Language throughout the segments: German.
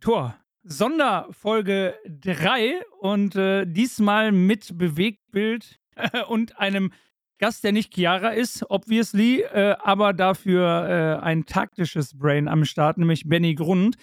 Tor. Sonderfolge 3 und äh, diesmal mit Bewegtbild und einem Gast, der nicht Chiara ist, obviously, äh, aber dafür äh, ein taktisches Brain am Start, nämlich Benny Grund.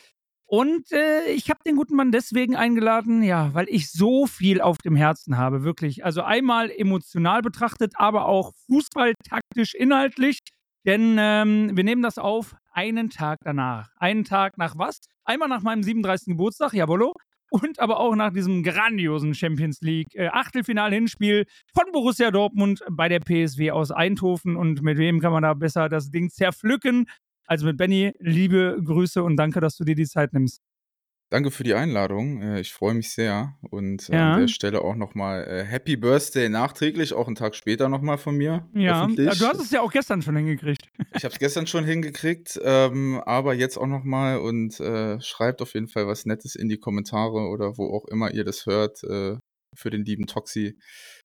Und äh, ich habe den guten Mann deswegen eingeladen, ja, weil ich so viel auf dem Herzen habe, wirklich. Also einmal emotional betrachtet, aber auch fußballtaktisch, inhaltlich. Denn ähm, wir nehmen das auf einen Tag danach. Einen Tag nach was? Einmal nach meinem 37. Geburtstag, jawollo. Und aber auch nach diesem grandiosen Champions League äh, Achtelfinal-Hinspiel von Borussia Dortmund bei der PSW aus Eindhoven. Und mit wem kann man da besser das Ding zerpflücken also mit Benny, liebe Grüße und danke, dass du dir die Zeit nimmst. Danke für die Einladung. Äh, ich freue mich sehr. Und ja. an der Stelle auch nochmal äh, Happy Birthday nachträglich, auch einen Tag später nochmal von mir. Ja, du hast es ja auch gestern schon hingekriegt. Ich habe es gestern schon hingekriegt, ähm, aber jetzt auch nochmal und äh, schreibt auf jeden Fall was Nettes in die Kommentare oder wo auch immer ihr das hört äh, für den lieben Toxi.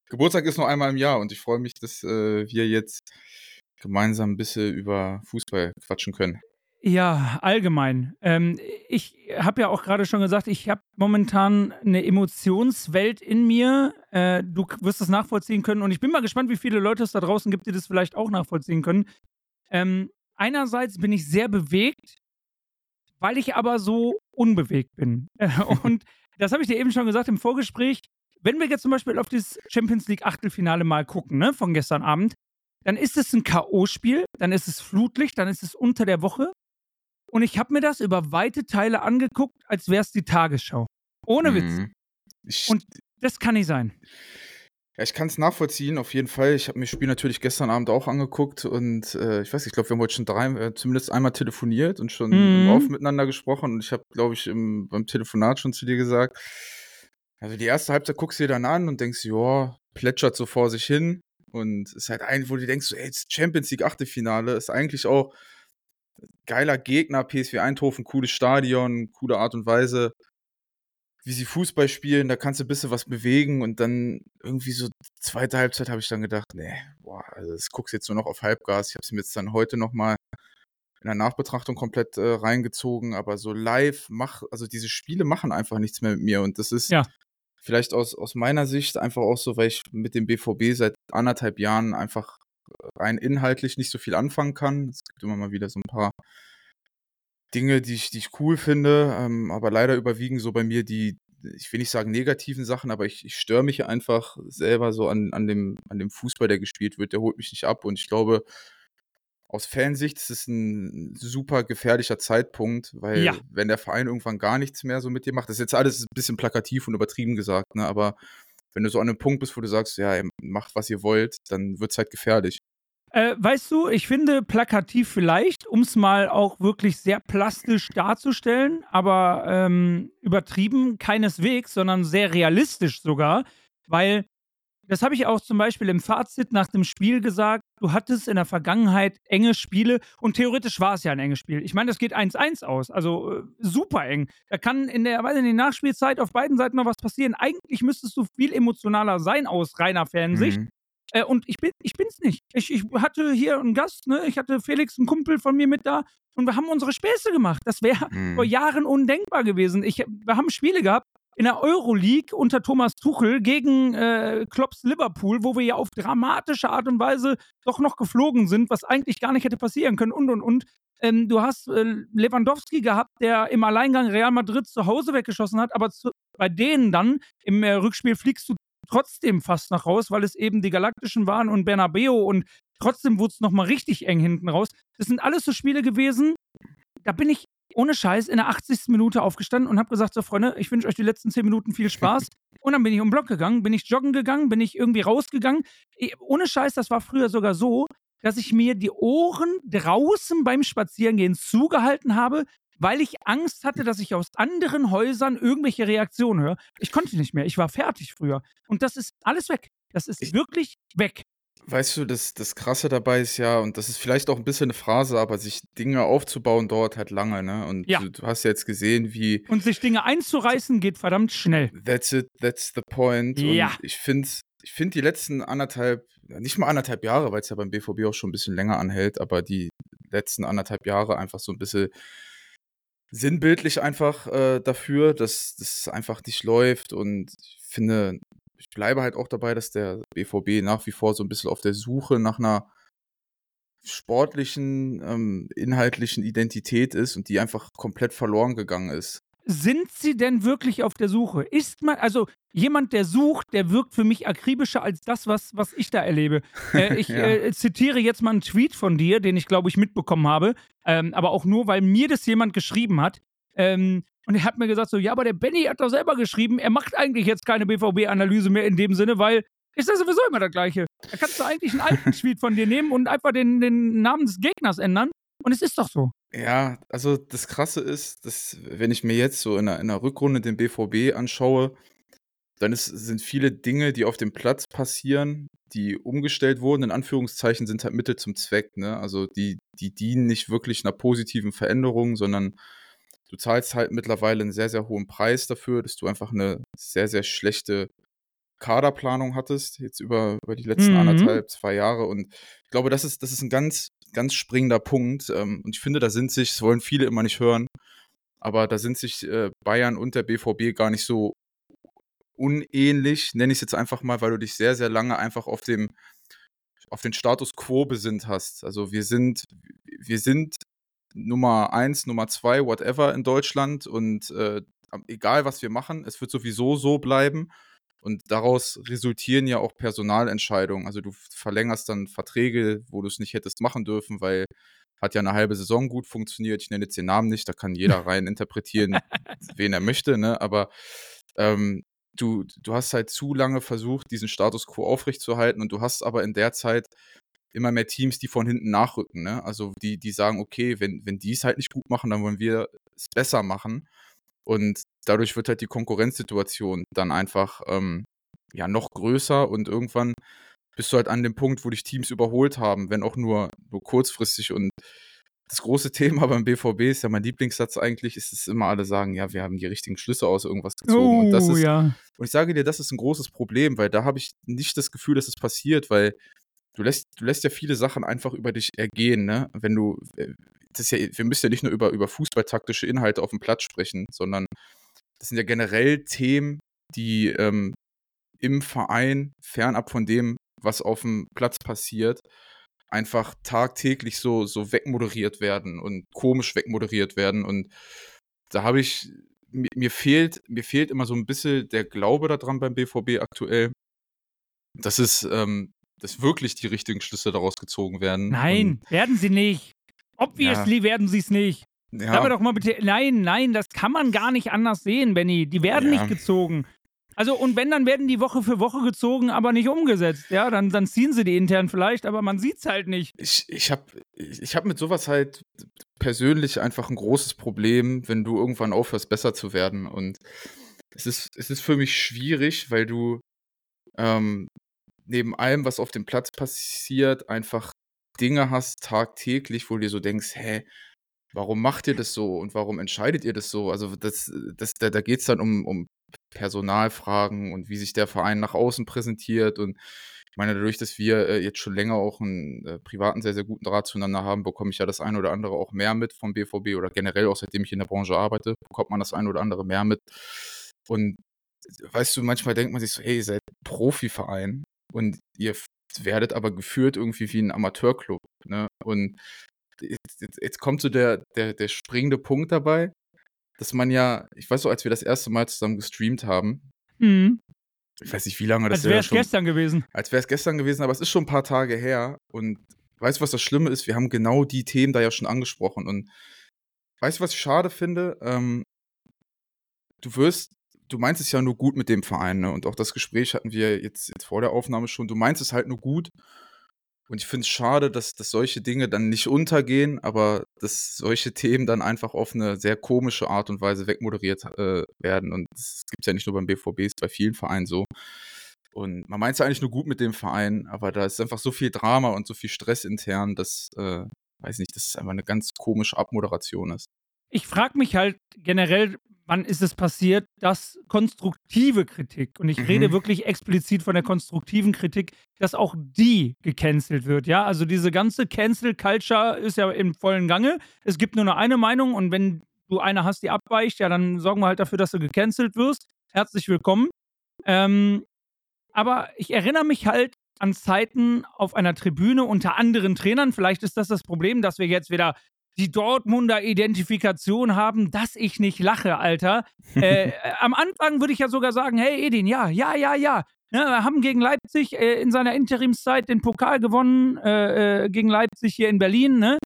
Geburtstag ist nur einmal im Jahr und ich freue mich, dass äh, wir jetzt gemeinsam ein bisschen über Fußball quatschen können. Ja, allgemein. Ähm, ich habe ja auch gerade schon gesagt, ich habe momentan eine Emotionswelt in mir. Äh, du wirst das nachvollziehen können und ich bin mal gespannt, wie viele Leute es da draußen gibt, die das vielleicht auch nachvollziehen können. Ähm, einerseits bin ich sehr bewegt, weil ich aber so unbewegt bin. und das habe ich dir eben schon gesagt im Vorgespräch. Wenn wir jetzt zum Beispiel auf das Champions League Achtelfinale mal gucken, ne, von gestern Abend, dann ist es ein K.O.-Spiel, dann ist es Flutlicht, dann ist es unter der Woche. Und ich habe mir das über weite Teile angeguckt, als wäre es die Tagesschau. Ohne Witz. Mhm. Ich, Und das kann nicht sein. Ja, ich kann es nachvollziehen, auf jeden Fall. Ich habe mir das Spiel natürlich gestern Abend auch angeguckt und äh, ich weiß nicht, ich glaube, wir haben heute schon drei, äh, zumindest einmal telefoniert und schon mhm. Auf miteinander gesprochen und ich habe, glaube ich, im, beim Telefonat schon zu dir gesagt, also die erste Halbzeit guckst du dir dann an und denkst, ja, plätschert so vor sich hin. Und es ist halt ein, wo du denkst, ey, Champions League Achtelfinale ist eigentlich auch geiler Gegner, PSV Eindhoven, cooles Stadion, coole Art und Weise, wie sie Fußball spielen, da kannst du ein bisschen was bewegen und dann irgendwie so zweite Halbzeit habe ich dann gedacht, nee, boah, also das guckst jetzt nur noch auf Halbgas. Ich habe es mir jetzt dann heute nochmal in der Nachbetrachtung komplett äh, reingezogen, aber so live mach, also diese Spiele machen einfach nichts mehr mit mir und das ist ja vielleicht aus, aus meiner Sicht einfach auch so, weil ich mit dem BVB seit anderthalb Jahren einfach rein inhaltlich nicht so viel anfangen kann. Es gibt immer mal wieder so ein paar Dinge, die ich, die ich cool finde, ähm, aber leider überwiegen so bei mir die, ich will nicht sagen negativen Sachen, aber ich, ich störe mich einfach selber so an, an, dem, an dem Fußball, der gespielt wird. Der holt mich nicht ab und ich glaube, aus Fansicht ist es ein super gefährlicher Zeitpunkt, weil ja. wenn der Verein irgendwann gar nichts mehr so mit dir macht, das ist jetzt alles ein bisschen plakativ und übertrieben gesagt, ne? aber wenn du so an einem Punkt bist, wo du sagst, ja, macht was ihr wollt, dann wird es halt gefährlich. Äh, weißt du, ich finde plakativ vielleicht, um es mal auch wirklich sehr plastisch darzustellen, aber ähm, übertrieben keineswegs, sondern sehr realistisch sogar, weil das habe ich auch zum Beispiel im Fazit nach dem Spiel gesagt. Du hattest in der Vergangenheit enge Spiele und theoretisch war es ja ein enges Spiel. Ich meine, das geht 1-1 aus, also äh, super eng. Da kann in der, weiß nicht, Nachspielzeit auf beiden Seiten noch was passieren. Eigentlich müsstest du viel emotionaler sein aus reiner Fansicht. Mhm. Äh, und ich bin ich bin's nicht. Ich, ich hatte hier einen Gast, ne? Ich hatte Felix, einen Kumpel von mir mit da und wir haben unsere Späße gemacht. Das wäre mhm. vor Jahren undenkbar gewesen. Ich, wir haben Spiele gehabt, in der Euroleague unter Thomas Tuchel gegen äh, Klopps Liverpool, wo wir ja auf dramatische Art und Weise doch noch geflogen sind, was eigentlich gar nicht hätte passieren können und und und. Ähm, du hast äh, Lewandowski gehabt, der im Alleingang Real Madrid zu Hause weggeschossen hat, aber zu, bei denen dann im äh, Rückspiel fliegst du trotzdem fast nach raus, weil es eben die Galaktischen waren und Bernabeo und trotzdem wurde es nochmal richtig eng hinten raus. Das sind alles so Spiele gewesen, da bin ich ohne Scheiß in der 80. Minute aufgestanden und habe gesagt: So, Freunde, ich wünsche euch die letzten 10 Minuten viel Spaß. und dann bin ich um den Block gegangen, bin ich joggen gegangen, bin ich irgendwie rausgegangen. Ohne Scheiß, das war früher sogar so, dass ich mir die Ohren draußen beim Spazierengehen zugehalten habe, weil ich Angst hatte, dass ich aus anderen Häusern irgendwelche Reaktionen höre. Ich konnte nicht mehr. Ich war fertig früher. Und das ist alles weg. Das ist wirklich weg. Weißt du, das, das Krasse dabei ist ja, und das ist vielleicht auch ein bisschen eine Phrase, aber sich Dinge aufzubauen dauert halt lange, ne? Und ja. du, du, hast ja jetzt gesehen, wie. Und sich Dinge einzureißen geht verdammt schnell. That's it, that's the point. Ja. Und ich finde, ich finde die letzten anderthalb, nicht mal anderthalb Jahre, weil es ja beim BVB auch schon ein bisschen länger anhält, aber die letzten anderthalb Jahre einfach so ein bisschen sinnbildlich einfach äh, dafür, dass das einfach nicht läuft. Und ich finde, ich bleibe halt auch dabei, dass der BVB nach wie vor so ein bisschen auf der Suche nach einer sportlichen, ähm, inhaltlichen Identität ist und die einfach komplett verloren gegangen ist. Sind Sie denn wirklich auf der Suche? Ist man, also jemand, der sucht, der wirkt für mich akribischer als das, was, was ich da erlebe. Äh, ich ja. äh, zitiere jetzt mal einen Tweet von dir, den ich, glaube ich, mitbekommen habe, ähm, aber auch nur, weil mir das jemand geschrieben hat. Ähm, und er hat mir gesagt so, ja, aber der Benny hat doch selber geschrieben, er macht eigentlich jetzt keine BVB-Analyse mehr in dem Sinne, weil ist das sowieso immer das Gleiche. Da kannst du eigentlich einen alten Tweet von dir nehmen und einfach den, den Namen des Gegners ändern. Und es ist doch so. Ja, also das Krasse ist, dass wenn ich mir jetzt so in einer, in einer Rückrunde den BVB anschaue, dann ist, sind viele Dinge, die auf dem Platz passieren, die umgestellt wurden, in Anführungszeichen, sind halt Mittel zum Zweck. Ne? Also die, die dienen nicht wirklich einer positiven Veränderung, sondern du zahlst halt mittlerweile einen sehr, sehr hohen Preis dafür, dass du einfach eine sehr, sehr schlechte Kaderplanung hattest, jetzt über, über die letzten mhm. anderthalb, zwei Jahre. Und ich glaube, das ist, das ist ein ganz, ganz springender Punkt. Ähm, und ich finde, da sind sich, das wollen viele immer nicht hören, aber da sind sich äh, Bayern und der BVB gar nicht so unähnlich, nenne ich es jetzt einfach mal, weil du dich sehr, sehr lange einfach auf dem auf den Status quo besinnt hast. Also wir sind, wir sind Nummer eins, Nummer zwei, whatever in Deutschland und äh, egal was wir machen, es wird sowieso so bleiben. Und daraus resultieren ja auch Personalentscheidungen. Also du verlängerst dann Verträge, wo du es nicht hättest machen dürfen, weil hat ja eine halbe Saison gut funktioniert. Ich nenne jetzt den Namen nicht, da kann jeder rein interpretieren, wen er möchte, ne? Aber ähm, du, du hast halt zu lange versucht, diesen Status quo aufrechtzuerhalten und du hast aber in der Zeit immer mehr Teams, die von hinten nachrücken, ne? Also die, die sagen, okay, wenn, wenn die es halt nicht gut machen, dann wollen wir es besser machen. Und dadurch wird halt die Konkurrenzsituation dann einfach ähm, ja noch größer und irgendwann bist du halt an dem Punkt, wo dich Teams überholt haben, wenn auch nur, nur kurzfristig. Und das große Thema beim BVB ist ja mein Lieblingssatz eigentlich, ist es immer alle sagen, ja, wir haben die richtigen Schlüsse aus irgendwas gezogen. Oh, und das ist, ja. und ich sage dir, das ist ein großes Problem, weil da habe ich nicht das Gefühl, dass es passiert, weil du lässt, du lässt ja viele Sachen einfach über dich ergehen, ne? Wenn du, äh, das ja, wir müssen ja nicht nur über, über fußballtaktische Inhalte auf dem Platz sprechen, sondern das sind ja generell Themen, die ähm, im Verein, fernab von dem, was auf dem Platz passiert, einfach tagtäglich so, so wegmoderiert werden und komisch wegmoderiert werden. Und da habe ich, mir, mir, fehlt, mir fehlt immer so ein bisschen der Glaube daran beim BVB aktuell, dass es, ähm, dass wirklich die richtigen Schlüsse daraus gezogen werden. Nein, und, werden sie nicht. Obviously ja. werden sie es nicht. Ja. Sag mir doch mal bitte, nein, nein, das kann man gar nicht anders sehen, Benny. Die werden ja. nicht gezogen. Also, und wenn, dann werden die Woche für Woche gezogen, aber nicht umgesetzt. Ja, dann, dann ziehen sie die intern vielleicht, aber man sieht es halt nicht. Ich, ich habe ich hab mit sowas halt persönlich einfach ein großes Problem, wenn du irgendwann aufhörst, besser zu werden. Und es ist, es ist für mich schwierig, weil du ähm, neben allem, was auf dem Platz passiert, einfach Dinge hast tagtäglich, wo du dir so denkst, hä, warum macht ihr das so und warum entscheidet ihr das so? Also das, das, da, da geht es dann um, um Personalfragen und wie sich der Verein nach außen präsentiert. Und ich meine, dadurch, dass wir äh, jetzt schon länger auch einen äh, privaten, sehr, sehr guten Draht zueinander haben, bekomme ich ja das eine oder andere auch mehr mit vom BVB oder generell auch seitdem ich in der Branche arbeite, bekommt man das eine oder andere mehr mit. Und weißt du, manchmal denkt man sich so, hey, ihr seid Profiverein und ihr werdet aber geführt irgendwie wie ein Amateurclub. Ne? Und jetzt, jetzt, jetzt kommt so der, der, der springende Punkt dabei, dass man ja, ich weiß so, als wir das erste Mal zusammen gestreamt haben, mhm. ich weiß nicht, wie lange das Als wäre es gestern gewesen. Als wäre es gestern gewesen, aber es ist schon ein paar Tage her. Und weißt du, was das Schlimme ist? Wir haben genau die Themen da ja schon angesprochen. Und weißt du, was ich schade finde? Ähm, du wirst, du meinst es ja nur gut mit dem Verein, ne? Und auch das Gespräch hatten wir jetzt, jetzt vor der Aufnahme schon. Du meinst es halt nur gut. Und ich finde es schade, dass, dass solche Dinge dann nicht untergehen, aber dass solche Themen dann einfach auf eine sehr komische Art und Weise wegmoderiert äh, werden. Und das gibt es ja nicht nur beim BVB, es ist bei vielen Vereinen so. Und man meint es ja eigentlich nur gut mit dem Verein, aber da ist einfach so viel Drama und so viel Stress intern, dass, äh, weiß nicht, dass es einfach eine ganz komische Abmoderation ist. Ich frage mich halt generell wann ist es passiert, dass konstruktive Kritik, und ich mhm. rede wirklich explizit von der konstruktiven Kritik, dass auch die gecancelt wird, ja? Also diese ganze Cancel Culture ist ja im vollen Gange. Es gibt nur noch eine Meinung und wenn du eine hast, die abweicht, ja, dann sorgen wir halt dafür, dass du gecancelt wirst. Herzlich willkommen. Ähm, aber ich erinnere mich halt an Zeiten auf einer Tribüne unter anderen Trainern. Vielleicht ist das das Problem, dass wir jetzt wieder die Dortmunder Identifikation haben, dass ich nicht lache, Alter. äh, am Anfang würde ich ja sogar sagen, hey Edin, ja, ja, ja, ja. ja wir haben gegen Leipzig äh, in seiner Interimszeit den Pokal gewonnen, äh, äh gegen Leipzig hier in Berlin, ne?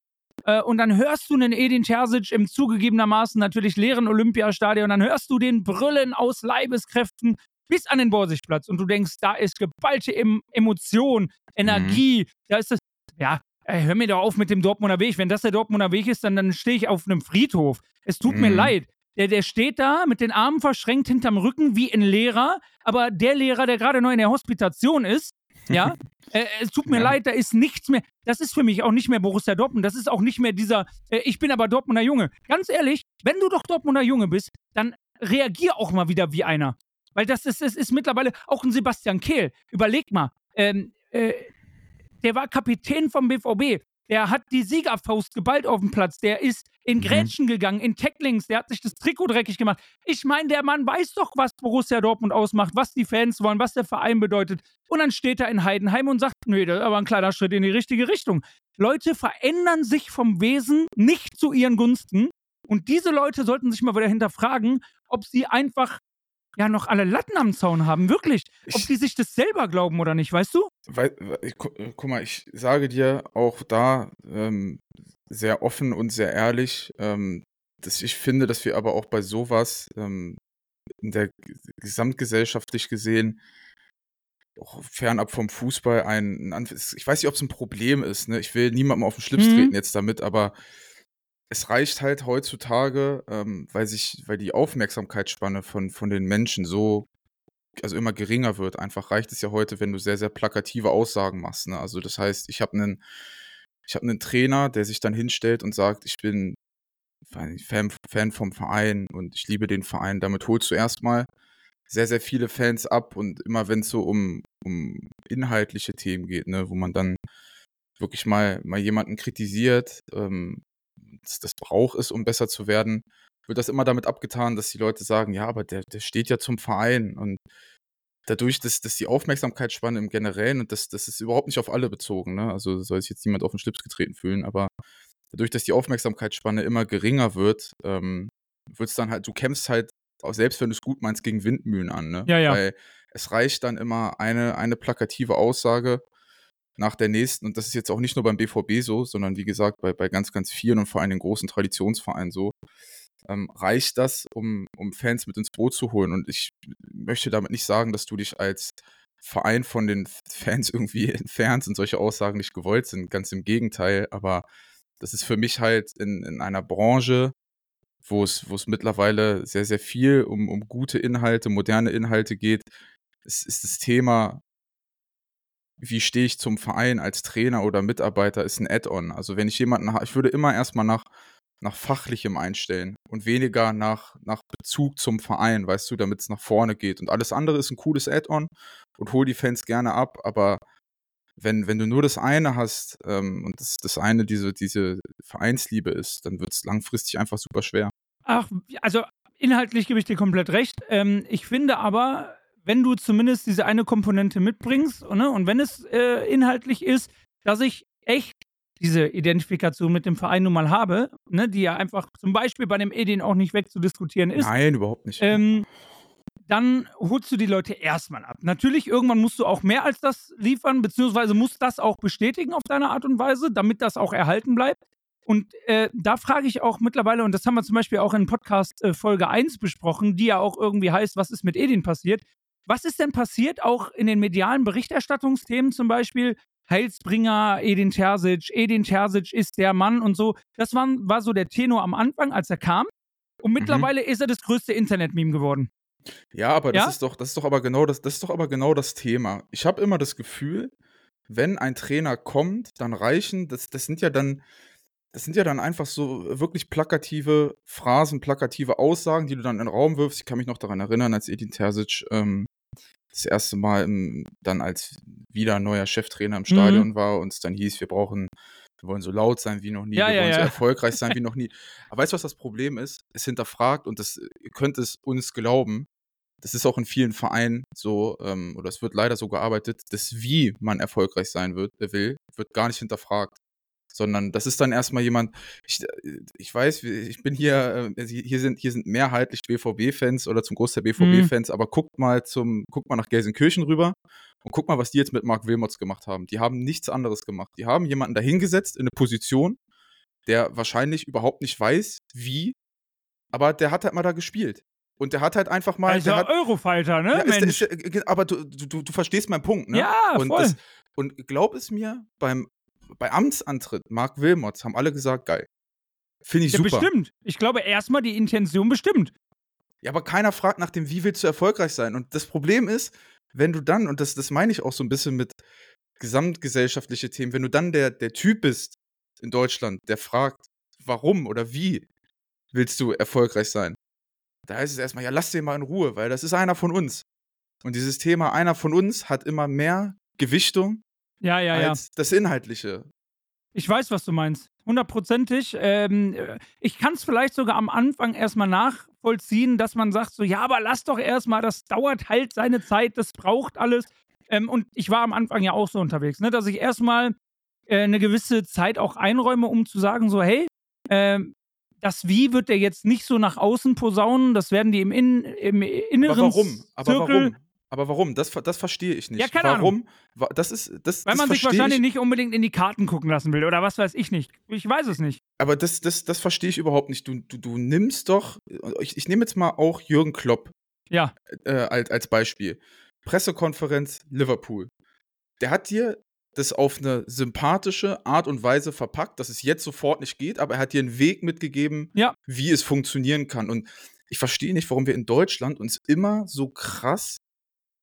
Äh, und dann hörst du einen Edin Terzic im zugegebenermaßen natürlich leeren Olympiastadion, und dann hörst du den Brüllen aus Leibeskräften bis an den Borsigplatz und du denkst, da ist geballte Emotion, Energie, mhm. da ist das, ja, ey, hör mir doch auf mit dem Dortmunder Weg. Wenn das der Dortmunder Weg ist, dann, dann stehe ich auf einem Friedhof. Es tut mhm. mir leid. Der, der steht da mit den Armen verschränkt hinterm Rücken wie ein Lehrer, aber der Lehrer, der gerade neu in der Hospitation ist, ja, äh, es tut mir ja. leid, da ist nichts mehr. Das ist für mich auch nicht mehr Borussia Dortmund. Das ist auch nicht mehr dieser, äh, ich bin aber Dortmunder Junge. Ganz ehrlich, wenn du doch Dortmunder Junge bist, dann reagier auch mal wieder wie einer. Weil das ist, das ist mittlerweile auch ein Sebastian Kehl. Überleg mal, ähm, äh, der war Kapitän vom BVB. Der hat die Siegerfaust geballt auf dem Platz. Der ist in mhm. Grätschen mhm. gegangen, in Tacklings. Der hat sich das Trikot dreckig gemacht. Ich meine, der Mann weiß doch, was Borussia Dortmund ausmacht, was die Fans wollen, was der Verein bedeutet. Und dann steht er in Heidenheim und sagt, nee, das ist aber ein kleiner Schritt in die richtige Richtung. Leute verändern sich vom Wesen nicht zu ihren Gunsten. Und diese Leute sollten sich mal wieder hinterfragen, ob sie einfach ja noch alle Latten am Zaun haben, wirklich. Ob die sich das selber glauben oder nicht, weißt du? Weil, ich, guck mal, ich sage dir auch da ähm, sehr offen und sehr ehrlich, ähm, dass ich finde, dass wir aber auch bei sowas ähm, in der gesamtgesellschaftlich gesehen auch fernab vom Fußball ein, ich weiß nicht, ob es ein Problem ist, ne? Ich will niemandem auf den Schlips mhm. treten jetzt damit, aber es reicht halt heutzutage, ähm, weil sich, weil die Aufmerksamkeitsspanne von, von den Menschen so, also immer geringer wird. Einfach reicht es ja heute, wenn du sehr, sehr plakative Aussagen machst. Ne? Also das heißt, ich habe einen, ich habe einen Trainer, der sich dann hinstellt und sagt, ich bin Fan, Fan vom Verein und ich liebe den Verein. Damit holst du erstmal sehr, sehr viele Fans ab und immer wenn es so um, um inhaltliche Themen geht, ne, wo man dann wirklich mal, mal jemanden kritisiert, ähm, das, das braucht es, um besser zu werden, wird das immer damit abgetan, dass die Leute sagen, ja, aber der, der steht ja zum Verein und dadurch, dass, dass die Aufmerksamkeitsspanne im Generellen, und das, das ist überhaupt nicht auf alle bezogen, ne? also soll sich jetzt niemand auf den Schlips getreten fühlen, aber dadurch, dass die Aufmerksamkeitsspanne immer geringer wird, ähm, wird es dann halt, du kämpfst halt, auch selbst wenn du es gut meinst, gegen Windmühlen an, ne? Ja, ja. Weil es reicht dann immer eine, eine plakative Aussage, nach der nächsten, und das ist jetzt auch nicht nur beim BVB so, sondern wie gesagt bei, bei ganz, ganz vielen und vor allem den großen Traditionsvereinen so, ähm, reicht das, um, um Fans mit ins Boot zu holen. Und ich möchte damit nicht sagen, dass du dich als Verein von den Fans irgendwie entfernst und solche Aussagen nicht gewollt sind. Ganz im Gegenteil, aber das ist für mich halt in, in einer Branche, wo es, wo es mittlerweile sehr, sehr viel um, um gute Inhalte, moderne Inhalte geht, ist, ist das Thema wie stehe ich zum Verein als Trainer oder Mitarbeiter, ist ein Add-on. Also wenn ich jemanden habe, ich würde immer erstmal nach, nach Fachlichem einstellen und weniger nach, nach Bezug zum Verein, weißt du, damit es nach vorne geht. Und alles andere ist ein cooles Add-on und hol die Fans gerne ab, aber wenn, wenn du nur das eine hast ähm, und das, das eine diese, diese Vereinsliebe ist, dann wird es langfristig einfach super schwer. Ach, also inhaltlich gebe ich dir komplett recht. Ähm, ich finde aber, wenn du zumindest diese eine Komponente mitbringst ne, und wenn es äh, inhaltlich ist, dass ich echt diese Identifikation mit dem Verein nun mal habe, ne, die ja einfach zum Beispiel bei dem Edin auch nicht wegzudiskutieren ist. Nein, überhaupt nicht. Ähm, dann holst du die Leute erstmal ab. Natürlich, irgendwann musst du auch mehr als das liefern, beziehungsweise musst das auch bestätigen auf deine Art und Weise, damit das auch erhalten bleibt. Und äh, da frage ich auch mittlerweile, und das haben wir zum Beispiel auch in Podcast äh, Folge 1 besprochen, die ja auch irgendwie heißt, was ist mit Edin passiert? Was ist denn passiert, auch in den medialen Berichterstattungsthemen zum Beispiel? Heilsbringer, Edin Terzic, Edin Terzic ist der Mann und so. Das war, war so der Tenor am Anfang, als er kam. Und mhm. mittlerweile mhm. ist er das größte Internet-Meme geworden. Ja, aber das ja? ist doch, das ist doch aber genau das, das ist doch aber genau das Thema. Ich habe immer das Gefühl, wenn ein Trainer kommt, dann reichen, das, das sind ja dann, das sind ja dann einfach so wirklich plakative Phrasen, plakative Aussagen, die du dann in den Raum wirfst. Ich kann mich noch daran erinnern, als Edin Terzic ähm, das erste Mal im, dann als wieder neuer Cheftrainer im Stadion mhm. war und es dann hieß, wir brauchen wir wollen so laut sein wie noch nie, Ja, wir ja, wollen so ja. erfolgreich sein wie noch nie. Aber weißt du, was das Problem ist? Es hinterfragt und das, ihr könnt es uns glauben, das ist auch in vielen Vereinen so, ähm, oder es wird leider so gearbeitet, das wie man erfolgreich sein wird, äh, will, wird gar nicht hinterfragt. Sondern das ist dann erstmal jemand, ich, äh, ich weiß, ich bin hier, äh, hier sind, hier sind mehrheitlich BVB-Fans oder zum Großteil BVB-Fans, aber guckt mal zum, guckt mal nach Gelsenkirchen rüber und guck mal, was die jetzt mit Marc Wilmots gemacht haben. Die haben nichts anderes gemacht. Die haben jemanden dahingesetzt in eine Position, der wahrscheinlich überhaupt nicht weiß, wie, aber der hat halt mal da gespielt. Und der hat halt einfach mal. Also der hat, Eurofighter, ne? ja, ist, Mensch. ist, äh, aber du, du, du verstehst meinen Punkt, ne? Ja, und, voll. das, und glaub es mir, beim, bei Amtsantritt, Marc Wilmots, haben alle gesagt, geil. Finde ich ja, super. bestimmt. Ich glaube erstmal die Intention bestimmt. Ja, aber keiner fragt nach dem, wie willst du erfolgreich sein? Und das Problem ist, wenn du dann, und das, das meine ich auch so ein bisschen mit gesamtgesellschaftliche Themen, wenn du dann der, der Typ bist in Deutschland, der fragt, warum oder wie willst du erfolgreich sein? Da heißt es erstmal, ja, lass den mal in Ruhe, weil das ist einer von uns. Und dieses Thema einer von uns hat immer mehr Gewichtung Ja, ja, ja. als das Inhaltliche. Ich weiß, was du meinst. Hundertprozentig. Ähm, äh, ich kann es vielleicht sogar am Anfang erstmal nachvollziehen, dass man sagt so, ja, aber lass doch erstmal, das dauert halt seine Zeit, das braucht alles. Ähm, und ich war am Anfang ja auch so unterwegs, ne, dass ich erstmal äh, eine gewisse Zeit auch einräume, um zu sagen so, hey, ähm, das Wie wird der jetzt nicht so nach außen posaunen, das werden die im, In im inneren Aber warum? Aber Zirkel, warum? Aber warum? Das, das verstehe ich nicht. Ja, keine warum? Wa- Das ist, das, weil das man sich wahrscheinlich ich. nicht unbedingt in die Karten gucken lassen will oder was weiß ich nicht. Ich weiß es nicht. Aber das, das, das verstehe ich überhaupt nicht. Du, du, du nimmst doch, ich, ich nehme jetzt mal auch Jürgen Klopp Ja, äh, als, als Beispiel. Pressekonferenz Liverpool. Der hat dir das auf eine sympathische Art und Weise verpackt, dass es jetzt sofort nicht geht, aber er hat dir einen Weg mitgegeben, Ja. wie es funktionieren kann. Und ich verstehe nicht, warum wir in Deutschland uns immer so krass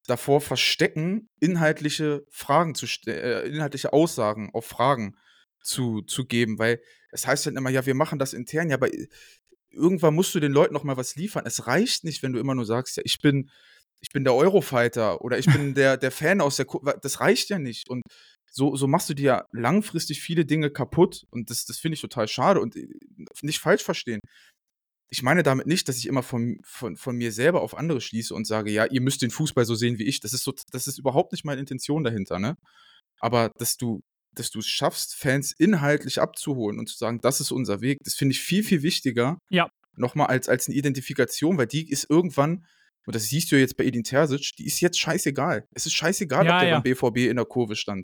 davor verstecken, inhaltliche Fragen zu äh, inhaltliche Aussagen auf Fragen zu, zu geben, weil es heißt dann immer, ja, wir machen das intern, ja, aber irgendwann musst du den Leuten noch mal was liefern. Es reicht nicht, wenn du immer nur sagst, ja, ich bin, ich bin der Eurofighter oder ich bin der, der Fan aus der Ku Das reicht ja nicht. Und so, so machst du dir langfristig viele Dinge kaputt. Und das, das finde ich total schade. Und äh, nicht falsch verstehen. Ich meine damit nicht, dass ich immer von, von, von mir selber auf andere schließe und sage, ja, ihr müsst den Fußball so sehen wie ich. Das ist so, das ist überhaupt nicht meine Intention dahinter, ne? Aber dass du, dass du es schaffst, Fans inhaltlich abzuholen und zu sagen, das ist unser Weg, das finde ich viel, viel wichtiger. Ja. Nochmal als, als eine Identifikation, weil die ist irgendwann, und das siehst du ja jetzt bei Edin Terzic, die ist jetzt scheißegal. Es ist scheißegal, Ja, ob der ja. beim BVB in der Kurve stand.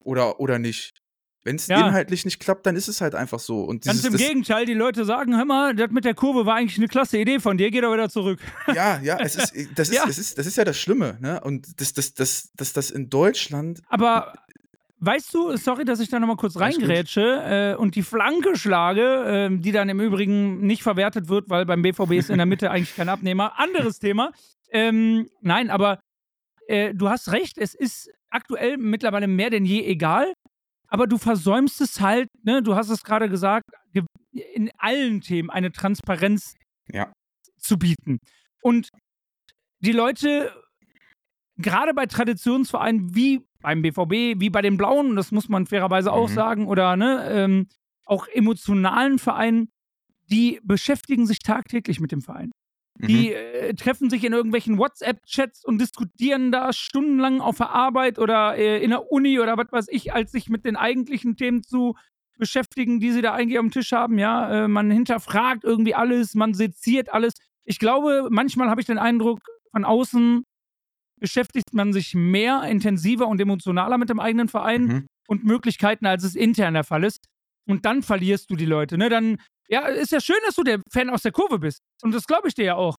Oder, oder nicht. Wenn es Ja. inhaltlich nicht klappt, dann ist es halt einfach so. Und Ganz dieses, im das, Gegenteil, die Leute sagen, hör mal, das mit der Kurve war eigentlich eine klasse Idee von dir, geh doch wieder zurück. Ja, ja, es ist, das ist, Ja. es ist, das ist ja das Schlimme, ne? Und das, das, das, das, das in Deutschland, Aber weißt du, sorry, dass ich da nochmal kurz reingrätsche äh, und die Flanke schlage, ähm, die dann im Übrigen nicht verwertet wird, weil beim BVB ist in der Mitte eigentlich kein Abnehmer. Anderes Thema. Ähm, nein, aber äh, du hast recht, es ist aktuell mittlerweile mehr denn je egal. Aber du versäumst es halt, ne? Du hast es gerade gesagt, ge- in allen Themen eine Transparenz Ja. zu bieten. Und die Leute, gerade bei Traditionsvereinen wie beim BVB, wie bei den Blauen, das muss man fairerweise auch Mhm. sagen, oder ne, ähm, auch emotionalen Vereinen, die beschäftigen sich tagtäglich mit dem Verein. Mhm. Die äh, treffen sich in irgendwelchen WhatsApp-Chats und diskutieren da stundenlang auf der Arbeit oder äh, in der Uni oder was weiß ich, als sich mit den eigentlichen Themen zu beschäftigen, die sie da eigentlich am Tisch haben. Ja, äh, man hinterfragt irgendwie alles, man seziert alles. Ich glaube, manchmal habe ich den Eindruck, von außen beschäftigt man sich mehr, intensiver und emotionaler mit dem eigenen Verein Mhm. und Möglichkeiten, als es intern der Fall ist. Und dann verlierst du die Leute. Ne? Dann, ja, ist ja schön, dass du der Fan aus der Kurve bist. Und das glaube ich dir ja auch.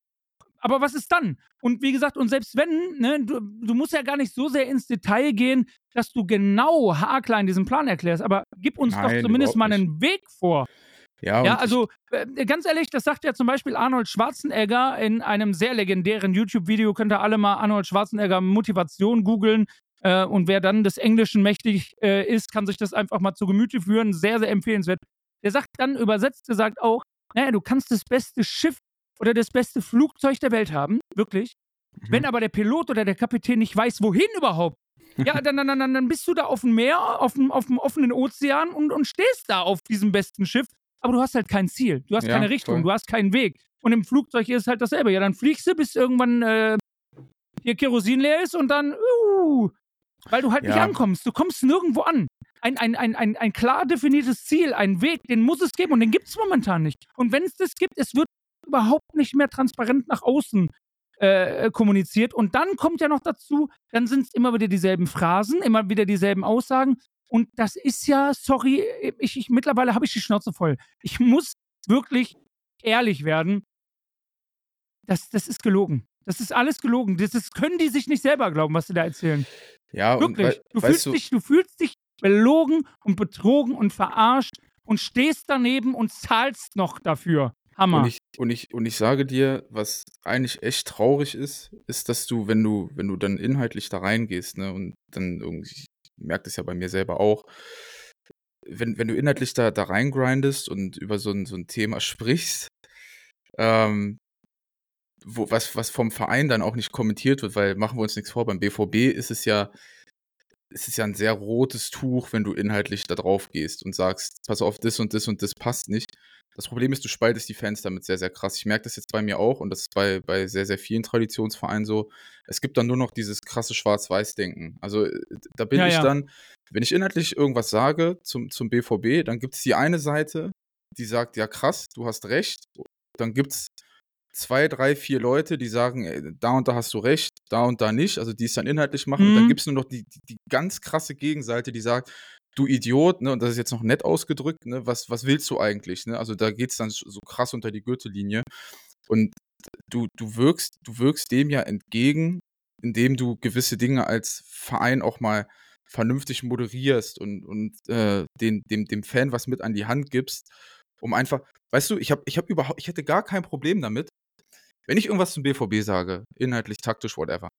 Aber was ist dann? Und wie gesagt, und selbst wenn, ne, du, du musst ja gar nicht so sehr ins Detail gehen, dass du genau haarklein diesen Plan erklärst. Aber gib uns doch Nein, zumindest überhaupt mal einen Weg vor. Ja, Ja, also äh, ganz ehrlich, das sagt ja zum Beispiel Arnold Schwarzenegger in einem sehr legendären YouTube-Video. Könnt ihr alle mal Arnold Schwarzenegger Motivation googeln. Äh, und wer dann des Englischen mächtig äh, ist, kann sich das einfach mal zu Gemüte führen. Sehr, sehr empfehlenswert. Der sagt dann übersetzt gesagt auch, naja, du kannst das beste Schiff oder das beste Flugzeug der Welt haben, wirklich. Mhm. Wenn aber der Pilot oder der Kapitän nicht weiß, wohin überhaupt, Ja, dann, dann, dann, dann bist du da auf dem Meer, auf dem, auf dem offenen Ozean und, und stehst da auf diesem besten Schiff, aber du hast halt kein Ziel, du hast Ja, keine Richtung, voll. du hast keinen Weg. Und im Flugzeug ist es halt dasselbe. Ja, dann fliegst du, bis irgendwann äh, hier Kerosin leer ist und dann, uh, weil du halt nicht Ja. ankommst. Du kommst nirgendwo an. Ein, ein, ein, ein, ein klar definiertes Ziel, ein Weg, den muss es geben und den gibt es momentan nicht. Und wenn es das gibt, es wird überhaupt nicht mehr transparent nach außen äh, kommuniziert. Und dann kommt ja noch dazu, dann sind es immer wieder dieselben Phrasen, immer wieder dieselben Aussagen. Und das ist ja, sorry, ich, ich mittlerweile habe ich die Schnauze voll. Ich muss wirklich ehrlich werden. Das, das ist gelogen. Das ist alles gelogen. Das, das können die sich nicht selber glauben, was sie da erzählen. Ja, und Wirklich. wei- Du fühlst, du, dich, du fühlst dich belogen und betrogen und verarscht und stehst daneben und zahlst noch dafür. Hammer. Und ich, und, ich, und ich sage dir, was eigentlich echt traurig ist, ist, dass du, wenn du, wenn du dann inhaltlich da reingehst, ne, und dann irgendwie, ich merke das ja bei mir selber auch, wenn, wenn du inhaltlich da, da reingrindest und über so ein, so ein Thema sprichst, ähm, wo, was, was vom Verein dann auch nicht kommentiert wird, weil machen wir uns nichts vor, beim BVB ist es ja, es ist ja ein sehr rotes Tuch, wenn du inhaltlich da drauf gehst und sagst, pass auf, das und das und das passt nicht. Das Problem ist, du spaltest die Fans damit sehr, sehr krass. Ich merke das jetzt bei mir auch und das ist bei, bei sehr, sehr vielen Traditionsvereinen so. Es gibt dann nur noch dieses krasse Schwarz-Weiß-Denken. Also äh, da bin Ja, ich ja. dann, wenn ich inhaltlich irgendwas sage zum, zum BVB, dann gibt es die eine Seite, die sagt, ja krass, du hast recht. Dann gibt es zwei, drei, vier Leute, die sagen, ey, da und da hast du recht, da und da nicht, also die es dann inhaltlich machen. Und Mhm. dann gibt es nur noch die, die, die ganz krasse Gegenseite, die sagt, du Idiot, ne, und das ist jetzt noch nett ausgedrückt, ne, was, was willst du eigentlich, ne? Also da geht es dann so krass unter die Gürtellinie. Und du, du wirkst, du wirkst dem ja entgegen, indem du gewisse Dinge als Verein auch mal vernünftig moderierst und, und äh, den, dem, dem Fan was mit an die Hand gibst, um einfach, weißt du, ich habe ich hab überhaupt, ich hätte gar kein Problem damit, wenn ich irgendwas zum BVB sage, inhaltlich, taktisch, whatever.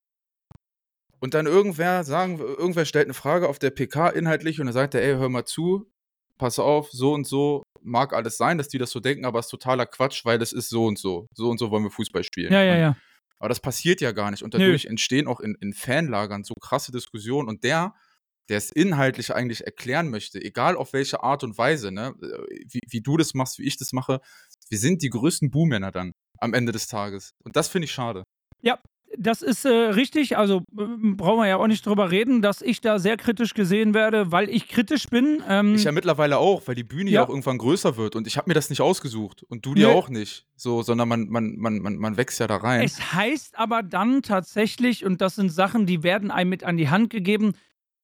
Und dann irgendwer sagen, irgendwer stellt eine Frage auf der PK inhaltlich und dann sagt er, ey, hör mal zu, pass auf, so und so mag alles sein, dass die das so denken, aber es ist totaler Quatsch, weil es ist so und so. So und so wollen wir Fußball spielen. ja, ja, ja. aber das passiert ja gar nicht. Und Nö. dadurch entstehen auch in, in Fanlagern so krasse Diskussionen. Und der, der es inhaltlich eigentlich erklären möchte, egal auf welche Art und Weise, ne, wie, wie du das machst, wie ich das mache, wir sind die größten Buhmänner dann am Ende des Tages. Und das finde ich schade. Das ist äh, richtig, also äh, brauchen wir ja auch nicht drüber reden, dass ich da sehr kritisch gesehen werde, weil ich kritisch bin. Ähm, Ich ja mittlerweile auch, weil die Bühne ja, Ja. auch irgendwann größer wird. Und ich habe mir das nicht ausgesucht. Und du dir Nö. auch nicht. So, sondern man, man, man, man, man wächst ja da rein. Es heißt aber dann tatsächlich, und das sind Sachen, die werden einem mit an die Hand gegeben,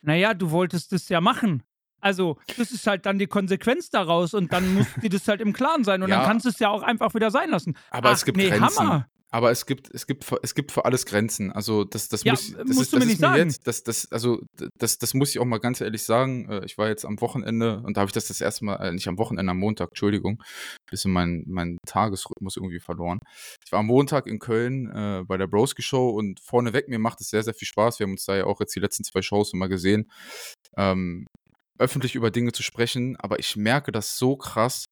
naja, du wolltest es ja machen. Also, das ist halt dann die Konsequenz daraus und dann muss dir das halt im Klaren sein und Ja. dann kannst du es ja auch einfach wieder sein lassen. Aber Ach, es gibt nee, Grenzen. Hammer. Aber es gibt, es gibt, für, es gibt für alles Grenzen. Also das, das Ja, muss, das musst ist, du das mir nicht sagen. jetzt, das, das, also das, das muss ich auch mal ganz ehrlich sagen. Äh, Ich war jetzt am Wochenende und da habe ich das das erste Mal, äh, nicht am Wochenende, am Montag, Entschuldigung, bisschen mein, mein Tagesrhythmus irgendwie verloren. Ich war am Montag in Köln äh, bei der Broski Show und vorneweg mir macht es sehr, sehr viel Spaß. Wir haben uns da ja auch jetzt die letzten zwei Shows immer gesehen, ähm, öffentlich über Dinge zu sprechen. Aber ich merke das so krass,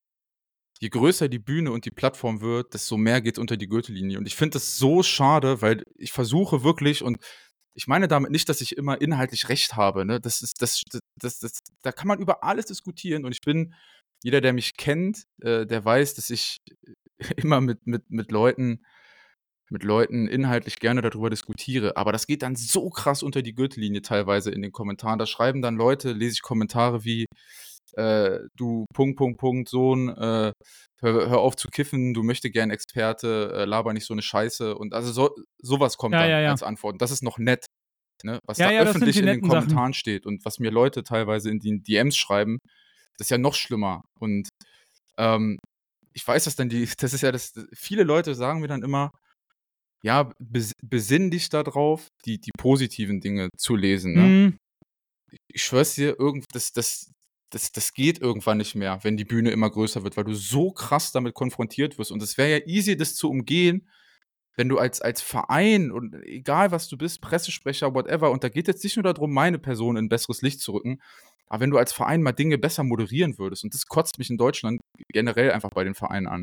je größer die Bühne und die Plattform wird, desto mehr geht unter die Gürtellinie. Und ich finde das so schade, weil ich versuche wirklich und ich meine damit nicht, dass ich immer inhaltlich recht habe. Ne? Das ist, das, das, das, da kann man über alles diskutieren und ich bin, jeder, der mich kennt, äh, der weiß, dass ich immer mit, mit, mit Leuten, mit Leuten inhaltlich gerne darüber diskutiere. Aber das geht dann so krass unter die Gürtellinie teilweise in den Kommentaren. Da schreiben dann Leute, lese ich Kommentare wie, äh, du Punkt, Punkt, Punkt, Sohn, äh, hör, hör auf zu kiffen, du möchte gern Experte, äh, laber nicht so eine Scheiße. Und also so, sowas kommt Ja, dann ja, ja. als Antwort. Und das ist noch nett. Ne? Was Ja, da öffentlich in den netten Sachen. Kommentaren steht und was mir Leute teilweise in den DMs schreiben, das ist ja noch schlimmer. Und ähm, ich weiß, dass dann die, das ist ja das, viele Leute sagen mir dann immer, ja, bes besinn dich darauf, die, die positiven Dinge zu lesen. Ne? Mhm. ich schwör's dir, irgend, das, das, das, das geht irgendwann nicht mehr, wenn die Bühne immer größer wird, weil du so krass damit konfrontiert wirst. Und es wäre ja easy, das zu umgehen, wenn du als, als Verein und egal was du bist, Pressesprecher, whatever, und da geht jetzt nicht nur darum, meine Person in besseres Licht zu rücken, aber wenn du als Verein mal Dinge besser moderieren würdest, und das kotzt mich in Deutschland generell einfach bei den Vereinen an.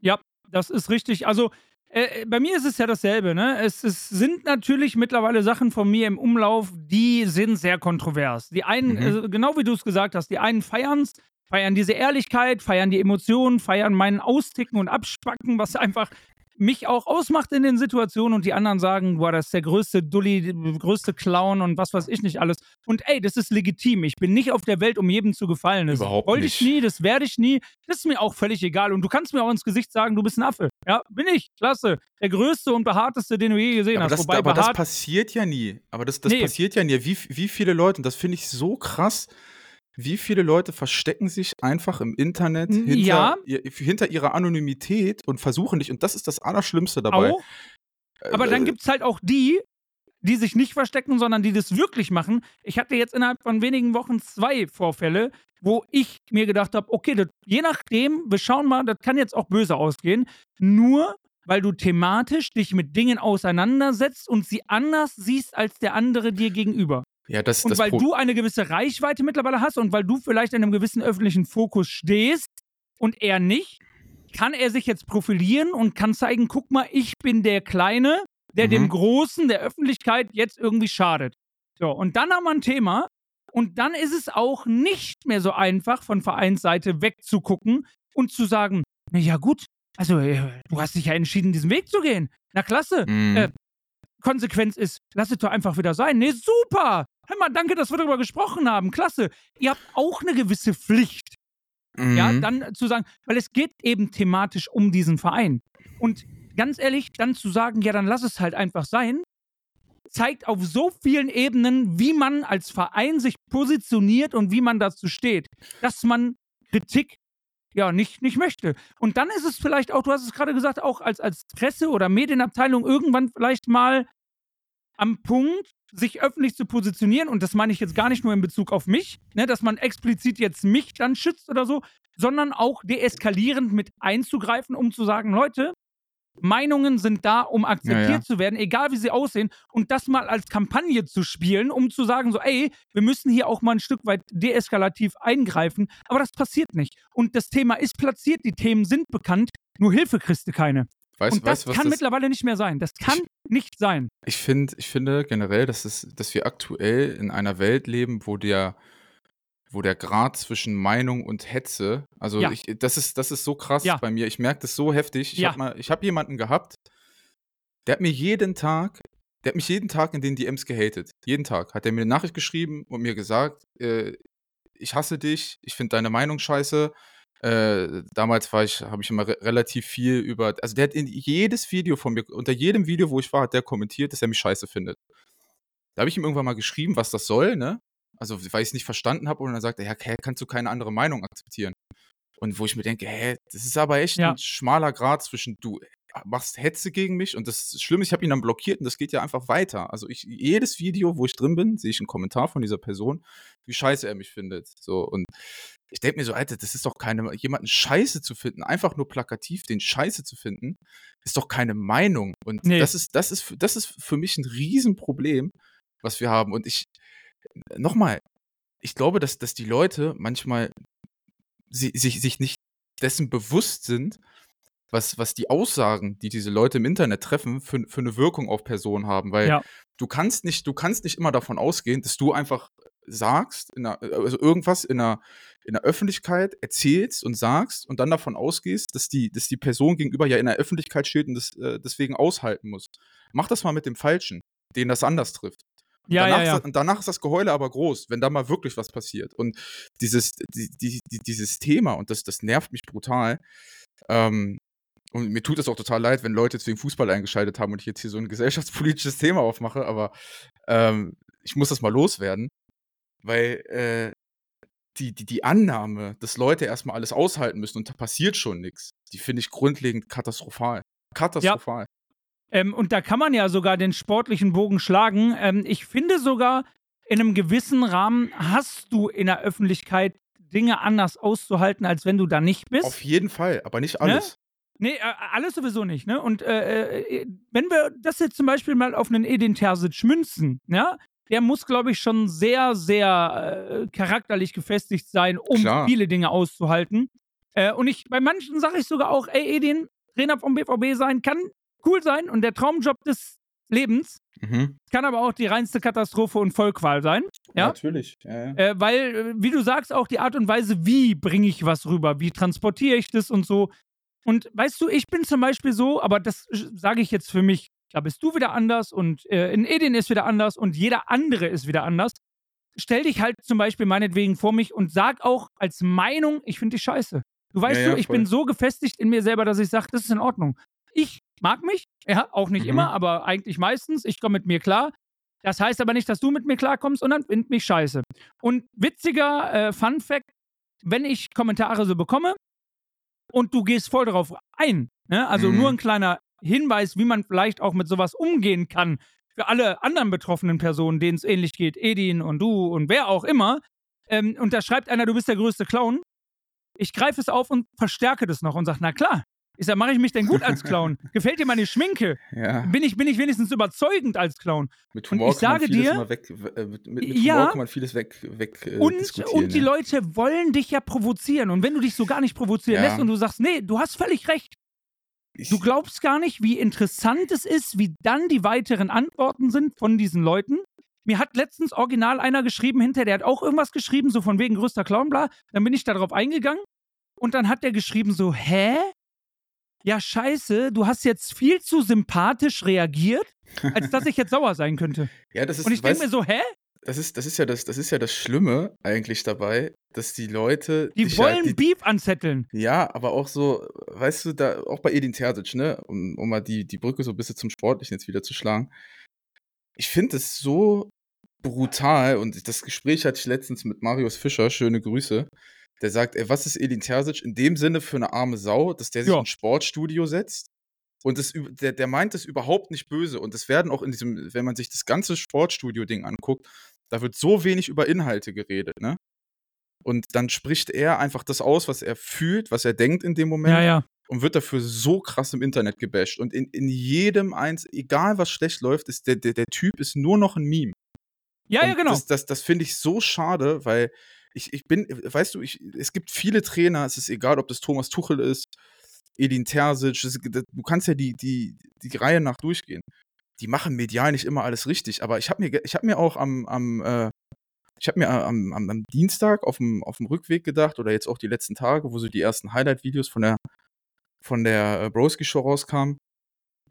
Ja, das ist richtig. Also, äh, bei mir ist es ja dasselbe, ne? Es, es, sind natürlich mittlerweile Sachen von mir im Umlauf, die sind sehr kontrovers. Die einen, mhm. also genau wie du es gesagt hast, die einen feiern es, feiern diese Ehrlichkeit, feiern die Emotionen, feiern meinen Austicken und Abspacken, was einfach mich auch ausmacht in den Situationen und die anderen sagen, boah, das ist der größte Dulli, größte Clown und was weiß ich nicht alles. Und ey, das ist legitim. Ich bin nicht auf der Welt, um jedem zu gefallen. Das Überhaupt wollte ich nie, das werde ich nie. Das ist mir auch völlig egal. Und du kannst mir auch ins Gesicht sagen, du bist ein Affe. Ja, bin ich. Klasse. Der größte und behaarteste, den du je gesehen aber hast. Das, Wobei aber das passiert ja nie. Aber das, das nee. passiert ja nie. Wie, wie viele Leute, und das finde ich so krass, wie viele Leute verstecken sich einfach im Internet hinter, ja. ihr, hinter ihrer Anonymität und versuchen nicht, und das ist das Allerschlimmste dabei. Auch. Aber äh, dann gibt es halt auch die, die sich nicht verstecken, sondern die das wirklich machen. Ich hatte jetzt innerhalb von wenigen Wochen zwei Vorfälle, wo ich mir gedacht habe, okay, das, je nachdem, wir schauen mal, das kann jetzt auch böse ausgehen. Nur weil du thematisch dich mit Dingen auseinandersetzt und sie anders siehst als der andere dir gegenüber. Ja, das, und das weil du eine gewisse Reichweite mittlerweile hast und weil du vielleicht in einem gewissen öffentlichen Fokus stehst und er nicht, kann er sich jetzt profilieren und kann zeigen, guck mal, ich bin der Kleine, der mhm. dem Großen, der Öffentlichkeit jetzt irgendwie schadet. So, und dann haben wir ein Thema und dann ist es auch nicht mehr so einfach, von Vereinsseite wegzugucken und zu sagen, na ja gut, also äh, du hast dich ja entschieden, diesen Weg zu gehen. Na klasse. Mhm. Äh, Konsequenz ist, lass es doch einfach wieder sein. Nee, super. Hör mal, danke, dass wir darüber gesprochen haben. Klasse. Ihr habt auch eine gewisse Pflicht. Mhm. Ja, dann zu sagen, weil es geht eben thematisch um diesen Verein. Und ganz ehrlich, dann zu sagen, ja, dann lass es halt einfach sein, zeigt auf so vielen Ebenen, wie man als Verein sich positioniert und wie man dazu steht, dass man Kritik ja nicht, nicht möchte. Und dann ist es vielleicht auch, du hast es gerade gesagt, auch als, als Presse- oder Medienabteilung irgendwann vielleicht mal am Punkt, sich öffentlich zu positionieren, und das meine ich jetzt gar nicht nur in Bezug auf mich, ne, dass man explizit jetzt mich dann schützt oder so, sondern auch deeskalierend mit einzugreifen, um zu sagen, Leute, Meinungen sind da, um akzeptiert ja, ja. zu werden, egal wie sie aussehen, und das mal als Kampagne zu spielen, um zu sagen, so, ey, wir müssen hier auch mal ein Stück weit deeskalativ eingreifen, aber das passiert nicht. Und das Thema ist platziert, die Themen sind bekannt, nur Hilfe kriegst du keine. Weiß, und das weiß, kann das mittlerweile nicht mehr sein. Das kann ich, nicht sein. Ich, find, ich finde generell, dass, es, dass wir aktuell in einer Welt leben, wo der, wo der Grad zwischen Meinung und Hetze, also ja. ich, das, ist, das ist so krass ja. bei mir. Ich merke das so heftig. Ich ja. habe hab jemanden gehabt, der hat mir jeden Tag, der hat mich jeden Tag in den DMs gehatet. Jeden Tag hat er mir eine Nachricht geschrieben und mir gesagt, äh, ich hasse dich, ich finde deine Meinung scheiße, äh, damals war ich, habe ich immer re relativ viel über, also der hat in jedes Video von mir, unter jedem Video, wo ich war, hat der kommentiert, dass er mich scheiße findet. Da habe ich ihm irgendwann mal geschrieben, was das soll, ne? Also, weil ich es nicht verstanden habe und dann sagt er, ja, okay, kannst du keine andere Meinung akzeptieren. Und wo ich mir denke, hä, das ist aber echt ja. ein schmaler Grad zwischen du machst Hetze gegen mich und das Schlimme ich habe ihn dann blockiert und das geht ja einfach weiter. Also ich, jedes Video, wo ich drin bin, sehe ich einen Kommentar von dieser Person, wie scheiße er mich findet. So und ich denke mir so, Alter, das ist doch keine, jemanden scheiße zu finden, einfach nur plakativ den scheiße zu finden, ist doch keine Meinung. Und nee. das ist, das ist, das ist für mich ein Riesenproblem, was wir haben. Und ich, nochmal, ich glaube, dass, dass die Leute manchmal sie, sich, sich nicht dessen bewusst sind, was, was die Aussagen, die diese Leute im Internet treffen, für, für eine Wirkung auf Personen haben. Weil ja. du kannst nicht, du kannst nicht immer davon ausgehen, dass du einfach sagst, einer, also irgendwas in der, in der Öffentlichkeit erzählst und sagst und dann davon ausgehst, dass die, dass die Person gegenüber ja in der Öffentlichkeit steht und das äh, deswegen aushalten muss. Mach das mal mit dem Falschen, den das anders trifft. Ja, danach, ja, ja. Ist, und danach ist das Geheule aber groß, wenn da mal wirklich was passiert. Und dieses, die, die, dieses Thema, und das, das nervt mich brutal, ähm, und mir tut es auch total leid, wenn Leute jetzt wegen Fußball eingeschaltet haben und ich jetzt hier so ein gesellschaftspolitisches Thema aufmache, aber ähm, ich muss das mal loswerden, weil äh, die, die, die Annahme, dass Leute erstmal alles aushalten müssen und da passiert schon nichts, die finde ich grundlegend katastrophal. Katastrophal. Ja. Ähm, und da kann man ja sogar den sportlichen Bogen schlagen. Ähm, ich finde sogar, in einem gewissen Rahmen hast du in der Öffentlichkeit Dinge anders auszuhalten, als wenn du da nicht bist. Auf jeden Fall, aber nicht ne? alles. Ne? Nee, äh, alles sowieso nicht, ne? Und äh, äh, wenn wir das jetzt zum Beispiel mal auf einen Edin Terzic münzen, ja, der muss, glaube ich, schon sehr, sehr äh, charakterlich gefestigt sein, um Klar. viele Dinge auszuhalten. Äh, und ich, bei manchen sage ich sogar auch, ey, Edin, Trainer vom BVB sein kann cool sein und der Traumjob des Lebens. Mhm. Kann aber auch die reinste Katastrophe und Vollqual sein. Ja, Natürlich. Ja, ja. äh, weil, äh, wie du sagst, auch die Art und Weise, wie bringe ich was rüber, wie transportiere ich das und so. Und weißt du, ich bin zum Beispiel so, aber das sage ich jetzt für mich, da bist du wieder anders und äh, in Edin ist wieder anders und jeder andere ist wieder anders. Stell dich halt zum Beispiel meinetwegen vor mich und sag auch als Meinung, ich finde dich scheiße. Du weißt Ja, so, ich voll. bin so gefestigt in mir selber, dass ich sage, das ist in Ordnung. Ich mag mich, ja, auch nicht Mhm. immer, aber eigentlich meistens. Ich komme mit mir klar. Das heißt aber nicht, dass du mit mir klarkommst, sondern find mich scheiße. Und witziger äh, Fun Fact, wenn ich Kommentare so bekomme und du gehst voll darauf ein, ne? also Mhm. nur ein kleiner Hinweis, wie man vielleicht auch mit sowas umgehen kann, für alle anderen betroffenen Personen, denen es ähnlich geht, Edin und du und wer auch immer, ähm, und da schreibt einer, du bist der größte Clown, ich greife es auf und verstärke das noch und sage, na klar, ich sag, mache ich mich denn gut als Clown? Gefällt dir meine Schminke? ja. Bin ich, bin ich wenigstens überzeugend als Clown? Mit Und Humor ich kann man sage vieles dir- weg, äh, mit, mit Ja. Humor kann man vieles weg, weg äh, Und, und die ja. Leute wollen dich ja provozieren. Und wenn du dich so gar nicht provozieren Ja. lässt und du sagst, nee, du hast völlig recht, Ich, du glaubst gar nicht, wie interessant es ist, wie dann die weiteren Antworten sind von diesen Leuten. Mir hat letztens original einer geschrieben hinter, der hat auch irgendwas geschrieben, so von wegen größter Clown, bla. Dann bin ich darauf eingegangen und dann hat der geschrieben so, hä? Ja, scheiße, du hast jetzt viel zu sympathisch reagiert, als dass ich jetzt sauer sein könnte. ja, das ist, Und ich denke mir so, hä? das ist, das ist ja das, das ist ja das Schlimme eigentlich dabei, dass die Leute, Die wollen ja, die, Beef anzetteln. ja, aber auch so, weißt du, da auch bei Edin Terzic, ne, um, um mal die, die Brücke so ein bisschen zum Sportlichen jetzt wieder zu schlagen. Ich finde es so brutal und das Gespräch hatte ich letztens mit Marius Fischer, schöne Grüße. Der sagt, ey, was ist Edin Terzic in dem Sinne für eine arme Sau, dass der sich Ja. ins Sportstudio setzt und das, der, der meint es überhaupt nicht böse. Und es werden auch in diesem, wenn man sich das ganze Sportstudio-Ding anguckt, da wird so wenig über Inhalte geredet, ne? Und dann spricht er einfach das aus, was er fühlt, was er denkt in dem Moment Ja, ja. und wird dafür so krass im Internet gebasht. Und in, in jedem eins, egal was schlecht läuft, ist der, der, der Typ ist nur noch ein Meme. Ja, ja, Und genau. Das, das, das finde ich so schade, weil ich, ich bin, weißt du, ich, es gibt viele Trainer, es ist egal, ob das Thomas Tuchel ist, Edin Terzic, es, du kannst ja die, die, die Reihe nach durchgehen. Die machen medial nicht immer alles richtig, aber ich habe mir, habe mir auch am, am äh, ich habe mir am, am, am Dienstag auf dem, auf dem Rückweg gedacht oder jetzt auch die letzten Tage, wo so die ersten Highlight-Videos von der, von der äh, Broski-Show rauskamen.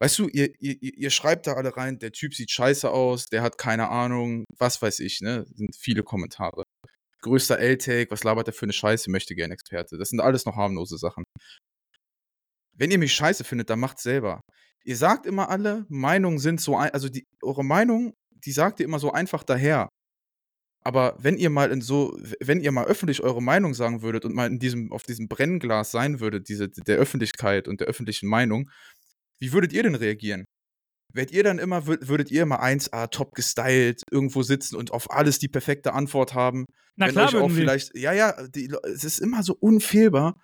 Weißt du, ihr, ihr ihr schreibt da alle rein, der Typ sieht scheiße aus, der hat keine Ahnung, was weiß ich, ne? Sind viele Kommentare. Größter L-Take, was labert der für eine Scheiße, möchte gern Experte. Das sind alles noch harmlose Sachen. Wenn ihr mich scheiße findet, dann macht's selber. Ihr sagt immer alle, Meinungen sind so, ein, also die, eure Meinung, die sagt ihr immer so einfach daher. Aber wenn ihr mal in so, wenn ihr mal öffentlich eure Meinung sagen würdet und mal in diesem, auf diesem Brennglas sein würdet, diese, der Öffentlichkeit und der öffentlichen Meinung, wie würdet ihr denn reagieren? Werdet ihr dann immer, wür- würdet ihr immer 1A top gestylt irgendwo sitzen und auf alles die perfekte Antwort haben? Na wenn klar, euch auch vielleicht, ja, ja, die, es ist immer so unfehlbar.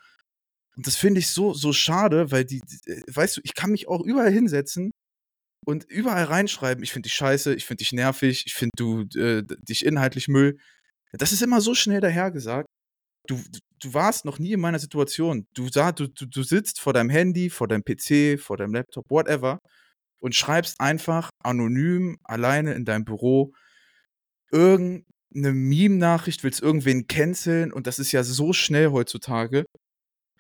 Und das finde ich so, so schade, weil die, die, äh, weißt du, ich kann mich auch überall hinsetzen und überall reinschreiben, ich finde dich scheiße, ich finde dich nervig, ich finde du äh, dich inhaltlich Müll. Das ist immer so schnell dahergesagt. Du, du- du warst noch nie in meiner Situation. Du, sah, du, du, du sitzt vor deinem Handy, vor deinem PC, vor deinem Laptop, whatever, und schreibst einfach anonym alleine in deinem Büro irgendeine Meme-Nachricht, willst irgendwen canceln und das ist ja so schnell heutzutage.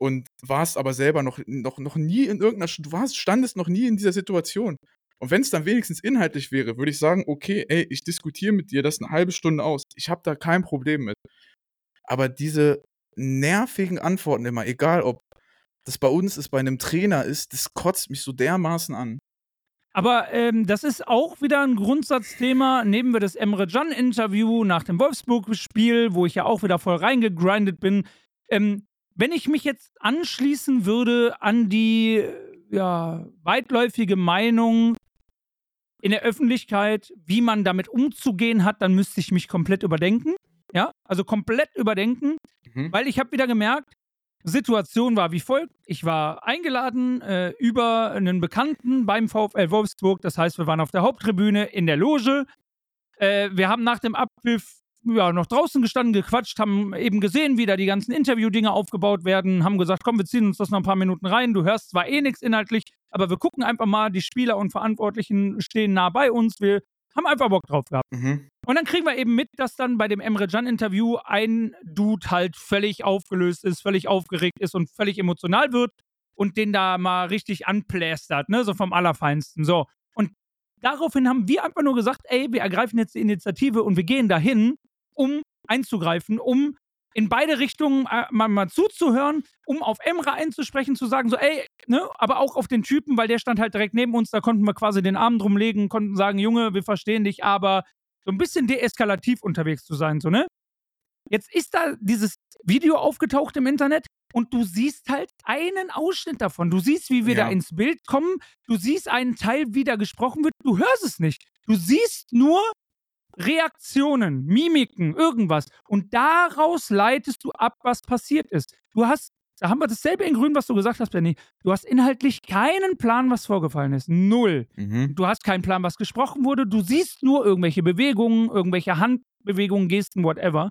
Und warst aber selber noch, noch, noch nie in irgendeiner, du warst, standest noch nie in dieser Situation. Und wenn es dann wenigstens inhaltlich wäre, würde ich sagen, okay, ey, ich diskutiere mit dir das eine halbe Stunde aus. Ich habe da kein Problem mit. Aber diese nervigen Antworten immer, egal ob das bei uns ist, bei einem Trainer ist, das kotzt mich so dermaßen an. Aber ähm, das ist auch wieder ein Grundsatzthema. Nehmen wir das Emre Can-Interview nach dem Wolfsburg-Spiel, wo ich ja auch wieder voll reingegrindet bin. Ähm, wenn ich mich jetzt anschließen würde an die ja, weitläufige Meinung in der Öffentlichkeit, wie man damit umzugehen hat, dann müsste ich mich komplett überdenken. Ja, also komplett überdenken, Mhm. weil ich habe wieder gemerkt, Situation war wie folgt. Ich war eingeladen äh, über einen Bekannten beim VfL Wolfsburg. Das heißt, wir waren auf der Haupttribüne in der Loge. Äh, wir haben nach dem Abpfiff ja, noch draußen gestanden, gequatscht, haben eben gesehen, wie da die ganzen Interview-Dinge aufgebaut werden, haben gesagt, komm, wir ziehen uns das noch ein paar Minuten rein. Du hörst zwar eh nichts inhaltlich, aber wir gucken einfach mal, die Spieler und Verantwortlichen stehen nah bei uns, wir haben einfach Bock drauf gehabt. Mhm. Und dann kriegen wir eben mit, dass dann bei dem Emre Can-Interview ein Dude halt völlig aufgelöst ist, völlig aufgeregt ist und völlig emotional wird und den da mal richtig anplästert, ne, so vom Allerfeinsten. So. Und daraufhin haben wir einfach nur gesagt, ey, wir ergreifen jetzt die Initiative und wir gehen dahin, um einzugreifen, um in beide Richtungen äh, mal, mal, zuzuhören, um auf Emra einzusprechen, zu sagen, so, ey, ne, aber auch auf den Typen, weil der stand halt direkt neben uns, da konnten wir quasi den Arm drum legen, konnten sagen, Junge, wir verstehen dich, aber so ein bisschen deeskalativ unterwegs zu sein, so, ne? Jetzt ist da dieses Video aufgetaucht im Internet und du siehst halt einen Ausschnitt davon. Du siehst, wie wir ja. da ins Bild kommen. Du siehst einen Teil, wie da gesprochen wird. Du hörst es nicht. Du siehst nur Reaktionen, Mimiken, irgendwas. Und daraus leitest du ab, was passiert ist. Du hast, da haben wir dasselbe in Grün, was du gesagt hast, Benny. Du hast inhaltlich keinen Plan, was vorgefallen ist. Null. Mhm. Du hast keinen Plan, was gesprochen wurde. Du siehst nur irgendwelche Bewegungen, irgendwelche Handbewegungen, Gesten, whatever.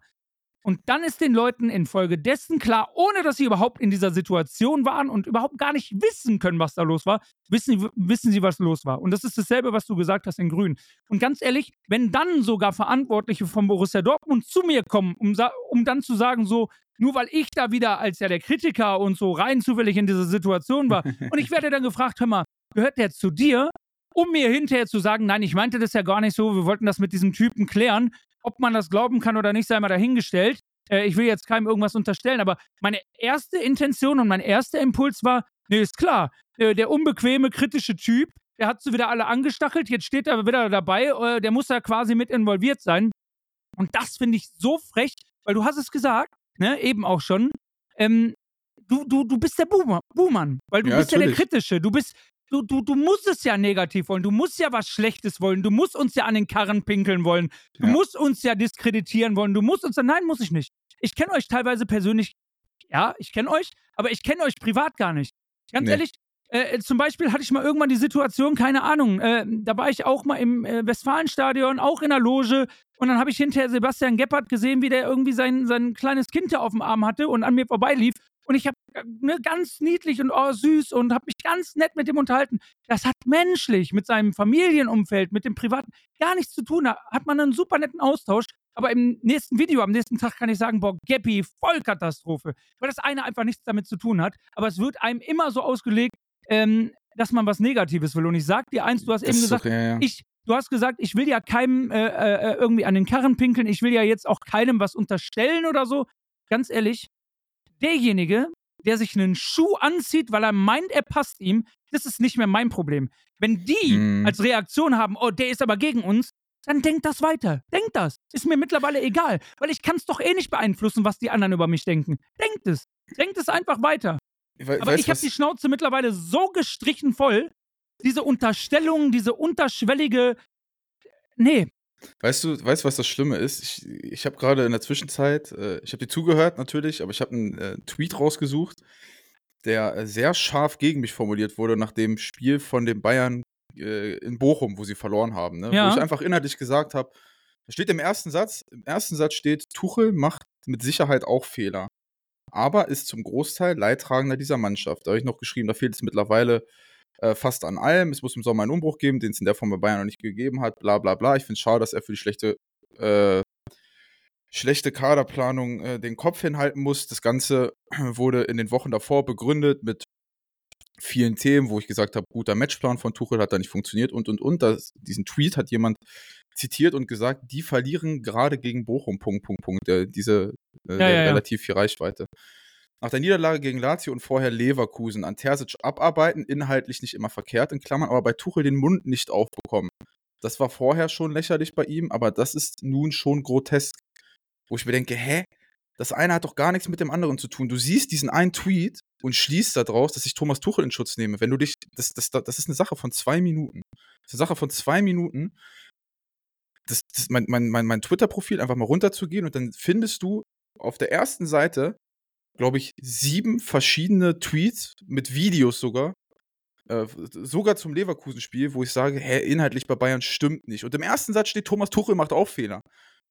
Und dann ist den Leuten infolgedessen klar, ohne dass sie überhaupt in dieser Situation waren und überhaupt gar nicht wissen können, was da los war, wissen, wissen sie, was los war. Und das ist dasselbe, was du gesagt hast in Grün. Und ganz ehrlich, wenn dann sogar Verantwortliche von Borussia Dortmund zu mir kommen, um, um dann zu sagen, so, nur weil ich da wieder als ja der Kritiker und so rein zufällig in dieser Situation war, und ich werde dann gefragt, hör mal, gehört der zu dir? um mir hinterher zu sagen, nein, ich meinte das ja gar nicht so, wir wollten das mit diesem Typen klären. Ob man das glauben kann oder nicht, sei mal dahingestellt. Äh, ich will jetzt keinem irgendwas unterstellen, aber meine erste Intention und mein erster Impuls war, nee, ist klar, äh, der unbequeme, kritische Typ, der hat so wieder alle angestachelt, jetzt steht er wieder dabei, äh, der muss ja quasi mit involviert sein. Und das finde ich so frech, weil du hast es gesagt, ne, eben auch schon, ähm, du, du, du bist der Boomer, Boomer, weil du ja, bist natürlich. ja der Kritische, du bist, du, du, du musst es ja negativ wollen, du musst ja was Schlechtes wollen, du musst uns ja an den Karren pinkeln wollen, du ja. musst uns ja diskreditieren wollen, du musst uns ja, nein, muss ich nicht. Ich kenne euch teilweise persönlich, ja, ich kenne euch, aber ich kenne euch privat gar nicht. Ganz nee. ehrlich, äh, zum Beispiel hatte ich mal irgendwann die Situation, keine Ahnung, äh, da war ich auch mal im äh, Westfalenstadion, auch in der Loge und dann habe ich hinterher Sebastian Gebhardt gesehen, wie der irgendwie sein, sein kleines Kind da auf dem Arm hatte und an mir vorbeilief und ich habe äh, ne, ganz niedlich und oh, süß und habe mich ganz nett mit dem unterhalten. Das hat menschlich mit seinem Familienumfeld, mit dem Privaten gar nichts zu tun. Da hat man einen super netten Austausch. Aber im nächsten Video, am nächsten Tag kann ich sagen, boah, Geppi, Vollkatastrophe. Weil das eine einfach nichts damit zu tun hat. Aber es wird einem immer so ausgelegt, ähm, dass man was Negatives will. Und ich sag dir eins, du hast das eben gesagt, doch, ja, ja. ich, du hast gesagt, ich will ja keinem äh, äh, irgendwie an den Karren pinkeln, ich will ja jetzt auch keinem was unterstellen oder so. Ganz ehrlich, derjenige, der sich einen Schuh anzieht, weil er meint, er passt ihm, das ist nicht mehr mein Problem. Wenn die mm. als Reaktion haben, oh, der ist aber gegen uns, dann denkt das weiter. Denkt das. Ist mir mittlerweile egal, weil ich kann es doch eh nicht beeinflussen, was die anderen über mich denken. Denkt es. Denkt es einfach weiter. We aber ich habe die Schnauze mittlerweile so gestrichen voll, diese Unterstellung, diese unterschwellige. Nee, Weißt du, weißt was das Schlimme ist? Ich, ich habe gerade in der Zwischenzeit, äh, ich habe dir zugehört natürlich, aber ich habe einen äh, Tweet rausgesucht, der äh, sehr scharf gegen mich formuliert wurde nach dem Spiel von den Bayern äh, in Bochum, wo sie verloren haben. Ne? Ja. Wo ich einfach inhaltlich gesagt habe, da steht im ersten Satz, im ersten Satz steht, Tuchel macht mit Sicherheit auch Fehler, aber ist zum Großteil Leidtragender dieser Mannschaft. Da habe ich noch geschrieben, da fehlt es mittlerweile äh, fast an allem. Es muss im Sommer einen Umbruch geben, den es in der Form bei Bayern noch nicht gegeben hat, bla bla bla. Ich finde es schade, dass er für die schlechte, äh, schlechte Kaderplanung äh, den Kopf hinhalten muss. Das Ganze wurde in den Wochen davor begründet mit vielen Themen, wo ich gesagt habe, guter Matchplan von Tuchel hat da nicht funktioniert und und und. Das, diesen Tweet hat jemand zitiert und gesagt, die verlieren gerade gegen Bochum, Punkt, Punkt, Punkt. Der, diese äh, ja, ja, relativ viel Reichweite. Nach der Niederlage gegen Lazio und vorher Leverkusen an Terzic abarbeiten, inhaltlich nicht immer verkehrt, in Klammern, aber bei Tuchel den Mund nicht aufbekommen. Das war vorher schon lächerlich bei ihm, aber das ist nun schon grotesk. Wo ich mir denke, hä? Das eine hat doch gar nichts mit dem anderen zu tun. Du siehst diesen einen Tweet und schließt daraus, dass ich Thomas Tuchel in Schutz nehme. Wenn du dich, das, das, das ist eine Sache von zwei Minuten. Das ist eine Sache von zwei Minuten. Das, das, mein mein, mein, mein Twitter-Profil einfach mal runterzugehen und dann findest du auf der ersten Seite glaube ich, sieben verschiedene Tweets mit Videos sogar. Äh, sogar zum Leverkusen-Spiel, wo ich sage, hä, inhaltlich bei Bayern stimmt nicht. Und im ersten Satz steht, Thomas Tuchel macht auch Fehler.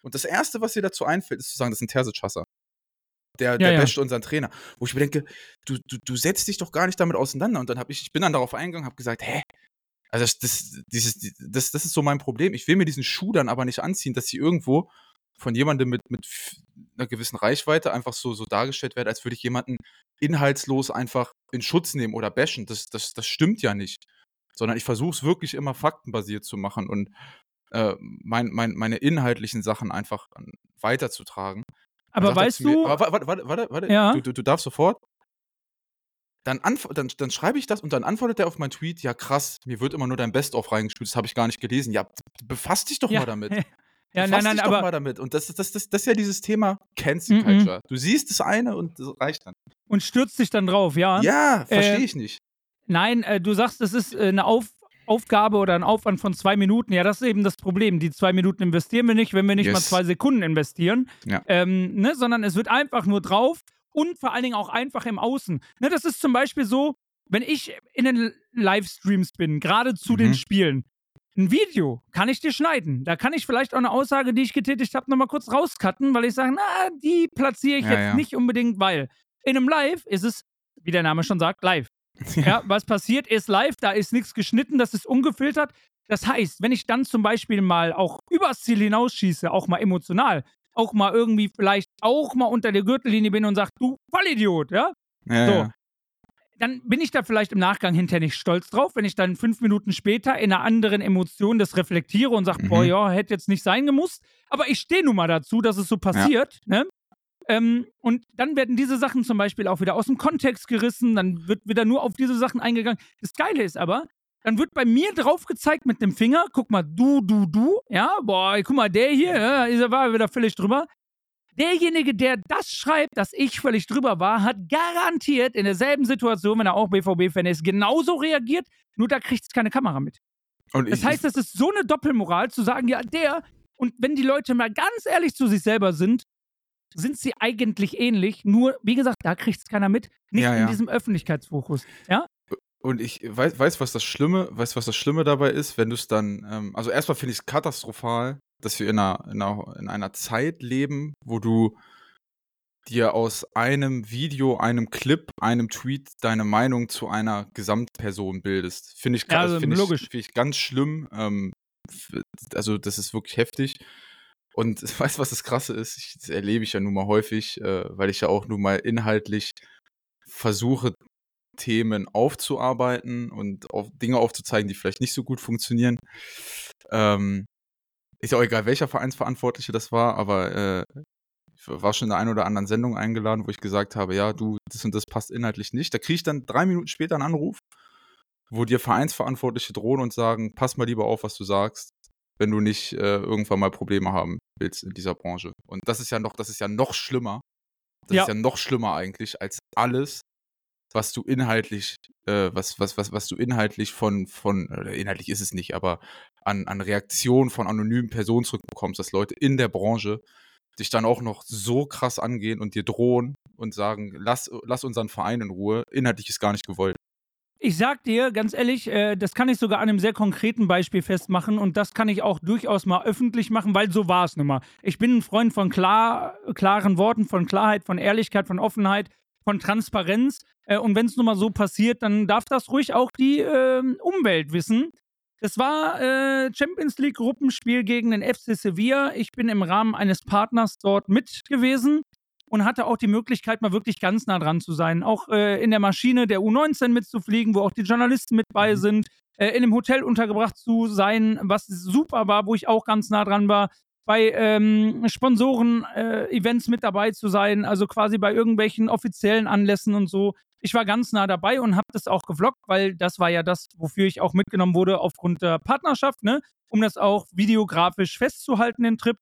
Und das Erste, was dir dazu einfällt, ist zu sagen, das ist ein Terzic-Hasser. der, der ja, basht unseren Trainer. Wo ich mir denke, du, du, du setzt dich doch gar nicht damit auseinander. Und dann habe ich, ich bin dann darauf eingegangen, habe gesagt, hä? Also das, das, dieses, das, das ist so mein Problem. Ich will mir diesen Schuh dann aber nicht anziehen, dass sie irgendwo von jemandem mit, mit einer gewissen Reichweite einfach so, so dargestellt wird, als würde ich jemanden inhaltslos einfach in Schutz nehmen oder bashen. Das, das, das stimmt ja nicht. Sondern ich versuche es wirklich immer faktenbasiert zu machen und äh, mein, mein, meine inhaltlichen Sachen einfach weiterzutragen. Aber weißt du. Mir, aber warte, warte, warte, warte. Ja. Du, du, du darfst sofort. Dann, dann, dann schreibe ich das und dann antwortet er auf meinen Tweet, ja krass, mir wird immer nur dein Best-of reingespielt, das habe ich gar nicht gelesen. Ja, befasst dich doch ja. mal damit. Ja, nein, nein, dich aber. Doch mal damit. Und das, das, das, das ist ja dieses Thema Cancel mhm. Culture. Du siehst das eine und das reicht dann. Und stürzt dich dann drauf, ja? Ja, verstehe äh, ich nicht. Nein, äh, du sagst, das ist äh, eine Auf Aufgabe oder ein Aufwand von zwei Minuten. Ja, das ist eben das Problem. Die zwei Minuten investieren wir nicht, wenn wir nicht yes. mal zwei Sekunden investieren. Ja. Ähm, ne, sondern es wird einfach nur drauf und vor allen Dingen auch einfach im Außen. Ne, das ist zum Beispiel so, wenn ich in den Livestreams bin, gerade zu mhm. den Spielen, ein Video kann ich dir schneiden. Da kann ich vielleicht auch eine Aussage, die ich getätigt habe, nochmal kurz rauscutten, weil ich sage, na, die platziere ich ja, jetzt ja. nicht unbedingt, weil in einem Live ist es, wie der Name schon sagt, live. Ja, was passiert ist live, da ist nichts geschnitten, das ist ungefiltert. Das heißt, wenn ich dann zum Beispiel mal auch übers Ziel hinausschieße, auch mal emotional, auch mal irgendwie vielleicht auch mal unter der Gürtellinie bin und sage, du Vollidiot, ja? ja so. Dann bin ich da vielleicht im Nachgang hinterher nicht stolz drauf, wenn ich dann fünf Minuten später in einer anderen Emotion das reflektiere und sage, mhm. boah, ja, hätte jetzt nicht sein gemusst. Aber ich stehe nun mal dazu, dass es so passiert. Ja. Ne? Ähm, und dann werden diese Sachen zum Beispiel auch wieder aus dem Kontext gerissen, dann wird wieder nur auf diese Sachen eingegangen. Das Geile ist aber, dann wird bei mir drauf gezeigt mit dem Finger, guck mal, du, du, du, ja, boah, guck mal, der hier, ja, dieser war wieder völlig drüber. Derjenige, der das schreibt, dass ich völlig drüber war, hat garantiert in derselben Situation, wenn er auch BVB-Fan ist, genauso reagiert, nur da kriegt es keine Kamera mit. Und das heißt, das ist so eine Doppelmoral zu sagen, ja, der, und wenn die Leute mal ganz ehrlich zu sich selber sind, sind sie eigentlich ähnlich, nur, wie gesagt, da kriegt es keiner mit, nicht ja, ja. in diesem Öffentlichkeitsfokus. Ja? Und ich weiß, weiß, was das Schlimme, weiß, was das Schlimme dabei ist, wenn du es dann, ähm, also erstmal finde ich es katastrophal, dass wir in einer, in, einer, in einer Zeit leben, wo du dir aus einem Video, einem Clip, einem Tweet deine Meinung zu einer Gesamtperson bildest. Finde ich, ja, also, find ich, find ich ganz schlimm. Ähm, also das ist wirklich heftig. Und weißt du, was das Krasse ist? Ich, das erlebe ich ja nun mal häufig, äh, weil ich ja auch nun mal inhaltlich versuche, Themen aufzuarbeiten und auf Dinge aufzuzeigen, die vielleicht nicht so gut funktionieren. Ähm, ist ja auch egal, welcher Vereinsverantwortliche das war, aber äh, ich war schon in der einen oder anderen Sendung eingeladen, wo ich gesagt habe, ja, du, das und das passt inhaltlich nicht. Da kriege ich dann drei Minuten später einen Anruf, wo dir Vereinsverantwortliche drohen und sagen, pass mal lieber auf, was du sagst wenn du nicht äh, irgendwann mal Probleme haben willst in dieser Branche. Und das ist ja noch, das ist ja noch schlimmer. Das ja. ist ja noch schlimmer eigentlich als alles, was du inhaltlich, äh, was, was, was, was du inhaltlich von, von, inhaltlich ist es nicht, aber an, an Reaktionen von anonymen Personen zurückbekommst, dass Leute in der Branche dich dann auch noch so krass angehen und dir drohen und sagen, lass, lass unseren Verein in Ruhe. Inhaltlich ist gar nicht gewollt. Ich sag dir ganz ehrlich, äh, das kann ich sogar an einem sehr konkreten Beispiel festmachen und das kann ich auch durchaus mal öffentlich machen, weil so war es nun mal. Ich bin ein Freund von klar, klaren Worten, von Klarheit, von Ehrlichkeit, von Offenheit, von Transparenz. Äh, und wenn es nun mal so passiert, dann darf das ruhig auch die äh, Umwelt wissen. Es war äh, Champions League Gruppenspiel gegen den FC Sevilla. Ich bin im Rahmen eines Partners dort mit gewesen und hatte auch die Möglichkeit, mal wirklich ganz nah dran zu sein. Auch äh, in der Maschine der U19 mitzufliegen, wo auch die Journalisten mit bei mhm. sind, äh, in einem Hotel untergebracht zu sein, was super war, wo ich auch ganz nah dran war. Bei ähm, Sponsoren-Events äh, mit dabei zu sein, also quasi bei irgendwelchen offiziellen Anlässen und so. Ich war ganz nah dabei und habe das auch gevloggt, weil das war ja das, wofür ich auch mitgenommen wurde aufgrund der Partnerschaft, ne? um das auch videografisch festzuhalten, den Trip.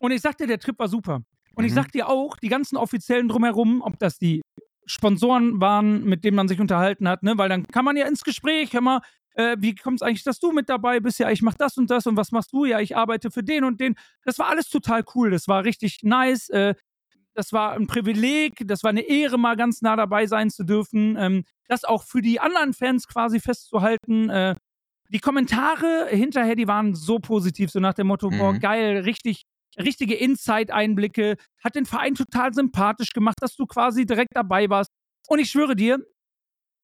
Und ich sagte, der Trip war super. Und mhm. ich sag dir auch, die ganzen Offiziellen drumherum, ob das die Sponsoren waren, mit denen man sich unterhalten hat, ne? Weil dann kann man ja ins Gespräch, hör mal, äh, wie kommt es eigentlich, dass du mit dabei bist? Ja, ich mach das und das und was machst du? Ja, ich arbeite für den und den. Das war alles total cool. Das war richtig nice. Äh, das war ein Privileg, das war eine Ehre, mal ganz nah dabei sein zu dürfen. Ähm, das auch für die anderen Fans quasi festzuhalten. Äh, die Kommentare hinterher, die waren so positiv, so nach dem Motto, mhm. boah, geil, richtig richtige Inside-Einblicke, hat den Verein total sympathisch gemacht, dass du quasi direkt dabei warst. Und ich schwöre dir,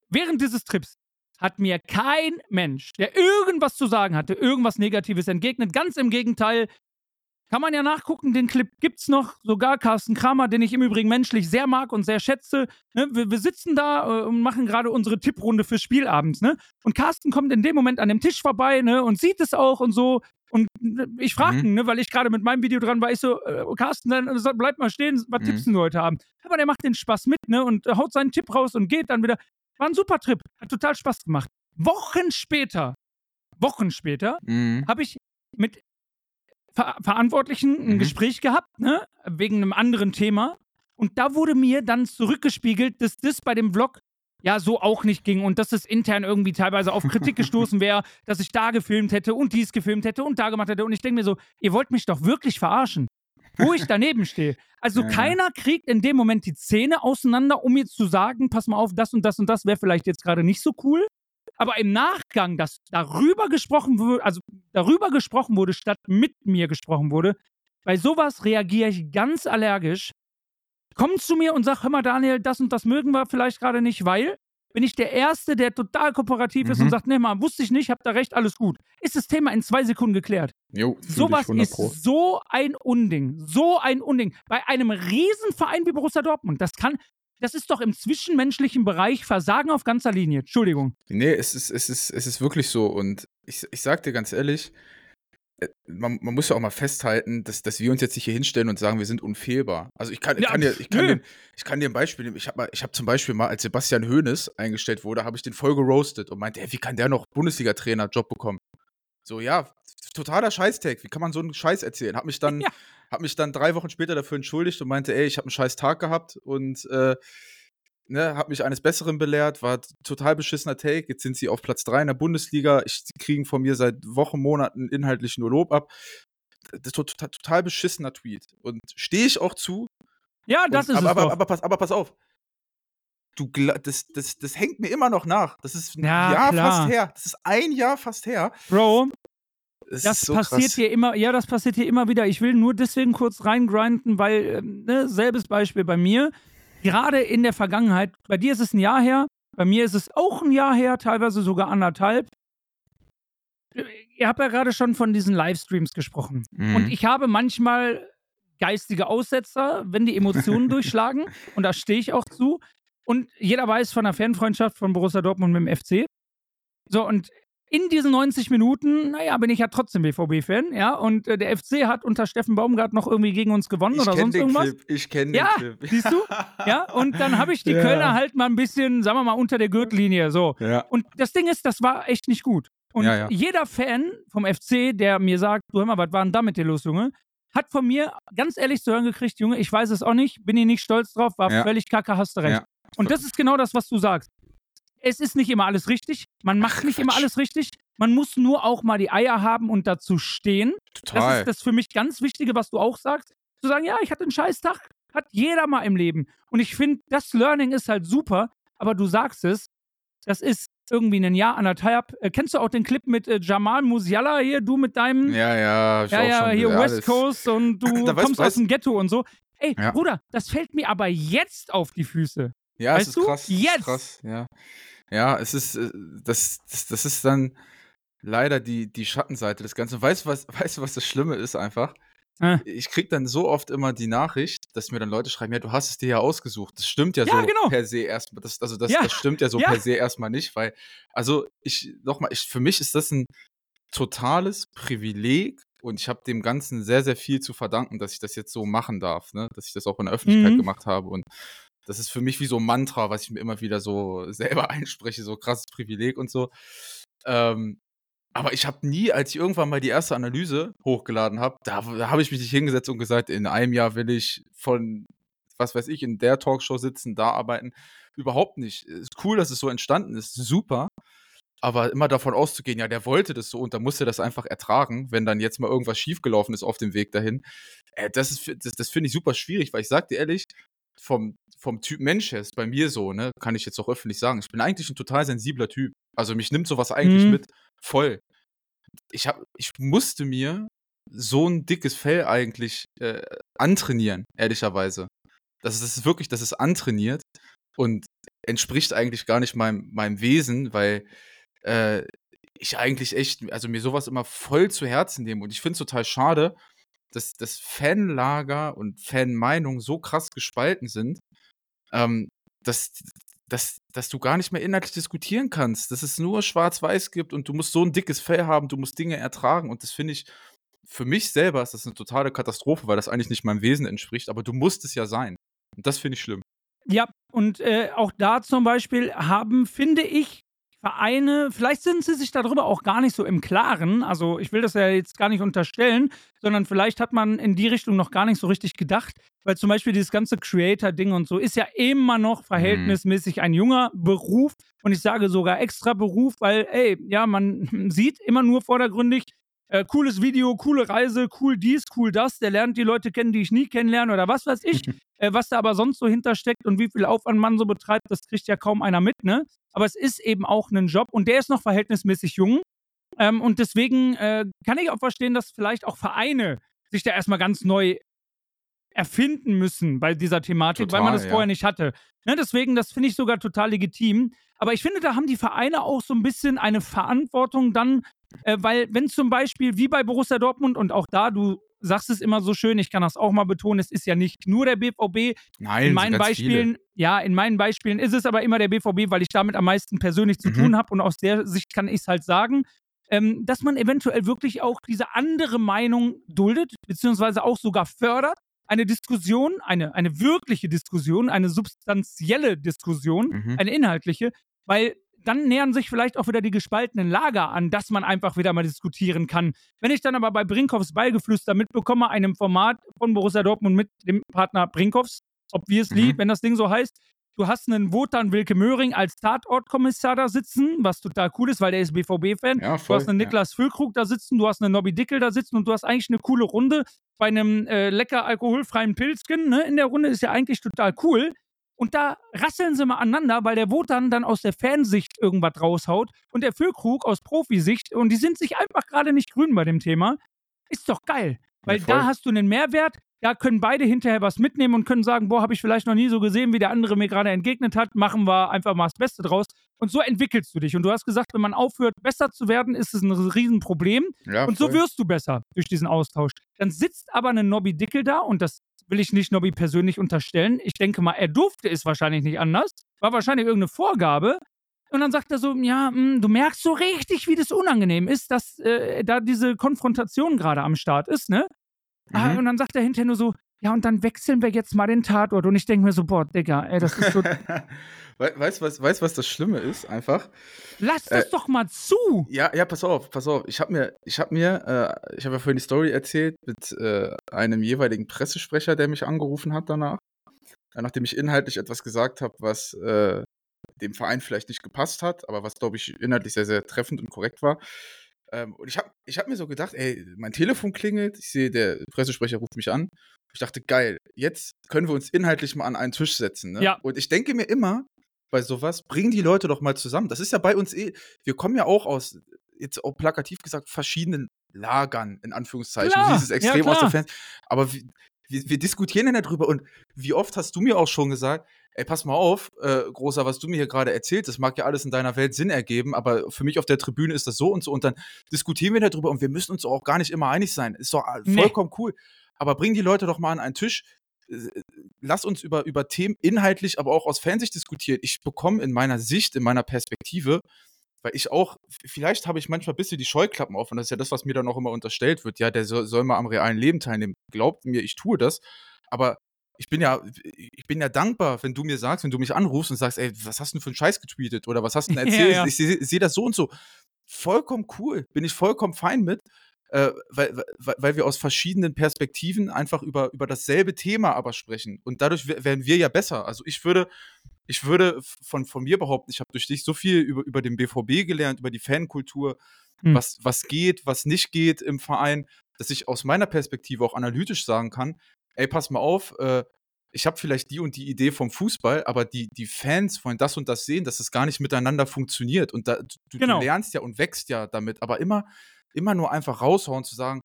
während dieses Trips hat mir kein Mensch, der irgendwas zu sagen hatte, irgendwas Negatives entgegnet. Ganz im Gegenteil, kann man ja nachgucken, den Clip gibt's noch. Sogar Carsten Kramer, den ich im Übrigen menschlich sehr mag und sehr schätze. Ne? Wir, wir, sitzen da äh, und machen gerade unsere Tipprunde fürs Spielabends. Ne? Und Carsten kommt in dem Moment an dem Tisch vorbei ne? und sieht es auch und so. Und äh, ich frage mhm. ihn, ne? weil ich gerade mit meinem Video dran war, ich so, äh, Carsten, dann äh, bleib mal stehen, was mhm. tippst du heute haben? Aber der macht den Spaß mit ne? und haut seinen Tipp raus und geht dann wieder. War ein super Trip, hat total Spaß gemacht. Wochen später, Wochen später, mhm. habe ich mit Ver Verantwortlichen ein mhm. Gespräch gehabt, ne, wegen einem anderen Thema. Und da wurde mir dann zurückgespiegelt, dass das bei dem Vlog ja so auch nicht ging und dass es intern irgendwie teilweise auf Kritik gestoßen wäre, dass ich da gefilmt hätte und dies gefilmt hätte und da gemacht hätte. Und ich denke mir so, ihr wollt mich doch wirklich verarschen, wo ich daneben stehe. Also ja, keiner kriegt in dem Moment die Zähne auseinander, um jetzt zu sagen, pass mal auf, das und das und das wäre vielleicht jetzt gerade nicht so cool aber im Nachgang, dass darüber gesprochen wurde, also darüber gesprochen wurde, statt mit mir gesprochen wurde, bei sowas reagiere ich ganz allergisch. Komm zu mir und sag, hör mal, Daniel, das und das mögen wir vielleicht gerade nicht, weil bin ich der Erste, der total kooperativ mhm. ist und mhm. sagt, nee, mal, wusste ich nicht, hab da recht, alles gut. Ist das Thema in zwei Sekunden geklärt. Jo, Sowas ist so ein Unding. So ein Unding. Bei einem Riesenverein wie Borussia Dortmund. Das kann, das ist doch im zwischenmenschlichen Bereich Versagen auf ganzer Linie. Entschuldigung. Nee, es ist, es ist, es ist wirklich so. Und ich, ich sag dir ganz ehrlich, man, man, muss ja auch mal festhalten, dass, dass wir uns jetzt nicht hier hinstellen und sagen, wir sind unfehlbar. Also ich kann, ich ja, kann, dir, ich kann, dir, ich kann dir ein Beispiel nehmen. Ich habe hab zum Beispiel mal, als Sebastian Hoeneß eingestellt wurde, habe ich den voll geroastet und meinte, hey, wie kann der noch Bundesliga-Trainer-Job bekommen? So, ja, totaler Scheißtag. Wie kann man so einen Scheiß erzählen? Hab mich dann, ja. hab mich dann drei Wochen später dafür entschuldigt und meinte, ey, ich habe einen scheiß Tag gehabt und äh, ne, hab mich eines Besseren belehrt, war total beschissener Take. Jetzt sind sie auf Platz 3 in der Bundesliga. Ich, sie kriegen von mir seit Wochen, Monaten inhaltlich nur Lob ab. Das ist total, total beschissener Tweet. Und stehe ich auch zu. Ja, das und, ist aber, es. Aber, aber, aber, pass, aber pass auf du das, das, das hängt mir immer noch nach. Das ist ein ja, Jahr klar. fast her. Das ist ein Jahr fast her. Bro, das, das so passiert krass. hier immer, ja, das passiert hier immer wieder. Ich will nur deswegen kurz reingrinden, weil, ähm, ne, selbes Beispiel bei mir. Gerade in der Vergangenheit, bei dir ist es ein Jahr her, bei mir ist es auch ein Jahr her, teilweise sogar anderthalb. Ihr habt ja gerade schon von diesen Livestreams gesprochen. Mhm. Und ich habe manchmal geistige Aussetzer, wenn die Emotionen durchschlagen. Und da stehe ich auch zu. Und jeder weiß von der Fanfreundschaft von Borussia Dortmund mit dem FC. So, und in diesen 90 Minuten, naja, bin ich ja trotzdem BVB-Fan, ja, und äh, der FC hat unter Steffen Baumgart noch irgendwie gegen uns gewonnen ich oder sonst den irgendwas. Clip. Ich kenne ja, den Clip. Siehst du? Ja, und dann habe ich die ja. Kölner halt mal ein bisschen, sagen wir mal, unter der Gürtellinie, so. Ja. Und das Ding ist, das war echt nicht gut. Und ja, jeder Fan vom FC, der mir sagt, du hör mal, was war denn da mit dir los, Junge? Hat von mir ganz ehrlich zu hören gekriegt, Junge, ich weiß es auch nicht, bin ich nicht stolz drauf, war völlig kacke, hast du recht. Und das ist genau das, was du sagst es ist nicht immer alles richtig. Man macht nicht immer alles richtig. Man muss nur auch mal die Eier haben und dazu stehen. Total. Das ist das für mich ganz Wichtige, was du auch sagst. Zu sagen, ja, ich hatte einen scheiß Tag. Hat jeder mal im Leben. Und ich finde, das Learning ist halt super. Aber du sagst es, das ist irgendwie ein Jahr, anderthalb. Äh, kennst du auch den Clip mit äh, Jamal Musiala hier, du mit deinem. Ja, ja, ich ja, ja, schon, hier West Coast und du kommst weißt, aus dem Ghetto und so. Ey, ja. Bruder, das fällt mir aber jetzt auf die Füße. Ja, weißt es ist du? krass. Jetzt. Ist krass, ja. Ja, es ist, äh, das, das, das ist dann leider die, die Schattenseite des Ganzen. Weißt du, was, weißt du, was das Schlimme ist einfach? Äh. Ich krieg dann so oft immer die Nachricht, dass mir dann Leute schreiben, ja, du hast es dir ja ausgesucht. Das stimmt ja, ja so genau. per se erstmal. Das, also das, ja. das stimmt ja so ja. per se erstmal nicht, weil, also ich, nochmal, ich, für mich ist das ein totales Privileg und ich habe dem Ganzen sehr, sehr viel zu verdanken, dass ich das jetzt so machen darf, ne? dass ich das auch in der Öffentlichkeit mhm. gemacht habe und das ist für mich wie so ein Mantra, was ich mir immer wieder so selber einspreche, so krasses Privileg und so. Ähm, aber ich habe nie, als ich irgendwann mal die erste Analyse hochgeladen habe, da, da habe ich mich nicht hingesetzt und gesagt, in einem Jahr will ich von, was weiß ich, in der Talkshow sitzen, da arbeiten. Überhaupt nicht. Ist cool, dass es so entstanden ist, super. Aber immer davon auszugehen, ja, der wollte das so und da musste das einfach ertragen, wenn dann jetzt mal irgendwas schiefgelaufen ist auf dem Weg dahin. Äh, das das, das finde ich super schwierig, weil ich sag dir ehrlich, vom, vom Typ Mensch her ist bei mir so, ne, kann ich jetzt auch öffentlich sagen. Ich bin eigentlich ein total sensibler Typ. Also mich nimmt sowas eigentlich mhm. mit voll. Ich, hab, ich musste mir so ein dickes Fell eigentlich äh, antrainieren, ehrlicherweise. Das ist wirklich, das ist antrainiert und entspricht eigentlich gar nicht meinem, meinem Wesen, weil äh, ich eigentlich echt, also mir sowas immer voll zu Herzen nehme. Und ich finde es total schade, dass das Fanlager und Fanmeinung so krass gespalten sind, ähm, dass, dass, dass du gar nicht mehr inhaltlich diskutieren kannst, dass es nur Schwarz-Weiß gibt und du musst so ein dickes Fell haben, du musst Dinge ertragen. Und das finde ich, für mich selber ist das eine totale Katastrophe, weil das eigentlich nicht meinem Wesen entspricht, aber du musst es ja sein. Und das finde ich schlimm. Ja, und äh, auch da zum Beispiel haben, finde ich, Vereine, vielleicht sind sie sich darüber auch gar nicht so im Klaren. Also ich will das ja jetzt gar nicht unterstellen, sondern vielleicht hat man in die Richtung noch gar nicht so richtig gedacht, weil zum Beispiel dieses ganze Creator-Ding und so ist ja immer noch verhältnismäßig ein junger Beruf und ich sage sogar extra Beruf, weil, ey, ja, man sieht immer nur vordergründig, äh, cooles Video, coole Reise, cool dies, cool das, der lernt die Leute kennen, die ich nie kennenlerne oder was weiß ich. äh, was da aber sonst so hintersteckt und wie viel Aufwand man so betreibt, das kriegt ja kaum einer mit, ne? Aber es ist eben auch ein Job und der ist noch verhältnismäßig jung. Ähm, und deswegen äh, kann ich auch verstehen, dass vielleicht auch Vereine sich da erstmal ganz neu erfinden müssen bei dieser Thematik, total, weil man das ja. vorher nicht hatte. Ne, deswegen, das finde ich sogar total legitim. Aber ich finde, da haben die Vereine auch so ein bisschen eine Verantwortung dann, äh, weil wenn zum Beispiel wie bei Borussia Dortmund und auch da, du sagst es immer so schön, ich kann das auch mal betonen, es ist ja nicht nur der BVB. Nein, in meinen Beispielen, viele. ja, in meinen Beispielen ist es aber immer der BVB, weil ich damit am meisten persönlich zu mhm. tun habe und aus der Sicht kann ich es halt sagen. Ähm, dass man eventuell wirklich auch diese andere Meinung duldet, beziehungsweise auch sogar fördert. Eine Diskussion, eine, eine wirkliche Diskussion, eine substanzielle Diskussion, mhm. eine inhaltliche, weil dann nähern sich vielleicht auch wieder die gespaltenen Lager an, dass man einfach wieder mal diskutieren kann. Wenn ich dann aber bei Brinkhoffs Ballgeflüster mitbekomme, einem Format von Borussia Dortmund mit dem Partner Brinkhoffs, obviously, mhm. wenn das Ding so heißt, du hast einen Wotan Wilke Möhring als Tatortkommissar da sitzen, was total cool ist, weil der ist BVB-Fan. Ja, du hast einen Niklas ja. Füllkrug da sitzen, du hast einen Nobby Dickel da sitzen und du hast eigentlich eine coole Runde bei einem äh, lecker alkoholfreien Pilzken. Ne? In der Runde ist ja eigentlich total cool. Und da rasseln sie mal aneinander, weil der Wotan dann aus der Fansicht irgendwas raushaut und der Füllkrug aus Profisicht und die sind sich einfach gerade nicht grün bei dem Thema. Ist doch geil. Weil ja, da hast du einen Mehrwert, da können beide hinterher was mitnehmen und können sagen, boah, habe ich vielleicht noch nie so gesehen, wie der andere mir gerade entgegnet hat, machen wir einfach mal das Beste draus. Und so entwickelst du dich. Und du hast gesagt, wenn man aufhört, besser zu werden, ist es ein Riesenproblem. Ja, und so wirst du besser durch diesen Austausch. Dann sitzt aber ein Nobby Dickel da und das will ich nicht Nobby persönlich unterstellen. Ich denke mal, er durfte es wahrscheinlich nicht anders. War wahrscheinlich irgendeine Vorgabe. Und dann sagt er so, ja, mh, hm, du merkst so richtig, wie das unangenehm ist, dass äh, da diese Konfrontation gerade am Start ist, ne? Ah, mhm. und dann sagt er hinterher nur so, ja, und dann wechseln wir jetzt mal den Tatort. Und ich denke mir so, boah, Digga, ey, das ist so. weißt du, was, weißt, was das Schlimme ist? Einfach. Lass das äh, doch mal zu! Ja, ja, pass auf, pass auf. Ich habe mir, ich habe mir, äh, ich habe ja vorhin die Story erzählt mit äh, einem jeweiligen Pressesprecher, der mich angerufen hat danach. Äh, nachdem ich inhaltlich etwas gesagt habe, was äh, dem Verein vielleicht nicht gepasst hat, aber was, glaube ich, inhaltlich sehr, sehr treffend und korrekt war. Ähm, und ich habe ich hab mir so gedacht, ey, mein Telefon klingelt, ich sehe, der Pressesprecher ruft mich an. Ich dachte, geil, jetzt können wir uns inhaltlich mal an einen Tisch setzen. Ne? Ja. Und ich denke mir immer bei sowas, bring die Leute doch mal zusammen. Das ist ja bei uns eh, wir kommen ja auch aus, jetzt auch plakativ gesagt, verschiedenen Lagern, in Anführungszeichen. Klar. Du siehst es extrem ja, aus der Fans. Aber wir, wir, wir diskutieren ja darüber. Und wie oft hast du mir auch schon gesagt, ey, pass mal auf, äh, Großer, was du mir hier gerade erzählt, das mag ja alles in deiner Welt Sinn ergeben, aber für mich auf der Tribüne ist das so und so und dann diskutieren wir darüber und wir müssen uns auch gar nicht immer einig sein. Ist doch äh, vollkommen nee. cool. Aber bring die Leute doch mal an einen Tisch, äh, lass uns über, über Themen inhaltlich, aber auch aus Fansicht diskutieren. Ich bekomme in meiner Sicht, in meiner Perspektive, weil ich auch, vielleicht habe ich manchmal ein bisschen die Scheuklappen auf und das ist ja das, was mir dann auch immer unterstellt wird. Ja, der soll, soll mal am realen Leben teilnehmen. Glaubt mir, ich tue das. Aber ich bin ja, ich bin ja dankbar, wenn du mir sagst, wenn du mich anrufst und sagst, ey, was hast du denn für einen Scheiß getweetet oder was hast du denn erzählt? Ja, ja. Ich sehe seh das so und so. Vollkommen cool, bin ich vollkommen fein mit, äh, weil, weil, weil wir aus verschiedenen Perspektiven einfach über, über dasselbe Thema aber sprechen. Und dadurch werden wir ja besser. Also ich würde, ich würde von, von mir behaupten, ich habe durch dich so viel über, über den BVB gelernt, über die Fankultur, hm. was, was geht, was nicht geht im Verein, dass ich aus meiner Perspektive auch analytisch sagen kann, ey, pass mal auf, äh, ich habe vielleicht die und die Idee vom Fußball, aber die, die Fans wollen das und das sehen, dass es gar nicht miteinander funktioniert. Und da, du, genau. du lernst ja und wächst ja damit, aber immer, immer nur einfach raushauen zu sagen,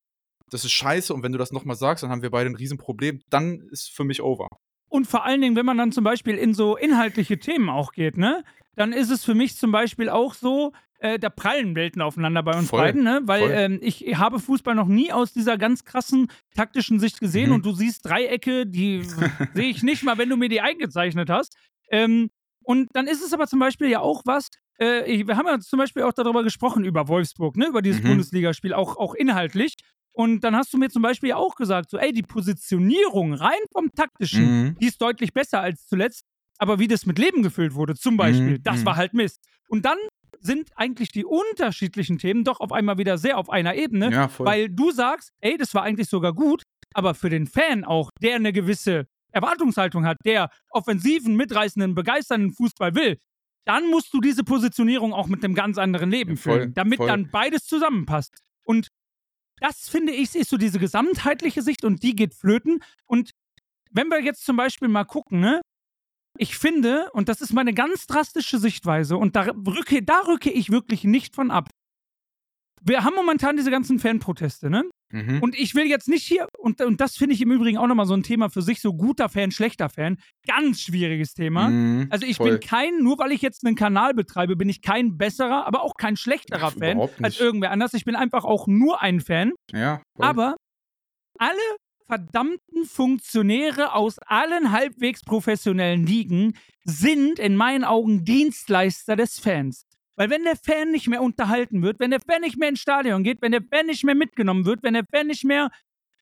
das ist scheiße und wenn du das nochmal sagst, dann haben wir beide ein Riesenproblem, dann ist für mich over. Und vor allen Dingen, wenn man dann zum Beispiel in so inhaltliche Themen auch geht, ne? Dann ist es für mich zum Beispiel auch so, äh, da prallen Welten aufeinander bei uns Voll, beiden, ne? Weil ähm, ich habe Fußball noch nie aus dieser ganz krassen taktischen Sicht gesehen Mhm. und du siehst Dreiecke, die sehe ich nicht mal, wenn du mir die eingezeichnet hast. Ähm, und dann ist es aber zum Beispiel ja auch was, äh, ich, wir haben ja zum Beispiel auch darüber gesprochen, über Wolfsburg, ne? Über dieses Mhm. Bundesligaspiel, auch, auch inhaltlich. Und dann hast du mir zum Beispiel ja auch gesagt, so, ey, die Positionierung rein vom taktischen, Mhm. die ist deutlich besser als zuletzt. Aber wie das mit Leben gefüllt wurde, zum Beispiel, Mhm, das mhm. war halt Mist. Und dann sind eigentlich die unterschiedlichen Themen doch auf einmal wieder sehr auf einer Ebene, Ja, weil du sagst, ey, das war eigentlich sogar gut, aber für den Fan auch, der eine gewisse Erwartungshaltung hat, der offensiven, mitreißenden, begeisternden Fußball will, dann musst du diese Positionierung auch mit einem ganz anderen Leben Ja, voll, füllen, damit voll. dann beides zusammenpasst. Und das finde ich, ist so diese gesamtheitliche Sicht und die geht flöten. Und wenn wir jetzt zum Beispiel mal gucken, ne, ich finde, und das ist meine ganz drastische Sichtweise, und da rücke, da rücke ich wirklich nicht von ab. Wir haben momentan diese ganzen Fanproteste, ne? Mhm. Und ich will jetzt nicht hier, und, und das finde ich im Übrigen auch nochmal so ein Thema für sich, so guter Fan, schlechter Fan. Ganz schwieriges Thema. Mhm, Also ich voll. bin kein, nur weil ich jetzt einen Kanal betreibe, bin ich kein besserer, aber auch kein schlechterer Ach, Fan als irgendwer anders. Ich bin einfach auch nur ein Fan. Ja, voll. Aber alle verdammten Funktionäre aus allen halbwegs professionellen Ligen sind in meinen Augen Dienstleister des Fans. Weil wenn der Fan nicht mehr unterhalten wird, wenn der Fan nicht mehr ins Stadion geht, wenn der Fan nicht mehr mitgenommen wird, wenn der Fan nicht mehr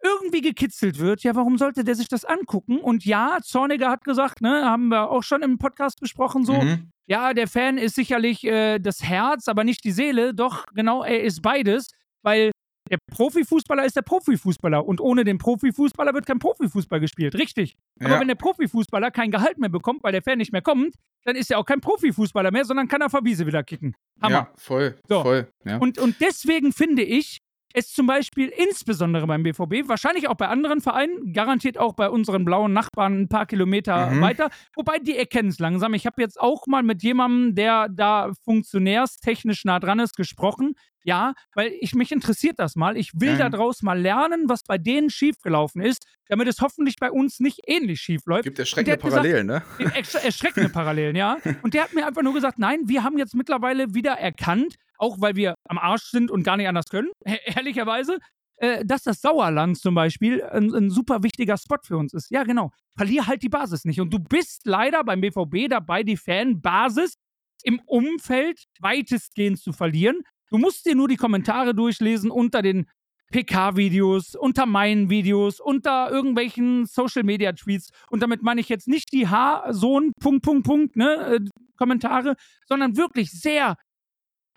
irgendwie gekitzelt wird, ja, warum sollte der sich das angucken? Und ja, Zorniger hat gesagt, ne, haben wir auch schon im Podcast besprochen, so, Mhm. ja, der Fan ist sicherlich äh, das Herz, aber nicht die Seele. Doch, genau, er ist beides, weil der Profifußballer ist der Profifußballer und ohne den Profifußballer wird kein Profifußball gespielt. Richtig. Aber Ja. wenn der Profifußballer kein Gehalt mehr bekommt, weil der Fan nicht mehr kommt, dann ist er auch kein Profifußballer mehr, sondern kann auf der Wiese wieder kicken. Hammer. Ja, voll. So. Voll. Ja. Und, und deswegen finde ich es zum Beispiel insbesondere beim BVB, wahrscheinlich auch bei anderen Vereinen, garantiert auch bei unseren blauen Nachbarn ein paar Kilometer Mhm. weiter, wobei die erkennen es langsam. Ich habe jetzt auch mal mit jemandem, der da funktionärstechnisch nah dran ist, gesprochen. Ja, weil ich mich interessiert das mal. Ich will Ja, daraus mal lernen, was bei denen schiefgelaufen ist, damit es hoffentlich bei uns nicht ähnlich schief läuft. Gibt erschreckende hat gesagt- Parallelen, ne? Ersch- erschreckende Parallelen, ja. Und der hat mir einfach nur gesagt, nein, wir haben jetzt mittlerweile wieder erkannt, auch weil wir am Arsch sind und gar nicht anders können, ehrlicherweise, äh, dass das Sauerland zum Beispiel ein, ein super wichtiger Spot für uns ist. Ja, genau. Verlier halt die Basis nicht. Und du bist leider beim BVB dabei, die Fanbasis im Umfeld weitestgehend zu verlieren. Du musst dir nur die Kommentare durchlesen unter den PK-Videos, unter meinen Videos, unter irgendwelchen Social-Media-Tweets. Und damit meine ich jetzt nicht die H-Sohn, Punkt, Punkt, Punkt, ne, äh, Kommentare, sondern wirklich sehr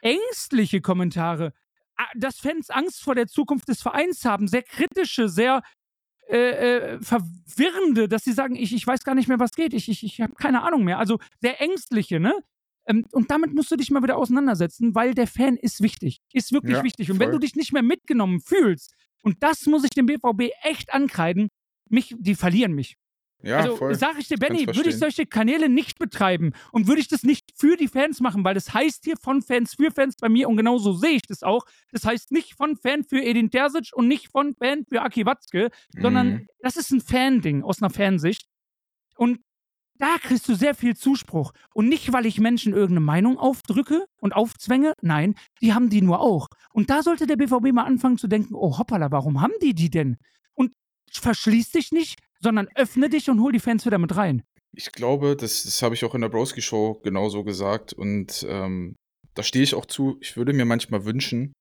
ängstliche Kommentare. Dass Fans Angst vor der Zukunft des Vereins haben, sehr kritische, sehr äh, äh, verwirrende, dass sie sagen, ich, ich weiß gar nicht mehr, was geht, ich, ich, ich habe keine Ahnung mehr. Also sehr ängstliche, ne? Ähm, und damit musst du dich mal wieder auseinandersetzen, weil der Fan ist wichtig. Ist wirklich Ja, wichtig. Und wenn voll. du dich nicht mehr mitgenommen fühlst, und das muss ich dem BVB echt ankreiden, mich, die verlieren mich. Ja, also voll. sage ich dir, Benny, würde ich solche Kanäle nicht betreiben und würde ich das nicht für die Fans machen, weil das heißt hier von Fans für Fans bei mir und genauso sehe ich das auch. Das heißt nicht von Fan für Edin Terzic und nicht von Fan für Aki Watzke, sondern Mhm. das ist ein Fan-Ding aus einer Fansicht. Und da kriegst du sehr viel Zuspruch. Und nicht, weil ich Menschen irgendeine Meinung aufdrücke und aufzwänge. Nein, die haben die nur auch. Und da sollte der BVB mal anfangen zu denken, oh hoppala, warum haben die die denn? Und verschließ dich nicht, sondern öffne dich und hol die Fans wieder mit rein. Ich glaube, das, das habe ich auch in der Broski-Show genauso gesagt. Und ähm, da stehe ich auch zu. Ich würde mir manchmal wünschen,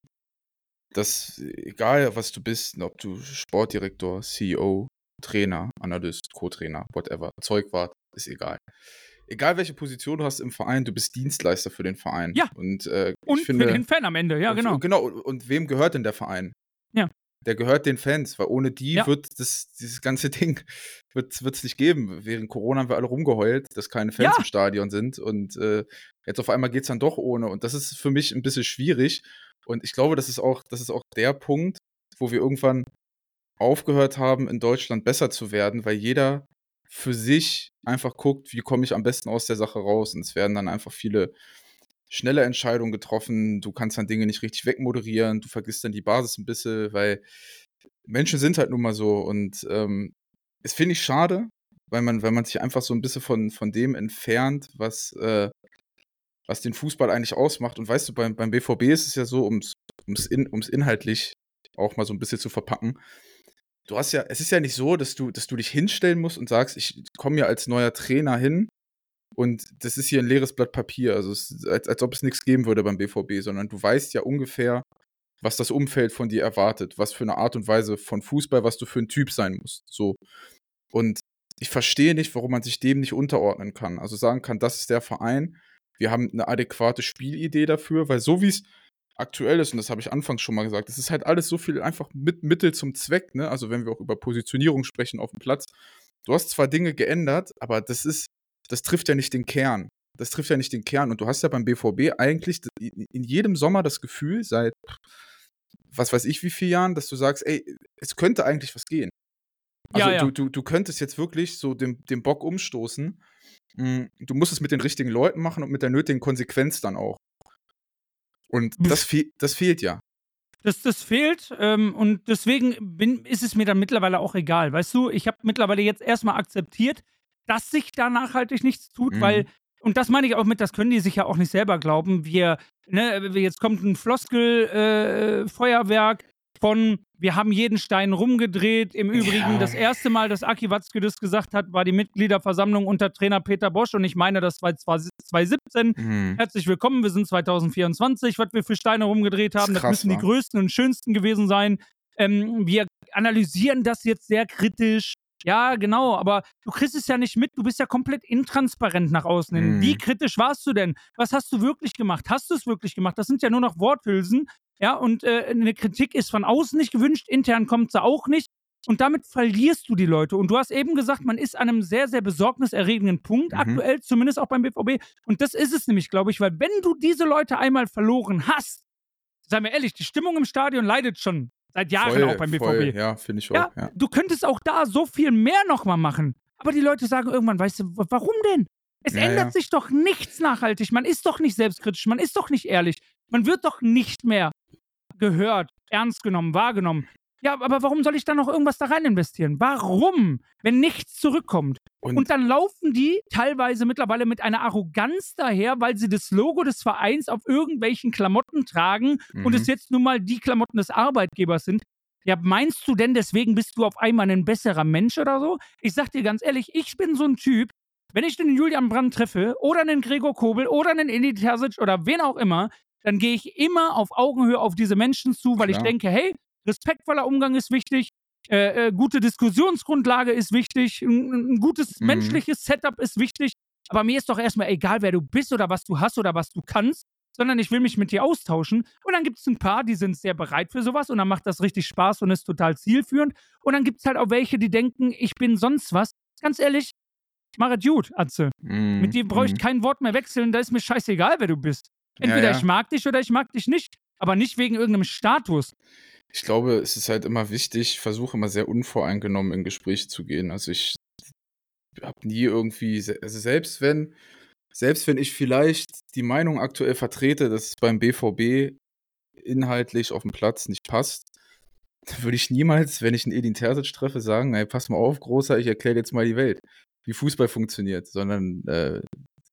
dass, egal was du bist, ob du Sportdirektor, CEO, Trainer, Analyst, Co-Trainer, whatever, Zeugwart, ist egal. Egal welche Position du hast im Verein, du bist Dienstleister für den Verein. Ja. Und, äh, Und ich finde, für den Fan am Ende, ja, und- genau. Und, genau. Und wem gehört denn der Verein? Ja. Der gehört den Fans, weil ohne die Ja. wird das, dieses ganze Ding wird es nicht geben. Während Corona haben wir alle rumgeheult, dass keine Fans Ja. im Stadion sind. Und äh, jetzt auf einmal geht es dann doch ohne. Und das ist für mich ein bisschen schwierig. Und ich glaube, das ist auch, das ist auch der Punkt, wo wir irgendwann aufgehört haben, in Deutschland besser zu werden, weil jeder für sich einfach guckt, wie komme ich am besten aus der Sache raus. Und es werden dann einfach viele schnelle Entscheidungen getroffen. Du kannst dann Dinge nicht richtig wegmoderieren. Du vergisst dann die Basis ein bisschen, weil Menschen sind halt nun mal so und ähm, es finde ich schade, weil man, weil man sich einfach so ein bisschen von, von dem entfernt, was, äh, was den Fußball eigentlich ausmacht. Und weißt du, beim, beim BVB ist es ja so, ums, ums, in, ums inhaltlich auch mal so ein bisschen zu verpacken. Du hast ja, es ist ja nicht so, dass du, dass du dich hinstellen musst und sagst, ich komme ja als neuer Trainer hin und das ist hier ein leeres Blatt Papier. Also es als, als ob es nichts geben würde beim BVB, sondern du weißt ja ungefähr, was das Umfeld von dir erwartet, was für eine Art und Weise von Fußball, was du für ein Typ sein musst. So. Und ich verstehe nicht, warum man sich dem nicht unterordnen kann. Also sagen kann, das ist der Verein, wir haben eine adäquate Spielidee dafür, weil so wie es aktuell ist, und das habe ich anfangs schon mal gesagt, es ist halt alles so viel einfach mit Mittel zum Zweck, ne? Also wenn wir auch über Positionierung sprechen auf dem Platz. Du hast zwar Dinge geändert, aber das ist, das trifft ja nicht den Kern. Das trifft ja nicht den Kern. Und du hast ja beim BVB eigentlich in jedem Sommer das Gefühl, seit was weiß ich wie vielen Jahren, dass du sagst, ey, es könnte eigentlich was gehen. Also Ja, ja. Du, du, du könntest jetzt wirklich so den, den Bock umstoßen. Mm, Du musst es mit den richtigen Leuten machen und mit der nötigen Konsequenz dann auch. Und Hm. das, fe das fehlt ja. Das, das fehlt ähm, und deswegen bin, ist es mir dann mittlerweile auch egal. Weißt du, ich habe mittlerweile jetzt erstmal akzeptiert, dass sich da nachhaltig nichts tut, Mhm. weil, und das meine ich auch mit, das können die sich ja auch nicht selber glauben. Wir, ne, jetzt kommt ein Floskel-Feuerwerk von, wir haben jeden Stein rumgedreht. Im Übrigen, Ja. das erste Mal, dass Aki Watzke das gesagt hat, war die Mitgliederversammlung unter Trainer Peter Bosch und ich meine, das war 2017. Mhm. Herzlich willkommen, wir sind 2024, was wir für Steine rumgedreht haben. Das, krass, müssen die größten und schönsten gewesen sein. Ähm, wir analysieren das jetzt sehr kritisch. Ja, genau, aber du kriegst es ja nicht mit, du bist ja komplett intransparent nach außen hin. Mhm. Wie kritisch warst du denn? Was hast du wirklich gemacht? Hast du es wirklich gemacht? Das sind ja nur noch Worthülsen. Ja, und äh, eine Kritik ist von außen nicht gewünscht, intern kommt sie auch nicht. Und damit verlierst du die Leute. Und du hast eben gesagt, man ist an einem sehr, sehr besorgniserregenden Punkt, Mhm. aktuell, zumindest auch beim BVB. Und das ist es nämlich, glaube ich, weil wenn du diese Leute einmal verloren hast, seien wir ehrlich, die Stimmung im Stadion leidet schon seit Jahren Voll, auch beim BVB. voll, ja, finde ich auch. Ja, Ja. du könntest auch da so viel mehr nochmal machen. Aber die Leute sagen irgendwann, weißt du, wa- warum denn? Es Ja, ändert sich doch nichts nachhaltig. Man ist doch nicht selbstkritisch, man ist doch nicht ehrlich. Man wird doch nicht mehr gehört, ernst genommen, wahrgenommen. Ja, aber warum soll ich dann noch irgendwas da rein investieren? Warum? Wenn nichts zurückkommt. Und, Und dann laufen die teilweise mittlerweile mit einer Arroganz daher, weil sie das Logo des Vereins auf irgendwelchen Klamotten tragen und Mhm. es jetzt nun mal die Klamotten des Arbeitgebers sind. Ja, meinst du denn, deswegen bist du auf einmal ein besserer Mensch oder so? Ich sag dir ganz ehrlich, ich bin so ein Typ, wenn ich den Julian Brandt treffe oder einen Gregor Kobel oder einen Edi Terzic oder wen auch immer, dann gehe ich immer auf Augenhöhe auf diese Menschen zu, weil ich Klar. denke, hey, respektvoller Umgang ist wichtig, äh, äh, gute Diskussionsgrundlage ist wichtig, ein, ein gutes Mhm. menschliches Setup ist wichtig. Aber mir ist doch erstmal egal, wer du bist oder was du hast oder was du kannst, sondern ich will mich mit dir austauschen. Und dann gibt es ein paar, die sind sehr bereit für sowas und dann macht das richtig Spaß und ist total zielführend. Und dann gibt es halt auch welche, die denken, ich bin sonst was. Ganz ehrlich, mach es gut, Atze. Mhm, Mit dir brauche ich mhm. kein Wort mehr wechseln, da ist mir scheißegal, wer du bist. Ja, Entweder ja. ich mag dich oder ich mag dich nicht. Aber nicht wegen irgendeinem Status. Ich glaube, es ist halt immer wichtig, ich versuche immer sehr unvoreingenommen in Gespräche zu gehen. Also ich habe nie irgendwie, also selbst wenn, selbst wenn ich vielleicht die Meinung aktuell vertrete, dass es beim BVB inhaltlich auf dem Platz nicht passt, würde ich niemals, wenn ich einen Edin Terzic treffe, sagen, ey, pass mal auf, Großer, ich erkläre jetzt mal die Welt, wie Fußball funktioniert, sondern äh,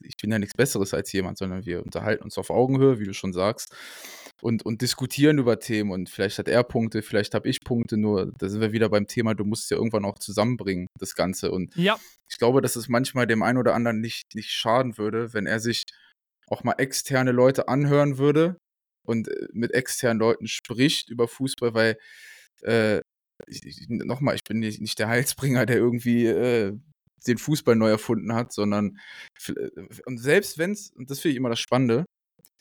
ich bin ja nichts Besseres als jemand, sondern wir unterhalten uns auf Augenhöhe, wie du schon sagst, und, und diskutieren über Themen und vielleicht hat er Punkte, vielleicht habe ich Punkte, nur da sind wir wieder beim Thema, du musst es ja irgendwann auch zusammenbringen, das Ganze. Und Ja, ich glaube, dass es manchmal dem einen oder anderen nicht, nicht schaden würde, wenn er sich auch mal externe Leute anhören würde und äh, mit externen Leuten spricht über Fußball, weil äh, nochmal, ich bin nicht, nicht der Heilsbringer, der irgendwie äh, den Fußball neu erfunden hat, sondern äh, und selbst wenn es, und das finde ich immer das Spannende,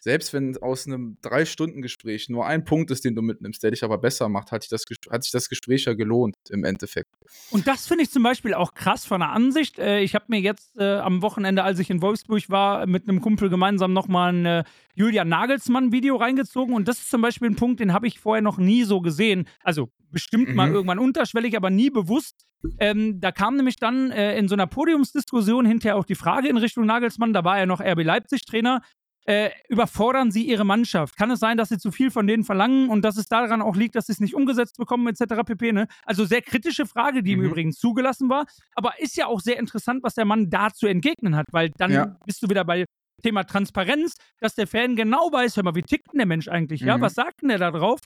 selbst wenn aus einem Drei-Stunden-Gespräch nur ein Punkt ist, den du mitnimmst, der dich aber besser macht, hat sich das, hat sich das Gespräch ja gelohnt im Endeffekt. Und das finde ich zum Beispiel auch krass von der Ansicht. Äh, ich habe mir jetzt äh, am Wochenende, als ich in Wolfsburg war, mit einem Kumpel gemeinsam nochmal ein äh, Julian Nagelsmann-Video reingezogen. Und das ist zum Beispiel ein Punkt, den habe ich vorher noch nie so gesehen. Also bestimmt mal Mhm. irgendwann unterschwellig, aber nie bewusst. Ähm, da kam nämlich dann äh, in so einer Podiumsdiskussion hinterher auch die Frage in Richtung Nagelsmann, da war er noch RB Leipzig-Trainer. Äh, überfordern sie ihre Mannschaft? Kann es sein, dass sie zu viel von denen verlangen und dass es daran auch liegt, dass sie es nicht umgesetzt bekommen, etc. pp. Ne? Also sehr kritische Frage, die mhm. im Übrigen zugelassen war. Aber ist ja auch sehr interessant, was der Mann dazu entgegnen hat, weil dann ja. bist du wieder bei Thema Transparenz, dass der Fan genau weiß, hör mal, wie tickt denn der Mensch eigentlich? Mhm. Ja, was sagt denn der da drauf?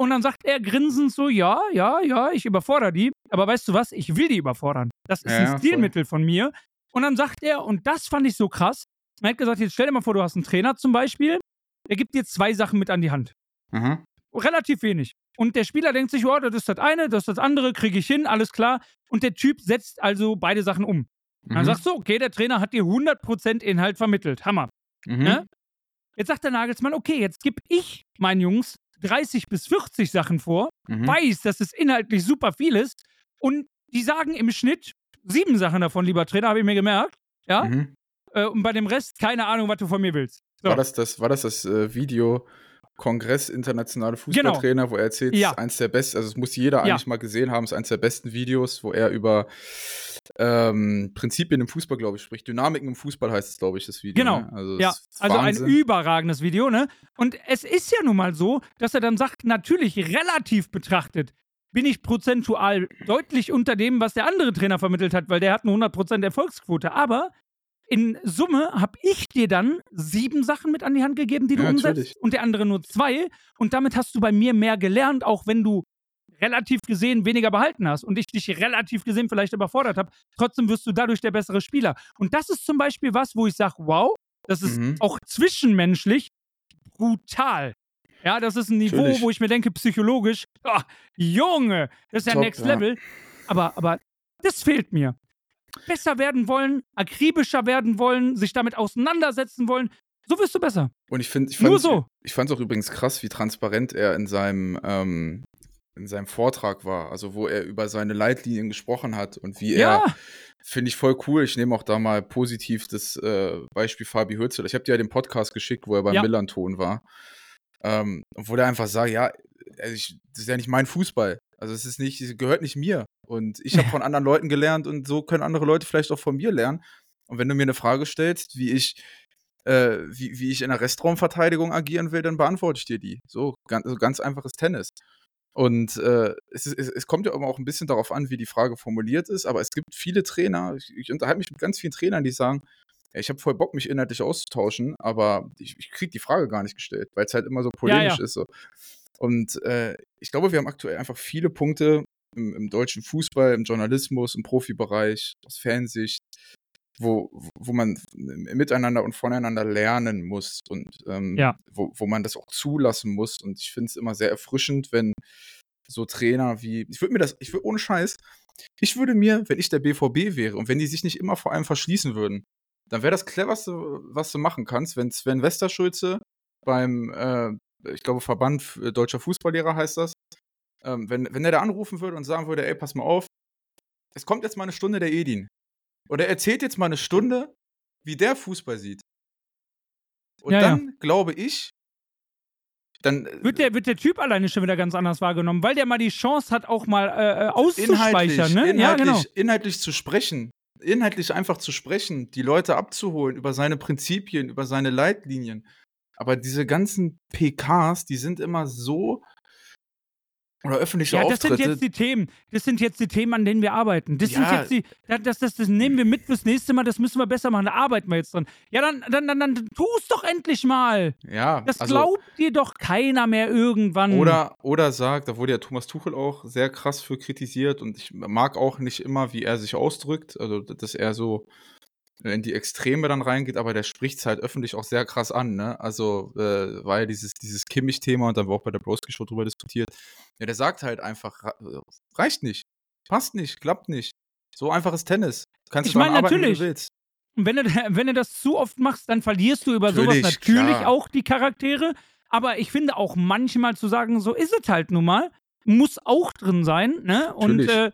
Und dann sagt er grinsend so, ja, ja, ja, ich überfordere die. Aber weißt du was? Ich will die überfordern. Das ist ja, ein Stilmittel voll. von mir. Und dann sagt er, und das fand ich so krass, er hat gesagt, jetzt stell dir mal vor, du hast einen Trainer zum Beispiel, der gibt dir zwei Sachen mit an die Hand. Mhm. Relativ wenig. Und der Spieler denkt sich, oh, das ist das eine, das ist das andere, kriege ich hin, alles klar. Und der Typ setzt also beide Sachen um. Mhm. Dann sagst du, okay, der Trainer hat dir 100% Inhalt vermittelt. Hammer. Mhm. Ne? Jetzt sagt der Nagelsmann, okay, jetzt gebe ich meinen Jungs 30 bis 40 Sachen vor, mhm. weiß, dass es inhaltlich super viel ist und die sagen im Schnitt sieben Sachen davon, lieber Trainer, habe ich mir gemerkt. Ja? Mhm. Äh, und bei dem Rest keine Ahnung, was du von mir willst. So. War das das, war das, das äh, Video Kongress internationale genau. Fußballtrainer, genau. wo er erzählt, ja. ist eins der besten, also es muss jeder ja. eigentlich mal gesehen haben, ist eins der besten Videos, wo er über ähm, Prinzipien im Fußball, glaube ich, spricht. Dynamiken im Fußball heißt es, glaube ich, das Video. Genau. Ne? Also, ja. also ein überragendes Video, ne? Und es ist ja nun mal so, dass er dann sagt, natürlich relativ betrachtet bin ich prozentual deutlich unter dem, was der andere Trainer vermittelt hat, weil der hat eine 100% Erfolgsquote. Aber in Summe habe ich dir dann sieben Sachen mit an die Hand gegeben, die du ja, umsetzt, natürlich. und der andere nur zwei. Und damit hast du bei mir mehr gelernt, auch wenn du relativ gesehen weniger behalten hast und ich dich relativ gesehen vielleicht überfordert habe. Trotzdem wirst du dadurch der bessere Spieler. Und das ist zum Beispiel was, wo ich sage, wow, das ist mhm. auch zwischenmenschlich brutal. Ja, das ist ein Niveau, Natürlich. wo ich mir denke, psychologisch, oh, Junge, das ist ja Top, Next Level. Aber, aber das fehlt mir besser werden wollen, akribischer werden wollen, sich damit auseinandersetzen wollen, so wirst du besser. Und ich finde, ich fand es so. Ich fand es auch übrigens krass, wie transparent er in seinem ähm, in seinem Vortrag war, also wo er über seine Leitlinien gesprochen hat und wie ja. er finde ich voll cool. Ich nehme auch da mal positiv das äh, Beispiel Fabi Hürzel. Ich habe dir ja den Podcast geschickt, wo er beim ja. Millanton war. Ähm, wo der einfach sagt, ja, also ich, das ist ja nicht mein Fußball. Also es ist nicht, gehört nicht mir. Und ich habe von anderen Leuten gelernt und so können andere Leute vielleicht auch von mir lernen. Und wenn du mir eine Frage stellst, wie ich, äh, wie, wie ich in der Restraumverteidigung agieren will, dann beantworte ich dir die. So, ganz, also ganz einfaches Tennis. Und äh, es, ist, es, es, kommt ja immer auch ein bisschen darauf an, wie die Frage formuliert ist, aber es gibt viele Trainer, ich, ich unterhalte mich mit ganz vielen Trainern, die sagen, ich habe voll Bock, mich inhaltlich auszutauschen, aber ich, ich kriege die Frage gar nicht gestellt, weil es halt immer so polemisch ja, ja. ist. So. Und äh, ich glaube, wir haben aktuell einfach viele Punkte, im, im deutschen Fußball, im Journalismus, im Profibereich, aus Fansicht, wo, wo man miteinander und voneinander lernen muss und ähm, ja. wo, wo man das auch zulassen muss. Und ich finde es immer sehr erfrischend, wenn so Trainer wie, ich würde mir das, ich würde ohne Scheiß, ich würde mir, wenn ich der BVB wäre und wenn die sich nicht immer vor allem verschließen würden, dann wäre das cleverste, was du machen kannst, wenn Sven Westerschulze beim, äh, ich glaube, Verband Deutscher Fußballlehrer heißt das, ähm, wenn, wenn er da anrufen würde und sagen würde, ey, pass mal auf, es kommt jetzt mal eine Stunde der Edin. Oder er erzählt jetzt mal eine Stunde, wie der Fußball sieht. Und ja, dann, ja. glaube ich, dann. Äh, wird der, wird der Typ alleine schon wieder ganz anders wahrgenommen, weil der mal die Chance hat, auch mal äh, äh auszuspeichern, ne? Inhaltlich, ja, genau. inhaltlich zu sprechen. Inhaltlich einfach zu sprechen, die Leute abzuholen über seine Prinzipien, über seine Leitlinien. Aber diese ganzen PKs, die sind immer so oder öffentliche ja, das Auftritte. sind jetzt die Themen. Das sind jetzt die Themen, an denen wir arbeiten. Das ja. sind jetzt die, das, das, das nehmen wir mit fürs nächste Mal, das müssen wir besser machen. Da arbeiten wir jetzt dran. Ja, dann, dann, dann, dann tu's doch endlich mal. Ja. Das also, glaubt dir doch keiner mehr irgendwann. Oder, oder sagt, da wurde ja Thomas Tuchel auch sehr krass für kritisiert und ich mag auch nicht immer, wie er sich ausdrückt. Also, dass er so in die Extreme dann reingeht, aber der spricht es halt öffentlich auch sehr krass an, ne? Also äh, war ja dieses, dieses Kimmich-Thema und dann war auch bei der Broski Show drüber diskutiert. Ja, der sagt halt einfach, reicht nicht, passt nicht, klappt nicht. So einfaches Tennis. Kannst ich du meine, natürlich. wie du willst. Wenn du, wenn du das zu oft machst, dann verlierst du über natürlich, sowas natürlich klar. auch die Charaktere. Aber ich finde auch manchmal zu sagen, so ist es halt nun mal, muss auch drin sein. Ne? Und äh,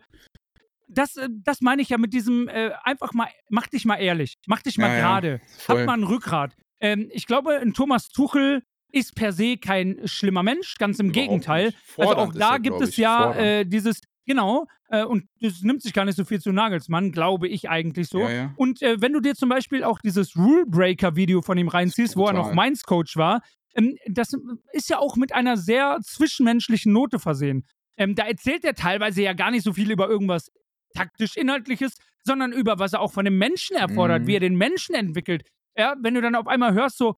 das, äh, das meine ich ja mit diesem, äh, einfach mal, mach dich mal ehrlich, mach dich mal ja, gerade, ja, hab mal ein Rückgrat. Ähm, ich glaube, ein Thomas Tuchel ist per se kein schlimmer Mensch, ganz im Überhaupt Gegenteil. Also auch da gibt es ja äh, dieses, Genau, äh, und das nimmt sich gar nicht so viel zu Nagelsmann, glaube ich eigentlich so. Ja, ja. Und äh, wenn du dir zum Beispiel auch dieses Rule Breaker-Video von ihm reinziehst, wo er noch brutal. Mainz-Coach war, ähm, das ist ja auch mit einer sehr zwischenmenschlichen Note versehen. Ähm, da erzählt er teilweise ja gar nicht so viel über irgendwas taktisch-inhaltliches, sondern über was er auch von dem Menschen erfordert, Mhm. wie er den Menschen entwickelt. Ja, wenn du dann auf einmal hörst, so,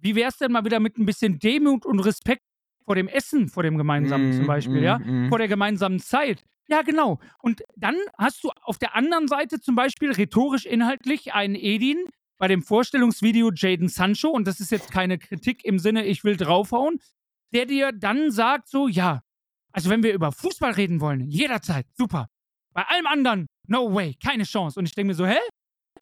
wie wär's denn mal wieder mit ein bisschen Demut und Respekt vor dem Essen, vor dem gemeinsamen zum Mhm, Beispiel, ja? mhm. Vor der gemeinsamen Zeit. Ja, genau. Und dann hast du auf der anderen Seite zum Beispiel rhetorisch inhaltlich einen Edin bei dem Vorstellungsvideo Jaden Sancho, und das ist jetzt keine Kritik im Sinne, ich will draufhauen, der dir dann sagt so, ja, also wenn wir über Fußball reden wollen, jederzeit, super. Bei allem anderen, no way, keine Chance. Und ich denke mir so, hä?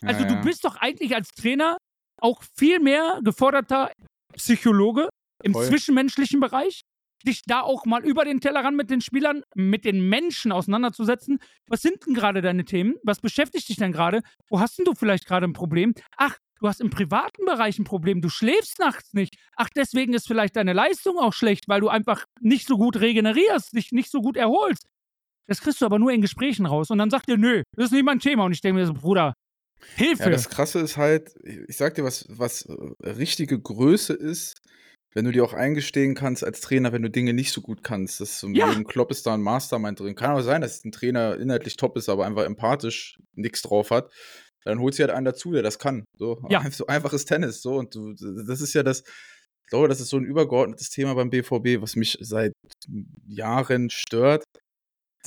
Also Ja, du ja. bist doch eigentlich als Trainer auch viel mehr geforderter Psychologe im Voll. zwischenmenschlichen Bereich, dich da auch mal über den Tellerrand mit den Spielern, mit den Menschen auseinanderzusetzen. Was sind denn gerade deine Themen? Was beschäftigt dich denn gerade? Wo hast denn du vielleicht gerade ein Problem? Ach, du hast im privaten Bereich ein Problem. Du schläfst nachts nicht. Ach, deswegen ist vielleicht deine Leistung auch schlecht, weil du einfach nicht so gut regenerierst, dich nicht so gut erholst. Das kriegst du aber nur in Gesprächen raus. Und dann sagt ihr, nö, das ist nicht mein Thema. Und ich denke mir so, Bruder, Hilfe. Ja, das Krasse ist halt, ich sag dir, was, was richtige Größe ist, wenn du dir auch eingestehen kannst als Trainer, wenn du Dinge nicht so gut kannst. Das ist Ja. Klopp ist da ein Mastermind drin. Kann aber sein, dass ein Trainer inhaltlich top ist, aber einfach empathisch nichts drauf hat. Dann holst du halt einen dazu, der das kann. So, Ja. So einfaches Tennis. So, und du, das ist ja das, ich glaube, das ist so ein übergeordnetes Thema beim BVB, was mich seit Jahren stört,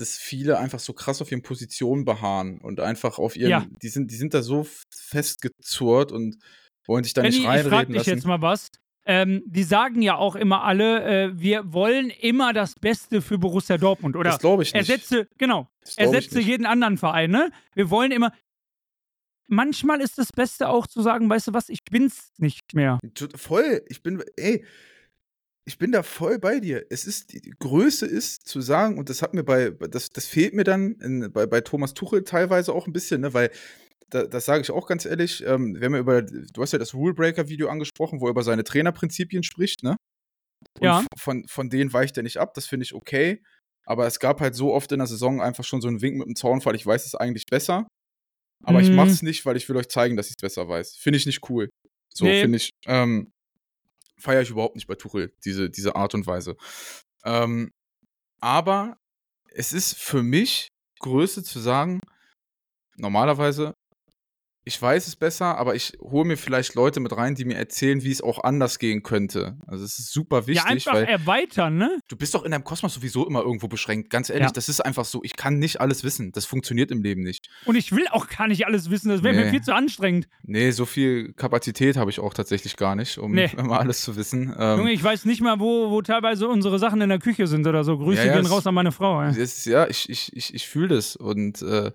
dass viele einfach so krass auf ihren Positionen beharren und einfach auf ihren, Ja. die sind, die sind da so festgezurrt und wollen sich da Benni, nicht ich frage reinreden dich lassen. jetzt mal was. Ähm, die sagen ja auch immer alle, äh, wir wollen immer das Beste für Borussia Dortmund. Oder das glaube ich nicht. ersetze, genau, ich ersetze jeden anderen Verein, ne? Wir wollen immer. Manchmal ist das Beste auch zu sagen, weißt du was, ich bin's nicht mehr. Voll, ich bin, ey, ich bin da voll bei dir. Es ist, die Größe ist zu sagen, und das hat mir bei, das, das fehlt mir dann in, bei, bei Thomas Tuchel teilweise auch ein bisschen, ne, weil, da, das sage ich auch ganz ehrlich, ähm, wir haben ja über, du hast ja das Rulebreaker-Video angesprochen, wo er über seine Trainerprinzipien spricht, ne? Und Ja. Von, von denen weicht er nicht ab, das finde ich okay. Aber es gab halt so oft in der Saison einfach schon so einen Wink mit dem Zaunfall, ich weiß es eigentlich besser. Aber ich Mhm. mach's nicht, weil ich will euch zeigen, dass ich es besser weiß. Finde ich nicht cool. So Nee. finde ich, ähm, feiere ich überhaupt nicht bei Tuchel, diese, diese Art und Weise. Ähm, aber es ist für mich Größe zu sagen, normalerweise, ich weiß es besser, aber ich hole mir vielleicht Leute mit rein, die mir erzählen, wie es auch anders gehen könnte. Also es ist super ja, wichtig, einfach weil erweitern, ne? du bist doch in deinem Kosmos sowieso immer irgendwo beschränkt. Ganz ehrlich, Ja. das ist einfach so. Ich kann nicht alles wissen. Das funktioniert im Leben nicht. Und ich will auch gar nicht alles wissen, das wäre mir Nee. viel zu anstrengend. Nee, so viel Kapazität habe ich auch tatsächlich gar nicht, um Nee. immer alles zu wissen. Ähm, Junge, ich weiß nicht mal, wo, wo teilweise unsere Sachen in der Küche sind oder so. Grüße Ja, ja, gehen raus an meine Frau. Ist, ja, ich, ich, ich, ich fühle das und äh,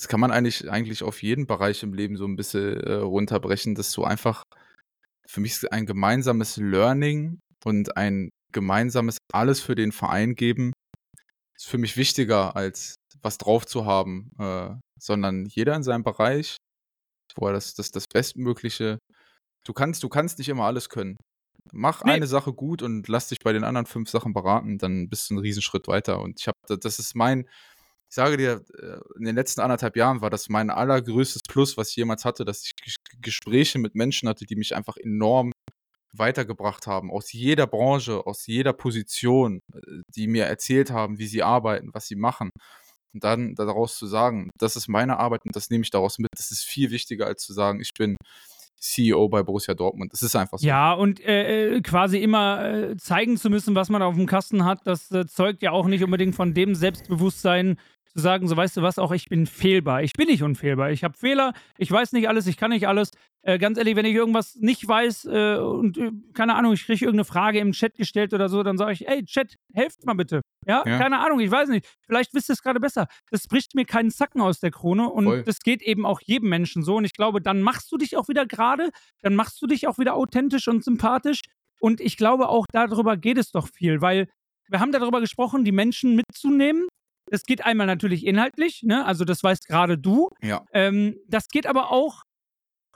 das kann man eigentlich, eigentlich auf jeden Bereich im Leben so ein bisschen äh, runterbrechen, dass du einfach, für mich ein gemeinsames Learning und ein gemeinsames alles für den Verein geben, ist für mich wichtiger, als was drauf zu haben, äh, sondern jeder in seinem Bereich, wo er das, das, das Bestmögliche, du kannst, du kannst nicht immer alles können. Mach Nee. eine Sache gut und lass dich bei den anderen fünf Sachen beraten, dann bist du einen Riesenschritt weiter. Und ich habe, das ist mein, ich sage dir, äh, in den letzten anderthalb Jahren war das mein allergrößtes Plus, was ich jemals hatte, dass ich Ges- Gespräche mit Menschen hatte, die mich einfach enorm weitergebracht haben, aus jeder Branche, aus jeder Position, äh, die mir erzählt haben, wie sie arbeiten, was sie machen. Und dann daraus zu sagen, das ist meine Arbeit und das nehme ich daraus mit, das ist viel wichtiger, als zu sagen, ich bin CEO bei Borussia Dortmund. Das ist einfach so. Ja, und äh, äh, quasi immer zeigen zu müssen, was man auf dem Kasten hat, das äh, zeugt ja auch nicht unbedingt von dem Selbstbewusstsein, zu sagen, so weißt du was, auch ich bin fehlbar. Ich bin nicht unfehlbar. Ich habe Fehler, ich weiß nicht alles, ich kann nicht alles. Äh, ganz ehrlich, wenn ich irgendwas nicht weiß äh, und äh, keine Ahnung, ich kriege irgendeine Frage im Chat gestellt oder so, dann sage ich, ey, Chat, helft mal bitte. Ja? Ja. keine Ahnung, ich weiß nicht. Vielleicht wisst ihr es gerade besser. Das bricht mir keinen Zacken aus der Krone und Voll. das geht eben auch jedem Menschen so. Und ich glaube, dann machst du dich auch wieder gerade, dann machst du dich auch wieder authentisch und sympathisch. Und ich glaube, auch darüber geht es doch viel, weil wir haben darüber gesprochen, die Menschen mitzunehmen. Das geht einmal natürlich inhaltlich, ne? also das weißt gerade du. Ja. Ähm, das geht aber auch,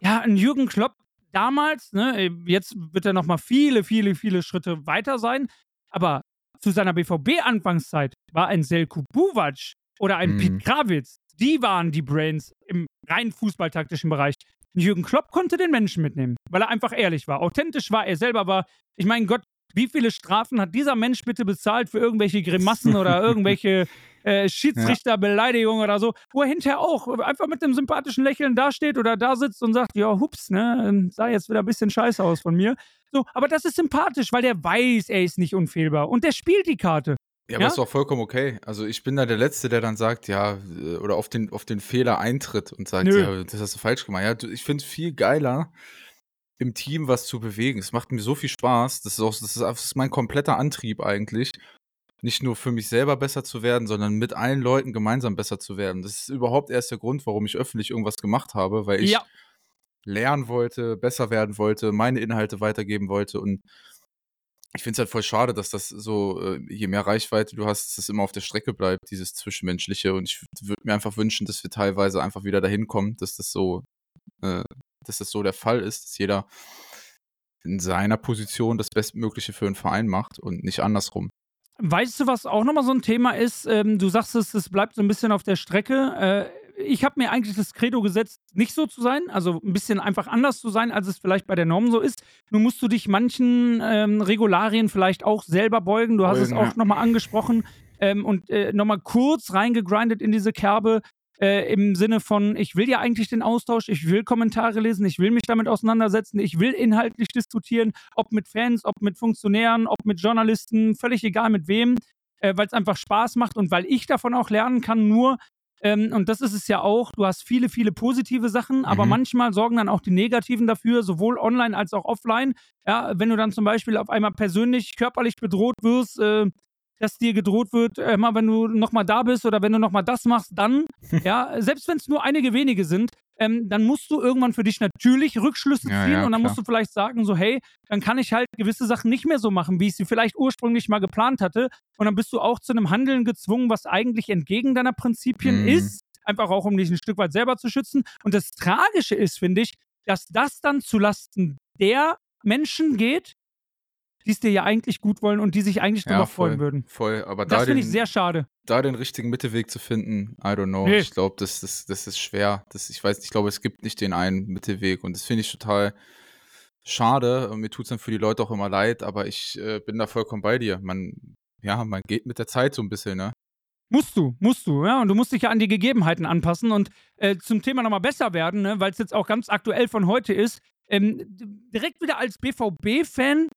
ja, ein Jürgen Klopp damals, ne? jetzt wird er noch mal viele, viele, viele Schritte weiter sein, aber zu seiner BVB-Anfangszeit war ein Selko Buvac oder ein mhm. Pete Krawitz. Die waren die Brains im rein fußballtaktischen Bereich. Jürgen Klopp konnte den Menschen mitnehmen, weil er einfach ehrlich war. Authentisch war, er selber war. Ich meine, Gott, wie viele Strafen hat dieser Mensch bitte bezahlt für irgendwelche Grimassen oder irgendwelche äh, Schiedsrichterbeleidigungen oder so, wo er hinterher auch einfach mit einem sympathischen Lächeln dasteht oder da sitzt und sagt, ja, hups, ne, sah jetzt wieder ein bisschen scheiße aus von mir. So, aber das ist sympathisch, weil der weiß, er ist nicht unfehlbar und der spielt die Karte. Ja, aber ja? ist auch vollkommen okay. Also ich bin da der Letzte, der dann sagt, ja, äh, oder auf den, auf den Fehler eintritt und sagt, Nö. ja, das hast du falsch gemacht. Ja, ich finde es viel geiler, im Team was zu bewegen. Es macht mir so viel Spaß. Das ist auch, das ist, das ist mein kompletter Antrieb eigentlich. Nicht nur für mich selber besser zu werden, sondern mit allen Leuten gemeinsam besser zu werden. Das ist überhaupt erst der Grund, warum ich öffentlich irgendwas gemacht habe, weil ich ja. lernen wollte, besser werden wollte, meine Inhalte weitergeben wollte und ich finde es halt voll schade, dass das so, äh, je mehr Reichweite du hast, dass das immer auf der Strecke bleibt, dieses Zwischenmenschliche. Und ich würde mir einfach wünschen, dass wir teilweise einfach wieder dahin kommen, dass das so, äh, dass das so der Fall ist, dass jeder in seiner Position das Bestmögliche für einen Verein macht und nicht andersrum. Weißt du, was auch nochmal so ein Thema ist? Ähm, du sagst es, es bleibt so ein bisschen auf der Strecke. Äh, ich habe mir eigentlich das Credo gesetzt, nicht so zu sein, also ein bisschen einfach anders zu sein, als es vielleicht bei der Norm so ist. Nun musst du dich manchen ähm, Regularien vielleicht auch selber beugen. Du hast beugen, es auch ja. nochmal angesprochen ähm, und äh, nochmal kurz reingegrindet in diese Kerbe. Äh, Im Sinne von, ich will ja eigentlich den Austausch, ich will Kommentare lesen, ich will mich damit auseinandersetzen, ich will inhaltlich diskutieren, ob mit Fans, ob mit Funktionären, ob mit Journalisten, völlig egal mit wem, äh, weil es einfach Spaß macht und weil ich davon auch lernen kann. Nur ähm, und das ist es ja auch. Du hast viele, viele positive Sachen, aber mhm. manchmal sorgen dann auch die negativen dafür, sowohl online als auch offline. Ja, wenn du dann zum Beispiel auf einmal persönlich körperlich bedroht wirst, äh, dass dir gedroht wird, äh, mal wenn du nochmal da bist oder wenn du nochmal das machst, dann, ja, selbst wenn es nur einige wenige sind, ähm, dann musst du irgendwann für dich natürlich Rückschlüsse ziehen ja, ja, und dann klar. musst du vielleicht sagen, so, hey, dann kann ich halt gewisse Sachen nicht mehr so machen, wie ich sie vielleicht ursprünglich mal geplant hatte. Und dann bist du auch zu einem Handeln gezwungen, was eigentlich entgegen deiner Prinzipien mhm. ist. Einfach auch, um dich ein Stück weit selber zu schützen. Und das Tragische ist, finde ich, dass das dann zulasten der Menschen geht, die es dir ja eigentlich gut wollen und die sich eigentlich darüber ja, freuen würden. Voll, aber das finde ich sehr schade. Da den richtigen Mittelweg zu finden, I don't know. Nee. Ich glaube, das, das, das ist schwer. Das, ich weiß, ich glaube, es gibt nicht den einen Mittelweg und das finde ich total schade. Und mir tut es dann für die Leute auch immer leid, aber ich äh, bin da vollkommen bei dir. Man, ja, man geht mit der Zeit so ein bisschen, ne? Musst du, musst du, ja. Und du musst dich ja an die Gegebenheiten anpassen. Und äh, zum Thema nochmal besser werden, ne, weil es jetzt auch ganz aktuell von heute ist. Ähm, direkt wieder als BVB-Fan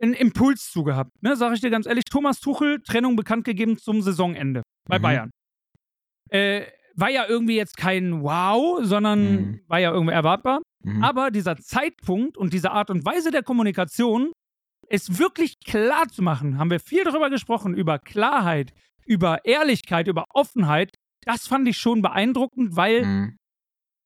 einen Impuls zu gehabt. Ne, sag ich dir ganz ehrlich, Thomas Tuchel, Trennung bekannt gegeben zum Saisonende bei mhm. Bayern. Äh, war ja irgendwie jetzt kein Wow, sondern mhm. war ja irgendwie erwartbar. Mhm. Aber dieser Zeitpunkt und diese Art und Weise der Kommunikation, es wirklich klar zu machen, haben wir viel darüber gesprochen, über Klarheit, über Ehrlichkeit, über Offenheit. Das fand ich schon beeindruckend, weil mhm.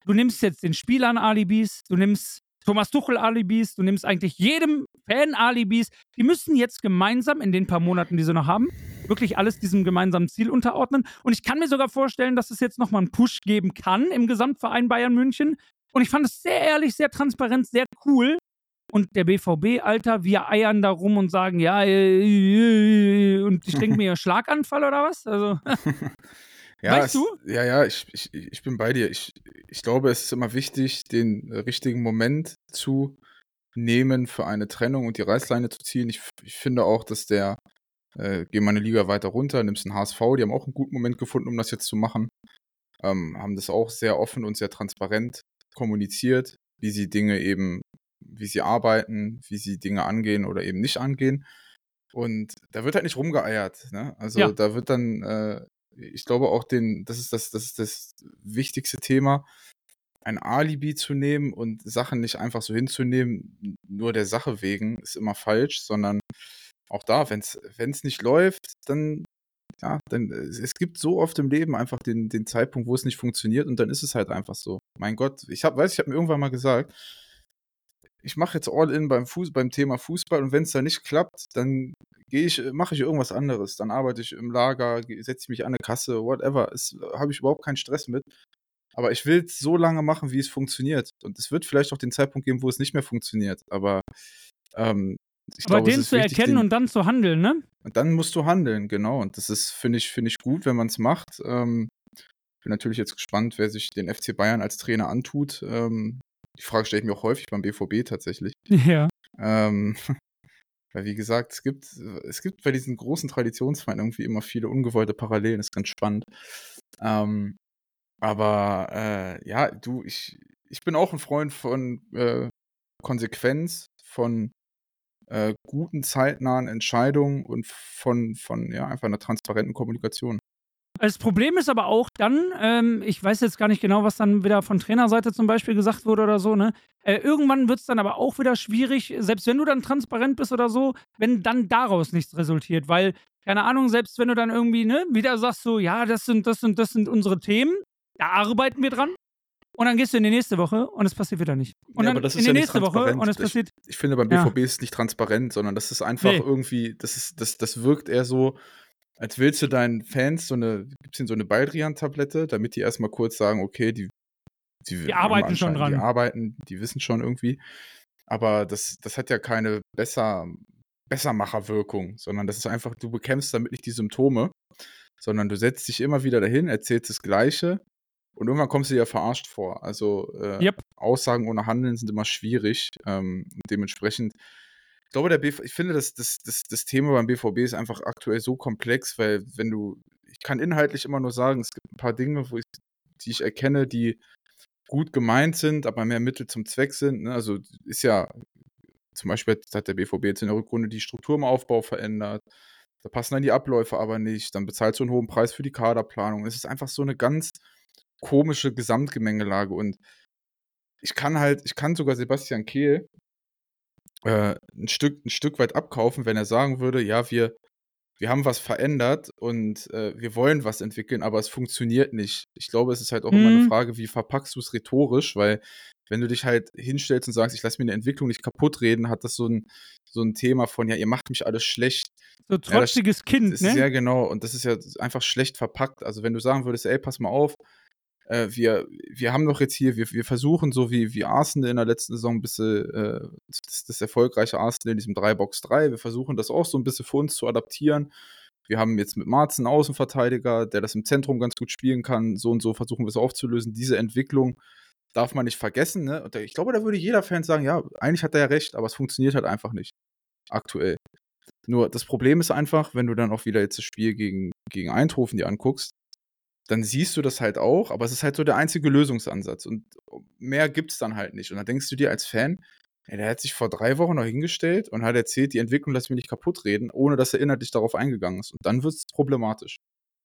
du nimmst jetzt den Spielern Alibis, du nimmst Thomas Tuchel Alibis, du nimmst eigentlich jedem Fan Alibis. Die müssen jetzt gemeinsam in den paar Monaten, die sie noch haben, wirklich alles diesem gemeinsamen Ziel unterordnen. Und ich kann mir sogar vorstellen, dass es jetzt nochmal einen Push geben kann im Gesamtverein Bayern München. Und ich fand es sehr ehrlich, sehr transparent, sehr cool. Und der BVB, Alter, wir eiern da rum und sagen, ja, äh, äh, äh, und ich denke mir, Schlaganfall oder was? Also. Ja, weißt es, du? Ja, ja, ich, ich, ich bin bei dir. Ich, ich glaube, es ist immer wichtig, den richtigen Moment zu nehmen für eine Trennung und die Reißleine zu ziehen. Ich, ich finde auch, dass der, äh, geh mal eine Liga weiter runter, nimmst einen HSV, die haben auch einen guten Moment gefunden, um das jetzt zu machen. Ähm, haben das auch sehr offen und sehr transparent kommuniziert, wie sie Dinge eben, wie sie arbeiten, wie sie Dinge angehen oder eben nicht angehen. Und da wird halt nicht rumgeeiert. Ne? Also ja. da wird dann äh, ich glaube auch den, das ist das, das ist das wichtigste Thema, ein Alibi zu nehmen und Sachen nicht einfach so hinzunehmen, nur der Sache wegen, ist immer falsch, sondern auch da, wenn es nicht läuft, dann, ja, dann, es gibt so oft im Leben einfach den, den Zeitpunkt, wo es nicht funktioniert und dann ist es halt einfach so. Mein Gott, ich hab, weiß, ich habe mir irgendwann mal gesagt, ich mache jetzt All-In beim, Fuß, beim Thema Fußball und wenn es da nicht klappt, dann gehe ich, mache ich irgendwas anderes. Dann arbeite ich im Lager, setze ich mich an eine Kasse, whatever. Habe ich überhaupt keinen Stress mit. Aber ich will es so lange machen, wie es funktioniert. Und es wird vielleicht auch den Zeitpunkt geben, wo es nicht mehr funktioniert. Aber ähm, ich Aber glaube, es den zu wichtig, erkennen den, und dann zu handeln, ne? und dann musst du handeln, genau. Und das ist, finde ich, finde ich gut, wenn man es macht. Ähm, bin natürlich jetzt gespannt, wer sich den FC Bayern als Trainer antut. Ähm, die Frage stelle ich mir auch häufig beim BVB tatsächlich. Ja. Ähm, weil, wie gesagt, es gibt, es gibt bei diesen großen Traditionsvereinen irgendwie immer viele ungewollte Parallelen. Das ist ganz spannend. Ähm, aber äh, ja, du, ich, ich bin auch ein Freund von äh, Konsequenz, von äh, guten, zeitnahen Entscheidungen und von, von ja, einfach einer transparenten Kommunikation. Das Problem ist aber auch dann, ähm, ich weiß jetzt gar nicht genau, was dann wieder von Trainerseite zum Beispiel gesagt wurde oder so, ne? Äh, irgendwann wird es dann aber auch wieder schwierig, selbst wenn du dann transparent bist oder so, wenn dann daraus nichts resultiert, weil, keine Ahnung, selbst wenn du dann irgendwie, ne, wieder sagst so, ja, das sind, das sind, das sind unsere Themen, da arbeiten wir dran. Und dann gehst du in die nächste Woche und es passiert wieder nicht. Und Ja, dann in ist die ja nicht nächste Woche und es Ich- passiert. Ich finde, beim Ja. BVB ist es nicht transparent, sondern das ist einfach Nee. irgendwie, das ist, das, das wirkt eher so, als willst du deinen Fans so eine, gibt's ihnen so eine Baldrian-Tablette, damit die erstmal kurz sagen, okay, die, die, Die arbeiten schon anscheinend- Die dran. arbeiten, die wissen schon irgendwie. Aber das, das hat ja keine besser, Bessermacherwirkung, sondern das ist einfach, du bekämpfst damit nicht die Symptome, sondern du setzt dich immer wieder dahin, erzählst das Gleiche und irgendwann kommst du dir ja verarscht vor. Also äh, Yep. Aussagen ohne Handeln sind immer schwierig. Ähm, dementsprechend, ich glaube, der BV, ich finde, das, das, das, das Thema beim BVB ist einfach aktuell so komplex, weil wenn du, ich kann inhaltlich immer nur sagen, es gibt ein paar Dinge, wo ich, die ich erkenne, die gut gemeint sind, aber mehr Mittel zum Zweck sind. Ne? Also ist ja, zum Beispiel hat der BVB jetzt in der Rückrunde die Struktur im Aufbau verändert. Da passen dann die Abläufe aber nicht. Dann bezahlst du einen hohen Preis für die Kaderplanung. Es ist einfach so eine ganz komische Gesamtgemengelage. Und ich kann halt, ich kann sogar Sebastian Kehl äh, ein, Stück, ein Stück weit abkaufen, wenn er sagen würde, ja, wir, wir haben was verändert und äh, wir wollen was entwickeln, aber es funktioniert nicht. Ich glaube, es ist halt auch immer eine Mhm. Frage, wie verpackst du es rhetorisch, weil wenn du dich halt hinstellst und sagst, ich lasse mir eine Entwicklung nicht kaputt reden, hat das so ein, so ein Thema von, ja, ihr macht mich alles schlecht. So das- trotziges Kind, Das ne? ja genau, und das ist ja einfach schlecht verpackt. Also wenn du sagen würdest, ey, pass mal auf, äh, wir, wir haben doch jetzt hier, wir, wir versuchen so wie, wie Arsenal in der letzten Saison ein bisschen, äh, das, das erfolgreiche Arsenal in diesem 3-Box-3, wir versuchen das auch so ein bisschen für uns zu adaptieren. Wir haben jetzt mit Marzen einen Außenverteidiger, der das im Zentrum ganz gut spielen kann. So und so versuchen wir es aufzulösen. Diese Entwicklung darf man nicht vergessen. Ne? Und ich glaube, da würde jeder Fan sagen, ja, eigentlich hat er ja recht, aber es funktioniert halt einfach nicht. Aktuell. Nur das Problem ist einfach, wenn du dann auch wieder jetzt das Spiel gegen, gegen Eindhoven dir anguckst, dann siehst du das halt auch, aber es ist halt so der einzige Lösungsansatz. Und mehr gibt es dann halt nicht. Und dann denkst du dir als Fan, ey, der hat sich vor drei Wochen noch hingestellt und hat erzählt, die Entwicklung lass mich nicht kaputt reden, ohne dass er inhaltlich darauf eingegangen ist. Und dann wird es problematisch.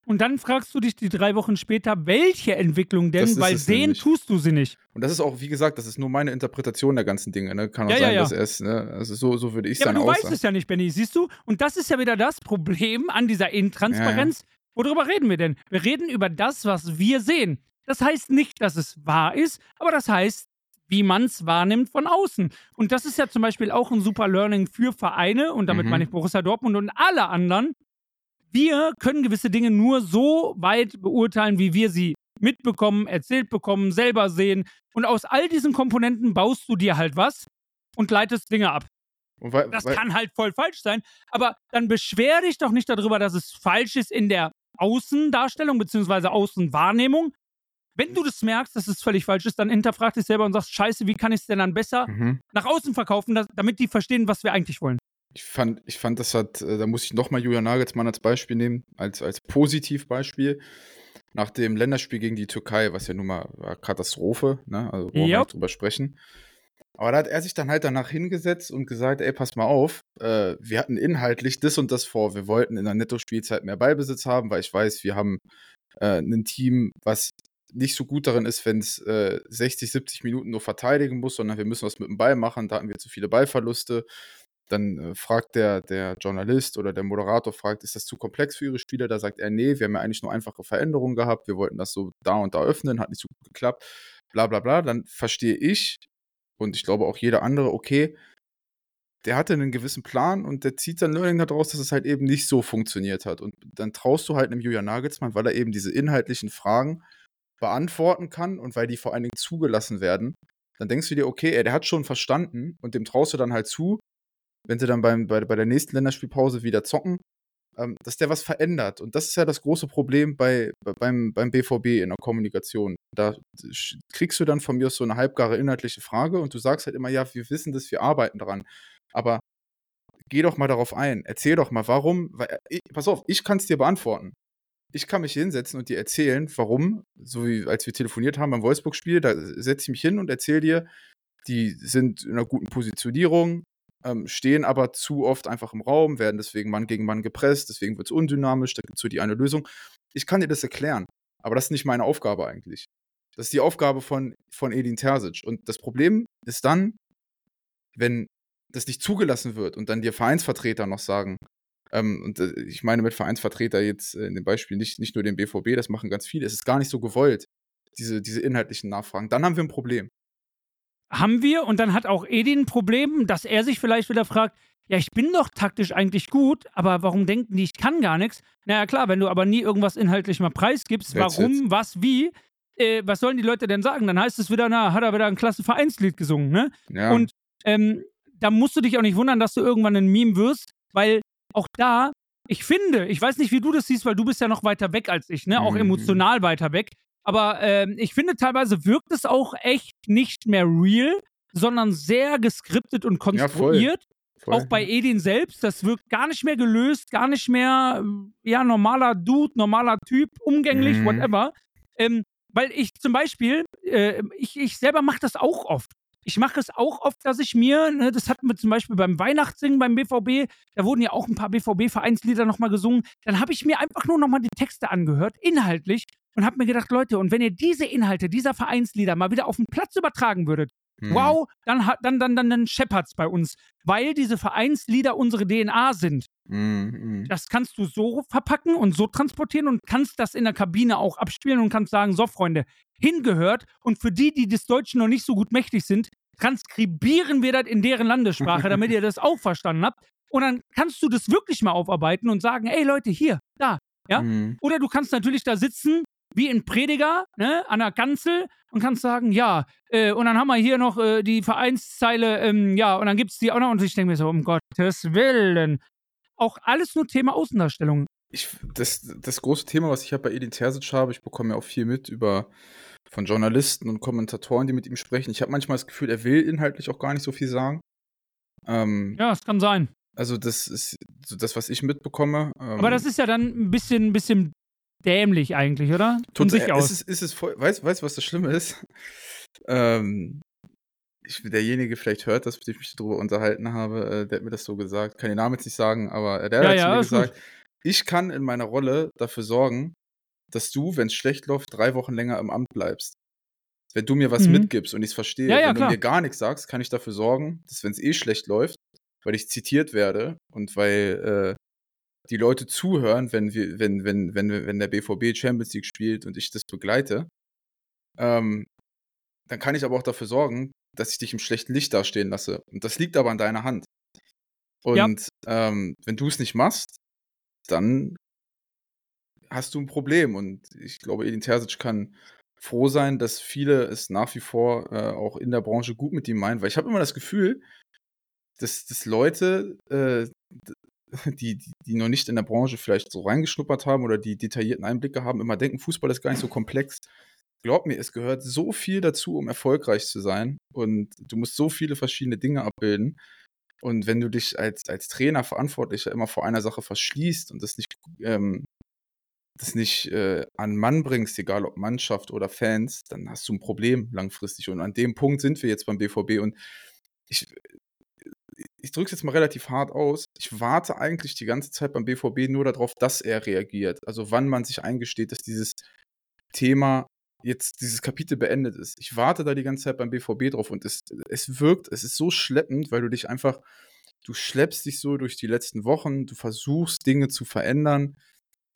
Und dann fragst du dich die drei Wochen später, welche Entwicklung denn, weil es sehen nämlich. tust du sie nicht. Und das ist auch, wie gesagt, das ist nur meine Interpretation der ganzen Dinge. Ne? Kann auch Ja, ja, sein, ja. dass er es, ne? also so, so würde ich Ja, aber seine du weißt Aussage. es ja nicht, Benny, siehst du? Und das ist ja wieder das Problem an dieser Intransparenz. Worüber reden wir denn? Wir reden über das, was wir sehen. Das heißt nicht, dass es wahr ist, aber das heißt, wie man es wahrnimmt von außen. Und das ist ja zum Beispiel auch ein super Learning für Vereine, und damit Mhm. meine ich Borussia Dortmund und alle anderen. Wir können gewisse Dinge nur so weit beurteilen, wie wir sie mitbekommen, erzählt bekommen, selber sehen. Und aus all diesen Komponenten baust du dir halt was und leitest Dinge ab. Und weil, Das weil, kann halt voll falsch sein, aber dann beschwer dich doch nicht darüber, dass es falsch ist in der Außendarstellung bzw. Außenwahrnehmung. Wenn du das merkst, dass es völlig falsch ist, dann hinterfrag dich selber und sagst, scheiße, wie kann ich es denn dann besser mhm. nach außen verkaufen, dass, damit die verstehen, was wir eigentlich wollen. Ich fand, ich fand, das hat, äh, da muss ich nochmal Julian Nagelsmann als Beispiel nehmen, als, als Positivbeispiel. Nach dem Länderspiel gegen die Türkei, was ja nun mal war Katastrophe, ne? Also wollen wir Ja. nicht drüber sprechen. Aber da hat er sich dann halt danach hingesetzt und gesagt, ey, pass mal auf, äh, wir hatten inhaltlich das und das vor. Wir wollten in der Netto-Spielzeit mehr Ballbesitz haben, weil ich weiß, wir haben äh, ein Team, was nicht so gut darin ist, wenn es äh, 60, 70 Minuten nur verteidigen muss, sondern wir müssen was mit dem Ball machen. Da hatten wir zu viele Ballverluste. Dann äh, fragt der, der Journalist oder der Moderator, fragt, ist das zu komplex für Ihre Spieler? Da sagt er, nee, wir haben ja eigentlich nur einfache Veränderungen gehabt. Wir wollten das so da und da öffnen, hat nicht so gut geklappt. Bla bla bla. Dann verstehe ich und ich glaube auch jeder andere, okay, der hatte einen gewissen Plan und der zieht sein Learning daraus, dass es halt eben nicht so funktioniert hat. Und dann traust du halt einem Julian Nagelsmann, weil er eben diese inhaltlichen Fragen beantworten kann und weil die vor allen Dingen zugelassen werden, dann denkst du dir, okay, ey, der hat schon verstanden und dem traust du dann halt zu, wenn sie dann beim, bei, bei der nächsten Länderspielpause wieder zocken, ähm, dass der was verändert. Und das ist ja das große Problem bei, beim, beim BVB in der Kommunikation. Da kriegst du dann von mir so eine halbgare inhaltliche Frage und du sagst halt immer, ja, wir wissen das, wir arbeiten daran. Aber geh doch mal darauf ein. Erzähl doch mal, warum. Weil, äh, ich, pass auf, ich kann es dir beantworten. Ich kann mich hinsetzen und dir erzählen, warum, so wie als wir telefoniert haben beim Wolfsburg-Spiel, da setze ich mich hin und erzähle dir, die sind in einer guten Positionierung, ähm, stehen aber zu oft einfach im Raum, werden deswegen Mann gegen Mann gepresst, deswegen wird es undynamisch, da gibt es so die eine Lösung. Ich kann dir das erklären, aber das ist nicht meine Aufgabe eigentlich. Das ist die Aufgabe von, von Edin Terzic. Und das Problem ist dann, wenn das nicht zugelassen wird und dann dir Vereinsvertreter noch sagen, ähm, und äh, ich meine mit Vereinsvertreter jetzt äh, in dem Beispiel nicht, nicht nur den BVB, das machen ganz viele, es ist gar nicht so gewollt, diese, diese inhaltlichen Nachfragen. Dann haben wir ein Problem haben wir und dann hat auch Edin ein Problem, dass er sich vielleicht wieder fragt, ja, ich bin doch taktisch eigentlich gut, aber warum denken die, ich kann gar nichts? Naja, klar, wenn du aber nie irgendwas inhaltlich mal preisgibst, warum, was, wie, äh, was sollen die Leute denn sagen? Dann heißt es wieder, na, hat er wieder ein klasse Vereinslied gesungen, ne? Ja. Und ähm, da musst du dich auch nicht wundern, dass du irgendwann ein Meme wirst, weil auch da, ich finde, ich weiß nicht, wie du das siehst, weil du bist ja noch weiter weg als ich, ne? Auch mhm. emotional weiter weg. Aber ähm, ich finde, teilweise wirkt es auch echt nicht mehr real, sondern sehr geskriptet und konstruiert. Ja, voll. Voll. Auch bei Edin selbst, das wirkt gar nicht mehr gelöst, gar nicht mehr, ja, normaler Dude, normaler Typ, umgänglich, mhm. whatever. Ähm, weil ich zum Beispiel, äh, ich, ich selber mache das auch oft. Ich mache es auch oft, dass ich mir, ne, das hatten wir zum Beispiel beim Weihnachtssingen beim BVB, da wurden ja auch ein paar BVB-Vereinslieder nochmal gesungen. Dann habe ich mir einfach nur nochmal die Texte angehört, inhaltlich, und habe mir gedacht, Leute, und wenn ihr diese Inhalte dieser Vereinslieder mal wieder auf den Platz übertragen würdet, mhm. wow, dann, dann, dann, dann, dann scheppert's bei uns, weil diese Vereinslieder unsere DNA sind. Mhm. Das kannst du so verpacken und so transportieren und kannst das in der Kabine auch abspielen und kannst sagen, so Freunde, hingehört und für die, die des Deutschen noch nicht so gut mächtig sind, transkribieren wir das in deren Landessprache, damit ihr das auch verstanden habt. Und dann kannst du das wirklich mal aufarbeiten und sagen, ey Leute, hier, da, ja. Mhm. Oder du kannst natürlich da sitzen wie ein Prediger ne, an der Kanzel und kannst sagen, ja, äh, und dann haben wir hier noch äh, die Vereinszeile, ähm, ja, und dann gibt es die auch noch. Und ich denke mir so, um Gottes Willen. Auch alles nur Thema Außendarstellung. Ich, das, das große Thema, was ich halt bei Edin Terzic habe, ich bekomme ja auch viel mit über von Journalisten und Kommentatoren, die mit ihm sprechen. Ich habe manchmal das Gefühl, er will inhaltlich auch gar nicht so viel sagen. Ähm, ja, es kann sein. Also das ist so das, was ich mitbekomme. Ähm, Aber das ist ja dann ein bisschen, ein bisschen dämlich eigentlich, oder? Von sich aus. Ist es, ist es voll, weißt du, was das Schlimme ist? Ähm, ich, derjenige vielleicht hört, dass ich mich darüber unterhalten habe, äh, der hat mir das so gesagt. Kann den Namen jetzt nicht sagen, aber äh, der ja, hat ja, zu mir gesagt, gut. ich kann in meiner Rolle dafür sorgen, dass du, wenn es schlecht läuft, drei Wochen länger im Amt bleibst. Wenn du mir was mhm. mitgibst und ich es verstehe, ja, wenn klar. du mir gar nichts sagst, kann ich dafür sorgen, dass wenn es eh schlecht läuft, weil ich zitiert werde und weil äh, die Leute zuhören, wenn wir, wenn, wenn, wenn, wenn der BVB Champions League spielt und ich das begleite, ähm, dann kann ich aber auch dafür sorgen, dass ich dich im schlechten Licht dastehen lasse. Und das liegt aber an deiner Hand. Und ja. ähm, wenn du es nicht machst, dann hast du ein Problem. Und ich glaube, Edin Terzic kann froh sein, dass viele es nach wie vor äh, auch in der Branche gut mit ihm meinen, weil ich habe immer das Gefühl, dass, dass Leute äh, die, die, noch nicht in der Branche vielleicht so reingeschnuppert haben oder die detaillierten Einblicke haben, immer denken, Fußball ist gar nicht so komplex. Glaub mir, es gehört so viel dazu, um erfolgreich zu sein. Und du musst so viele verschiedene Dinge abbilden. Und wenn du dich als, als Trainer, Verantwortlicher immer vor einer Sache verschließt und das nicht, ähm, das nicht äh, an Mann bringst, egal ob Mannschaft oder Fans, dann hast du ein Problem langfristig. Und an dem Punkt sind wir jetzt beim BVB. Und ich, ich drücke es jetzt mal relativ hart aus, ich warte eigentlich die ganze Zeit beim BVB nur darauf, dass er reagiert. Also wann man sich eingesteht, dass dieses Thema jetzt dieses Kapitel beendet ist. Ich warte da die ganze Zeit beim BVB drauf und es, es wirkt, es ist so schleppend, weil du dich einfach, du schleppst dich so durch die letzten Wochen, du versuchst Dinge zu verändern,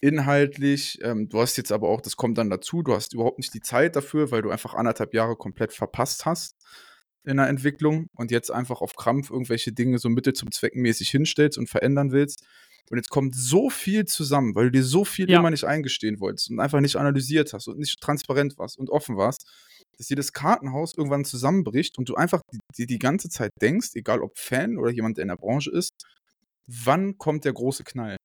inhaltlich. Ähm, du hast jetzt aber auch, das kommt dann dazu, du hast überhaupt nicht die Zeit dafür, weil du einfach anderthalb Jahre komplett verpasst hast in der Entwicklung und jetzt einfach auf Krampf irgendwelche Dinge so mittel zum Zwecken mäßig hinstellst und verändern willst. Und jetzt kommt so viel zusammen, weil du dir so viel ja. immer nicht eingestehen wolltest und einfach nicht analysiert hast und nicht transparent warst und offen warst, dass dir das Kartenhaus irgendwann zusammenbricht und du einfach die, die ganze Zeit denkst, egal ob Fan oder jemand, der in der Branche ist, wann kommt der große Knall?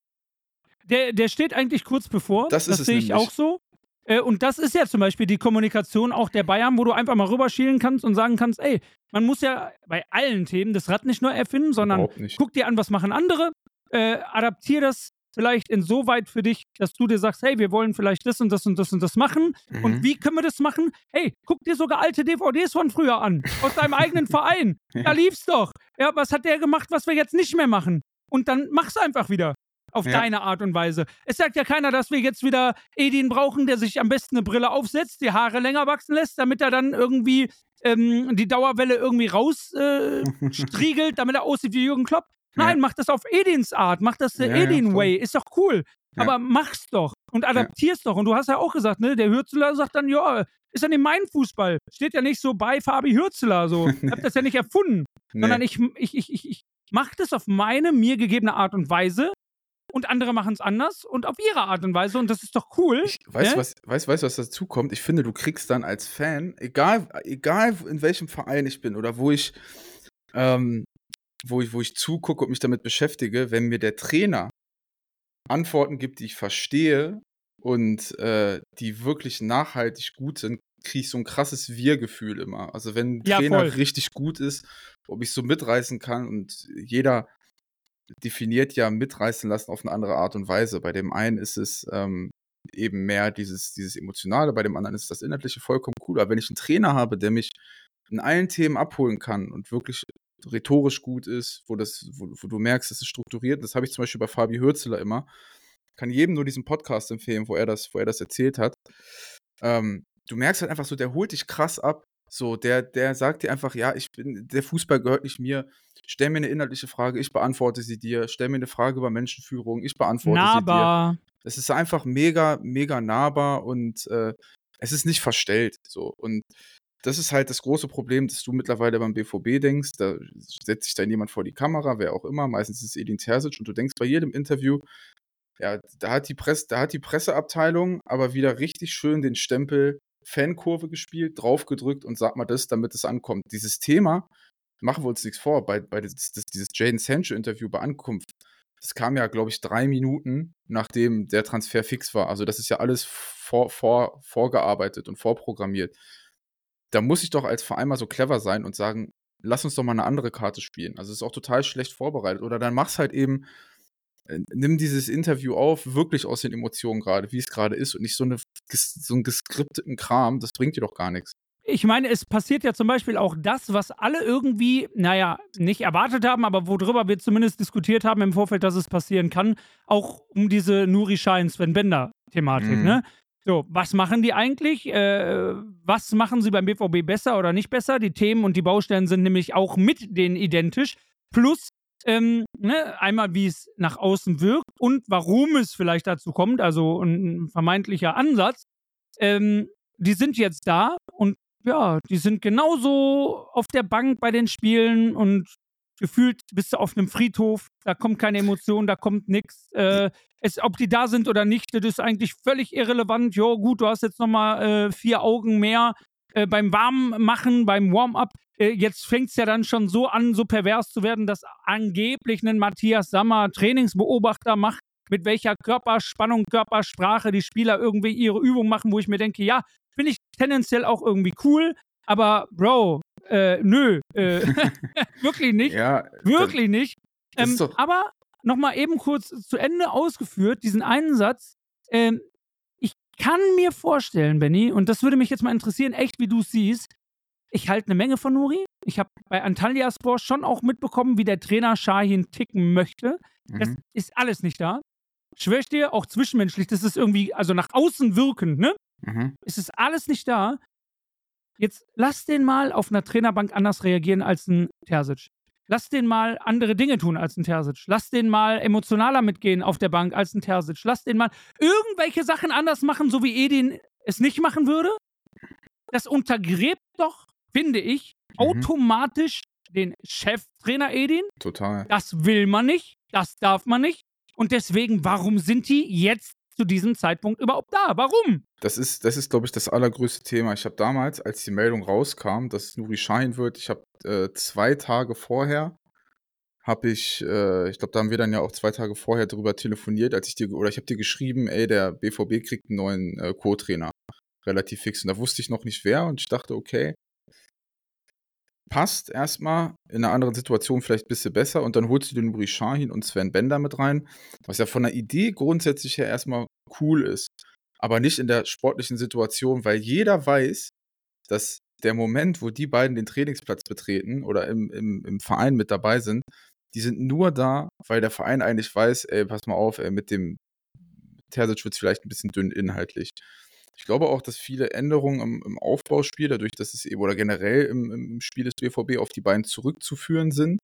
Der, der steht eigentlich kurz bevor. Das ist das sehe ich auch so. Äh, und das ist ja zum Beispiel die Kommunikation auch der Bayern, wo du einfach mal rüberschielen kannst und sagen kannst, ey, man muss ja bei allen Themen das Rad nicht nur erfinden, sondern guck dir an, was machen andere, äh, adaptier das vielleicht insoweit für dich, dass du dir sagst, hey, wir wollen vielleicht das und das und das und das machen. Mhm. Und wie können wir das machen? Hey, guck dir sogar alte DVDs von früher an, aus deinem eigenen Verein. Da lief's doch. Ja, was hat der gemacht, was wir jetzt nicht mehr machen? Und dann mach's einfach wieder. Auf ja. deine Art und Weise. Es sagt ja keiner, dass wir jetzt wieder Edin brauchen, der sich am besten eine Brille aufsetzt, die Haare länger wachsen lässt, damit er dann irgendwie ähm, die Dauerwelle irgendwie rausstriegelt, äh, damit er aussieht wie Jürgen Klopp. Nein, ja. mach das auf Edins Art, mach das der ja, Edin Way, ist doch cool. Aber mach's doch und adaptier's doch. Und du hast ja auch gesagt, ne, der Hürzeler sagt dann, ja, ist ja nicht mein Fußball. Steht ja nicht so bei Fabi Hürzeler so. Ich hab das ja nicht erfunden. Nee. Sondern ich, ich, ich, ich, ich mach das auf meine, mir gegebene Art und Weise und andere machen es anders und auf ihre Art und Weise und das ist doch cool. Ich weiß, ne? was, weiß, weiß, was dazu kommt. Ich finde, du kriegst dann als Fan, egal, egal in welchem Verein ich bin oder wo ich ähm, wo ich, wo ich zugucke und mich damit beschäftige, wenn mir der Trainer Antworten gibt, die ich verstehe und äh, die wirklich nachhaltig gut sind, kriege ich so ein krasses Wir-Gefühl immer. Also wenn ein ja, Trainer voll. richtig gut ist, ob ich so mitreißen kann und jeder definiert ja mitreißen lassen auf eine andere Art und Weise. Bei dem einen ist es ähm, eben mehr dieses, dieses Emotionale, bei dem anderen ist das Inhaltliche vollkommen cool. Aber wenn ich einen Trainer habe, der mich in allen Themen abholen kann und wirklich rhetorisch gut ist, wo, das, wo, wo du merkst, es ist strukturiert. Das habe ich zum Beispiel bei Fabi Hürzeler immer. Kann jedem nur diesen Podcast empfehlen, wo er das, wo er das erzählt hat. Ähm, du merkst halt einfach so, der holt dich krass ab. So, der, der sagt dir einfach, ja, ich bin, der Fußball gehört nicht mir. Stell mir eine inhaltliche Frage, ich beantworte sie dir. Stell mir eine Frage über Menschenführung, ich beantworte nahbar. sie dir. Es ist einfach mega, mega nahbar und äh, es ist nicht verstellt. So. Und das ist halt das große Problem, dass du mittlerweile beim BVB denkst, da setzt sich dann jemand vor die Kamera, wer auch immer, meistens ist es Edin Terzic und du denkst bei jedem Interview, ja, da hat die, Presse, da hat die Presseabteilung aber wieder richtig schön den Stempel Fankurve gespielt, draufgedrückt und sag mal das, damit es ankommt. Dieses Thema, machen wir uns nichts vor, bei, bei dieses, dieses Jaden Sancho-Interview bei Ankunft, das kam ja, glaube ich, drei Minuten, nachdem der Transfer fix war. Also das ist ja alles vor, vor, vorgearbeitet und vorprogrammiert da muss ich doch als Verein mal so clever sein und sagen, lass uns doch mal eine andere Karte spielen. Also es ist auch total schlecht vorbereitet. Oder dann mach's halt eben, nimm dieses Interview auf, wirklich aus den Emotionen gerade, wie es gerade ist und nicht so, eine, so einen geskripteten Kram, das bringt dir doch gar nichts. Ich meine, es passiert ja zum Beispiel auch das, was alle irgendwie, naja, nicht erwartet haben, aber worüber wir zumindest diskutiert haben im Vorfeld, dass es passieren kann, auch um diese Nuri Schein, Sven Bender-Thematik, mhm. ne? So, was machen die eigentlich? Äh, was machen sie beim BVB besser oder nicht besser? Die Themen und die Baustellen sind nämlich auch mit denen identisch. Plus, ähm, ne, einmal, wie es nach außen wirkt und warum es vielleicht dazu kommt, also ein vermeintlicher Ansatz. Ähm, die sind jetzt da und ja, die sind genauso auf der Bank bei den Spielen und gefühlt bist du auf einem Friedhof, da kommt keine Emotion, da kommt nichts. Äh, ob die da sind oder nicht, das ist eigentlich völlig irrelevant. Jo, gut, du hast jetzt nochmal äh, vier Augen mehr äh, beim Warmmachen, beim Warm-up. Äh, jetzt fängt es ja dann schon so an, so pervers zu werden, dass angeblich ein Matthias Sammer Trainingsbeobachter macht, mit welcher Körperspannung, Körpersprache die Spieler irgendwie ihre Übung machen, wo ich mir denke, ja, finde ich tendenziell auch irgendwie cool. Aber Bro, äh, nö, äh, wirklich nicht. Ja, wirklich nicht. Ähm, aber nochmal eben kurz zu Ende ausgeführt, diesen einen Satz. Ähm, kann mir vorstellen, Benny, und das würde mich jetzt mal interessieren, echt wie du es siehst. Ich halte eine Menge von Nuri. Ich habe bei Antalya Sport schon auch mitbekommen, wie der Trainer Shahin ticken möchte. Mhm. Das ist alles nicht da. Schwör ich dir, auch zwischenmenschlich, das ist irgendwie, also nach außen wirkend, ne? Mhm. Es ist alles nicht da. Jetzt lass den mal auf einer Trainerbank anders reagieren als ein Terzic. Lass den mal andere Dinge tun als ein Terzic. Lass den mal emotionaler mitgehen auf der Bank als ein Terzic. Lass den mal irgendwelche Sachen anders machen, so wie Edin es nicht machen würde. Das untergräbt doch, finde ich, mhm. automatisch den Cheftrainer Edin. Total. Das will man nicht. Das darf man nicht. Und deswegen, warum sind die jetzt zu diesem Zeitpunkt überhaupt da? Warum? Das ist, das ist glaube ich, das allergrößte Thema. Ich habe damals, als die Meldung rauskam, dass es Nuri Schein wird, ich habe äh, zwei Tage vorher habe ich, äh, ich glaube, da haben wir dann ja auch zwei Tage vorher drüber telefoniert, als ich dir, oder ich habe dir geschrieben, ey, der BVB kriegt einen neuen äh, Co-Trainer. Relativ fix. Und da wusste ich noch nicht wer und ich dachte, okay, passt erstmal, in einer anderen Situation vielleicht ein bisschen besser. Und dann holst du den Nuri Shahin und Sven Bender mit rein, was ja von der Idee grundsätzlich her erstmal cool ist, aber nicht in der sportlichen Situation, weil jeder weiß, dass der Moment, wo die beiden den Trainingsplatz betreten oder im, im, im Verein mit dabei sind, die sind nur da, weil der Verein eigentlich weiß, ey, pass mal auf, ey, mit dem Terzic wird es vielleicht ein bisschen dünn inhaltlich. Ich glaube auch, dass viele Änderungen im, im Aufbauspiel, dadurch, dass es eben oder generell im, im, Spiel des BVB auf die beiden zurückzuführen sind.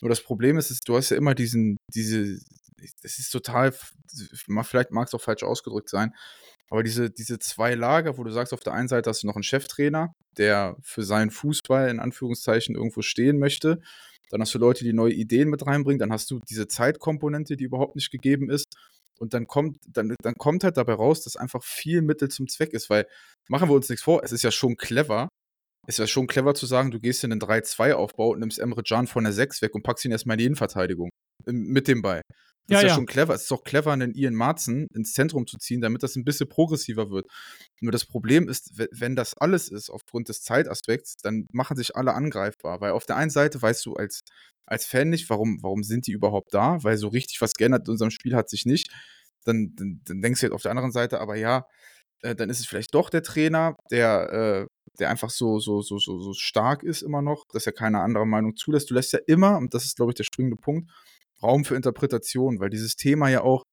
Nur das Problem ist, ist, du hast ja immer diesen, diese, das ist total, vielleicht mag es auch falsch ausgedrückt sein, aber diese, diese zwei Lager, wo du sagst, auf der einen Seite hast du noch einen Cheftrainer, der für seinen Fußball in Anführungszeichen irgendwo stehen möchte. Dann hast du Leute, die neue Ideen mit reinbringen. Dann hast du diese Zeitkomponente, die überhaupt nicht gegeben ist. Und dann kommt, dann, dann kommt halt dabei raus, dass einfach viel Mittel zum Zweck ist, weil machen wir uns nichts vor, es ist ja schon clever. Es ist ja schon clever zu sagen, du gehst in einen 3-2-Aufbau und nimmst Emre Can von der 6 weg und packst ihn erstmal in die Innenverteidigung. Mit dem Ball. Das ja, ist ja, ja, schon clever. Es ist auch clever, einen Ian Marzen ins Zentrum zu ziehen, damit das ein bisschen progressiver wird. Nur das Problem ist, wenn das alles ist, aufgrund des Zeitaspekts, dann machen sich alle angreifbar. Weil auf der einen Seite weißt du als, als Fan nicht, warum, warum sind die überhaupt da, weil so richtig was geändert in unserem Spiel hat sich nicht. Dann, dann, dann denkst du halt auf der anderen Seite, aber ja, äh, dann ist es vielleicht doch der Trainer, der, äh, der einfach so, so, so, so, so stark ist immer noch, dass er keine andere Meinung zulässt. Du lässt ja immer, und das ist, glaube ich, der springende Punkt, Raum für Interpretation, weil dieses Thema ja auch,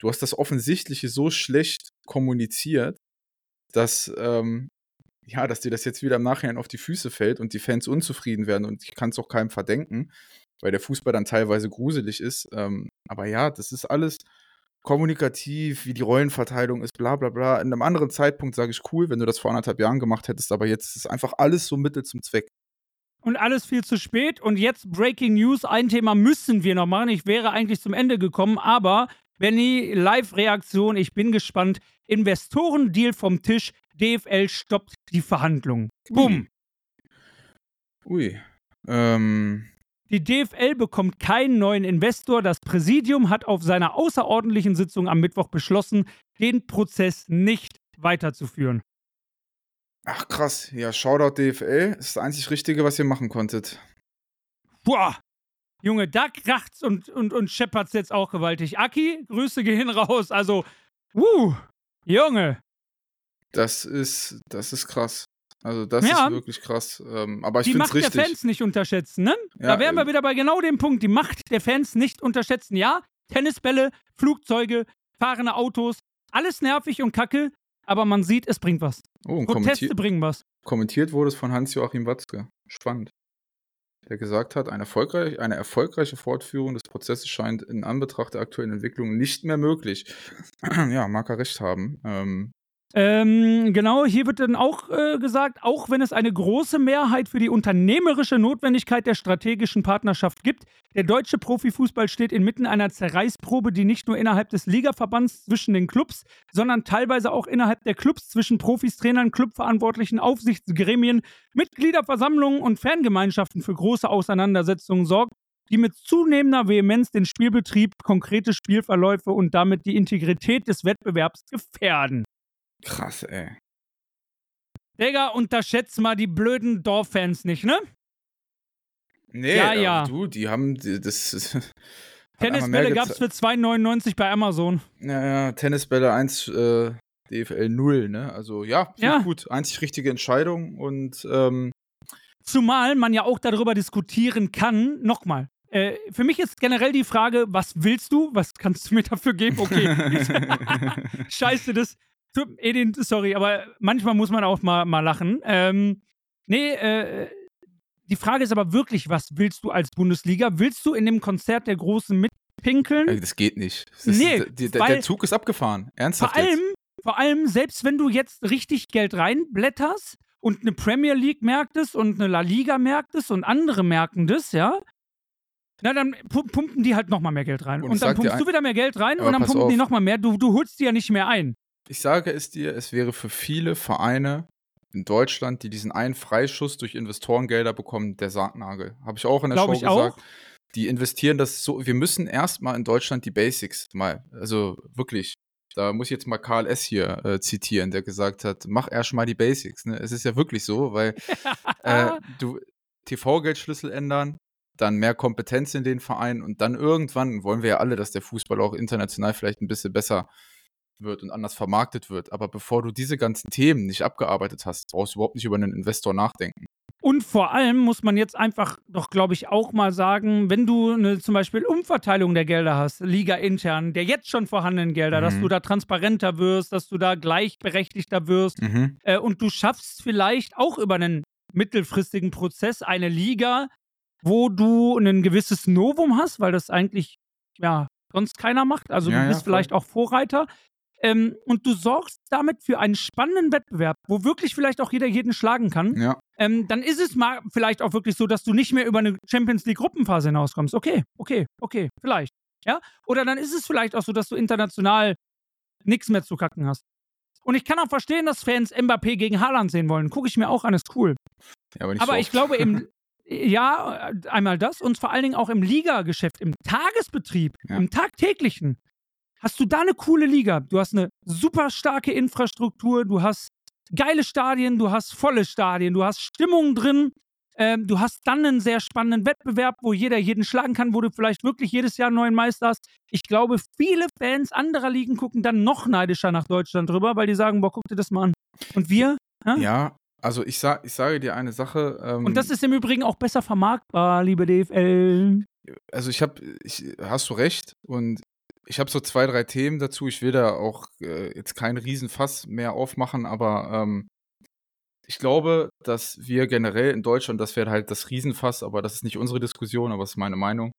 du hast das Offensichtliche so schlecht kommuniziert, dass, ähm, ja, dass dir das jetzt wieder im Nachhinein auf die Füße fällt und die Fans unzufrieden werden und ich kann es auch keinem verdenken, weil der Fußball dann teilweise gruselig ist. Ähm, aber ja, das ist alles kommunikativ, wie die Rollenverteilung ist, bla bla bla. In einem anderen Zeitpunkt sage ich cool, wenn du das vor anderthalb Jahren gemacht hättest, aber jetzt ist es einfach alles so Mittel zum Zweck und alles viel zu spät. Und jetzt Breaking News. Ein Thema müssen wir noch machen. Ich wäre eigentlich zum Ende gekommen, aber Benny, Live-Reaktion. Ich bin gespannt. Investorendeal vom Tisch. DFL stoppt die Verhandlungen. Bumm. Ui. Ähm. Die DFL bekommt keinen neuen Investor. Das Präsidium hat auf seiner außerordentlichen Sitzung am Mittwoch beschlossen, den Prozess nicht weiterzuführen. Ach krass, ja, Shoutout DFL ist das einzig Richtige, was ihr machen konntet. Boah, Junge, da kracht's und, und, und scheppert's jetzt auch gewaltig. Aki, Grüße gehen raus. Also, wuh, Junge. Das ist, das ist krass. Also, das ja. ist wirklich krass. Ähm, aber ich Die Macht richtig. der Fans nicht unterschätzen, ne? Ja, da wären wir wieder bei genau dem Punkt. Die Macht der Fans nicht unterschätzen. Ja, Tennisbälle, Flugzeuge, fahrende Autos, alles nervig und kacke, aber man sieht, es bringt was. Oh, Proteste bringen was. Kommentiert wurde es von Hans-Joachim Watzke. Spannend. Der gesagt hat, eine, erfolgreich, eine erfolgreiche Fortführung des Prozesses scheint in Anbetracht der aktuellen Entwicklung nicht mehr möglich. ja, mag er recht haben. Ähm, ähm, genau, hier wird dann auch äh, gesagt, auch wenn es eine große Mehrheit für die unternehmerische Notwendigkeit der strategischen Partnerschaft gibt, der deutsche Profifußball steht inmitten einer Zerreißprobe, die nicht nur innerhalb des Ligaverbands zwischen den Clubs, sondern teilweise auch innerhalb der Clubs zwischen Profis, Trainern, Clubverantwortlichen, Aufsichtsgremien, Mitgliederversammlungen und Fangemeinschaften für große Auseinandersetzungen sorgt, die mit zunehmender Vehemenz den Spielbetrieb, konkrete Spielverläufe und damit die Integrität des Wettbewerbs gefährden. Krass, ey. Digga, unterschätzt mal die blöden Dorffans nicht, ne? Nee, ja, ja. du, die haben das. Tennisbälle gab es für 2,99 bei Amazon. Ja, ja, Tennisbälle 1, äh, DFL 0, ne? Also ja, ja. gut. Einzig richtige Entscheidung und ähm, Zumal man ja auch darüber diskutieren kann, nochmal, äh, für mich ist generell die Frage, was willst du? Was kannst du mir dafür geben? Okay. Scheiße, das, Edin, sorry, aber manchmal muss man auch mal, mal lachen. Ähm, nee, äh, die Frage ist aber wirklich, was willst du als Bundesliga? Willst du in dem Konzert der Großen mitpinkeln? Das geht nicht. Das nee, ist, der, der, Zug ist abgefahren. Ernsthaft. Vor allem, vor allem, selbst wenn du jetzt richtig Geld reinblätterst und eine Premier League merkt es und eine La Liga merkt es und andere merken das, ja, Na, dann pumpen die halt nochmal mehr Geld rein. Und, und dann pumpst du wieder mehr Geld rein und dann pumpen auf. die nochmal mehr. Du, du holst die ja nicht mehr ein. Ich sage es dir, es wäre für viele Vereine in Deutschland, die diesen einen Freischuss durch Investorengelder bekommen, der Sargnagel. Habe ich auch in der Glaub Show gesagt. Auch. Die investieren das so. Wir müssen erstmal in Deutschland die Basics mal, also wirklich. Da muss ich jetzt mal Karl S. hier äh, zitieren, der gesagt hat, mach erst mal die Basics. Ne? Es ist ja wirklich so, weil äh, du TV-Geldschlüssel ändern, dann mehr Kompetenz in den Verein und dann irgendwann wollen wir ja alle, dass der Fußball auch international vielleicht ein bisschen besser wird und anders vermarktet wird. Aber bevor du diese ganzen Themen nicht abgearbeitet hast, brauchst du überhaupt nicht über einen Investor nachdenken. Und vor allem muss man jetzt einfach doch, glaube ich, auch mal sagen, wenn du eine zum Beispiel Umverteilung der Gelder hast, Liga intern, der jetzt schon vorhandenen Gelder, mhm. dass du da transparenter wirst, dass du da gleichberechtigter wirst mhm. äh, und du schaffst vielleicht auch über einen mittelfristigen Prozess eine Liga, wo du ein gewisses Novum hast, weil das eigentlich ja sonst keiner macht. Also ja, du bist ja, vielleicht auch Vorreiter. Ähm, und du sorgst damit für einen spannenden Wettbewerb, wo wirklich vielleicht auch jeder jeden schlagen kann. Ja. Ähm, dann ist es mal vielleicht auch wirklich so, dass du nicht mehr über eine Champions League Gruppenphase hinauskommst. Okay, okay, okay, vielleicht. Ja? Oder dann ist es vielleicht auch so, dass du international nichts mehr zu kacken hast. Und ich kann auch verstehen, dass Fans Mbappé gegen Haaland sehen wollen. Gucke ich mir auch an, ist cool. Ja, aber, aber so ich glaube, im, ja, einmal das und vor allen Dingen auch im Ligageschäft, im Tagesbetrieb, ja. im tagtäglichen, hast du da eine coole Liga. Du hast eine super starke Infrastruktur, du hast geile Stadien, du hast volle Stadien, du hast Stimmung drin, ähm, du hast dann einen sehr spannenden Wettbewerb, wo jeder jeden schlagen kann, wo du vielleicht wirklich jedes Jahr einen neuen Meister hast. Ich glaube, viele Fans anderer Ligen gucken dann noch neidischer nach Deutschland drüber, weil die sagen, boah, guck dir das mal an. Und wir? Ja, ja also ich, sa ich sage dir eine Sache. Ähm, Und das ist im Übrigen auch besser vermarktbar, liebe DFL. Also ich habe, ich, hast du recht. Und ich habe so zwei, drei Themen dazu. Ich will da auch äh, jetzt kein Riesenfass mehr aufmachen, aber ähm, ich glaube, dass wir generell in Deutschland, das wäre halt das Riesenfass, aber das ist nicht unsere Diskussion, aber das ist meine Meinung.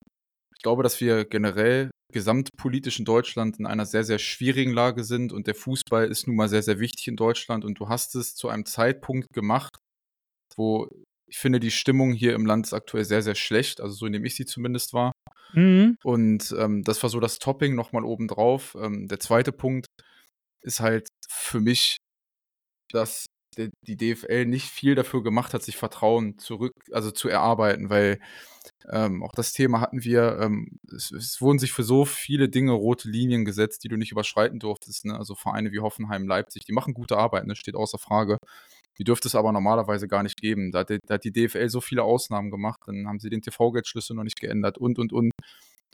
Ich glaube, dass wir generell gesamtpolitisch in Deutschland in einer sehr, sehr schwierigen Lage sind und der Fußball ist nun mal sehr, sehr wichtig in Deutschland und du hast es zu einem Zeitpunkt gemacht, wo ich finde, die Stimmung hier im Land ist aktuell sehr, sehr schlecht, also so indem ich sie zumindest war. Mhm. Und ähm, das war so das Topping nochmal obendrauf. Ähm, der zweite Punkt ist halt für mich, dass die DFL nicht viel dafür gemacht hat, sich Vertrauen zurück, also zu erarbeiten, weil ähm, auch das Thema hatten wir, ähm, es, es, wurden sich für so viele Dinge rote Linien gesetzt, die du nicht überschreiten durftest. Ne? Also Vereine wie Hoffenheim, Leipzig, die machen gute Arbeit, ne? steht außer Frage. Die dürfte es aber normalerweise gar nicht geben. Da hat, die, da hat die DFL so viele Ausnahmen gemacht, dann haben sie den TV-Geldschlüssel noch nicht geändert und, und, und.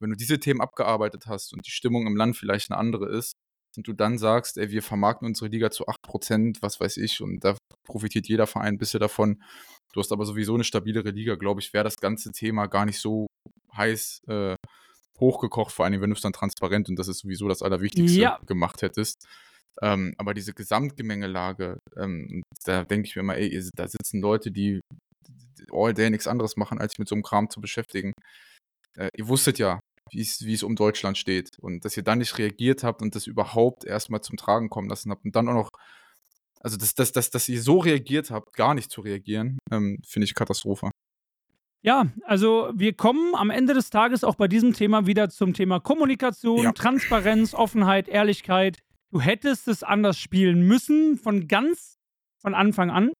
Wenn du diese Themen abgearbeitet hast und die Stimmung im Land vielleicht eine andere ist, und du dann sagst, ey, wir vermarkten unsere Liga zu 8%, was weiß ich, und da profitiert jeder Verein ein bisschen davon. Du hast aber sowieso eine stabilere Liga, glaube ich, wäre das ganze Thema gar nicht so heiß äh, hochgekocht, vor allem wenn du es dann transparent und das ist sowieso das Allerwichtigste ja. gemacht hättest. Ähm, aber diese Gesamtgemengelage, ähm, da denke ich mir immer, ey, da sitzen Leute, die all day nichts anderes machen, als sich mit so einem Kram zu beschäftigen. Äh, ihr wusstet ja, wie es um Deutschland steht und dass ihr dann nicht reagiert habt und das überhaupt erstmal zum Tragen kommen lassen habt und dann auch noch, also dass, dass, dass, dass ihr so reagiert habt, gar nicht zu reagieren, ähm, finde ich Katastrophe. Ja, also wir kommen am Ende des Tages auch bei diesem Thema wieder zum Thema Kommunikation, ja. Transparenz, Offenheit, Ehrlichkeit. Du hättest es anders spielen müssen, von ganz von Anfang an.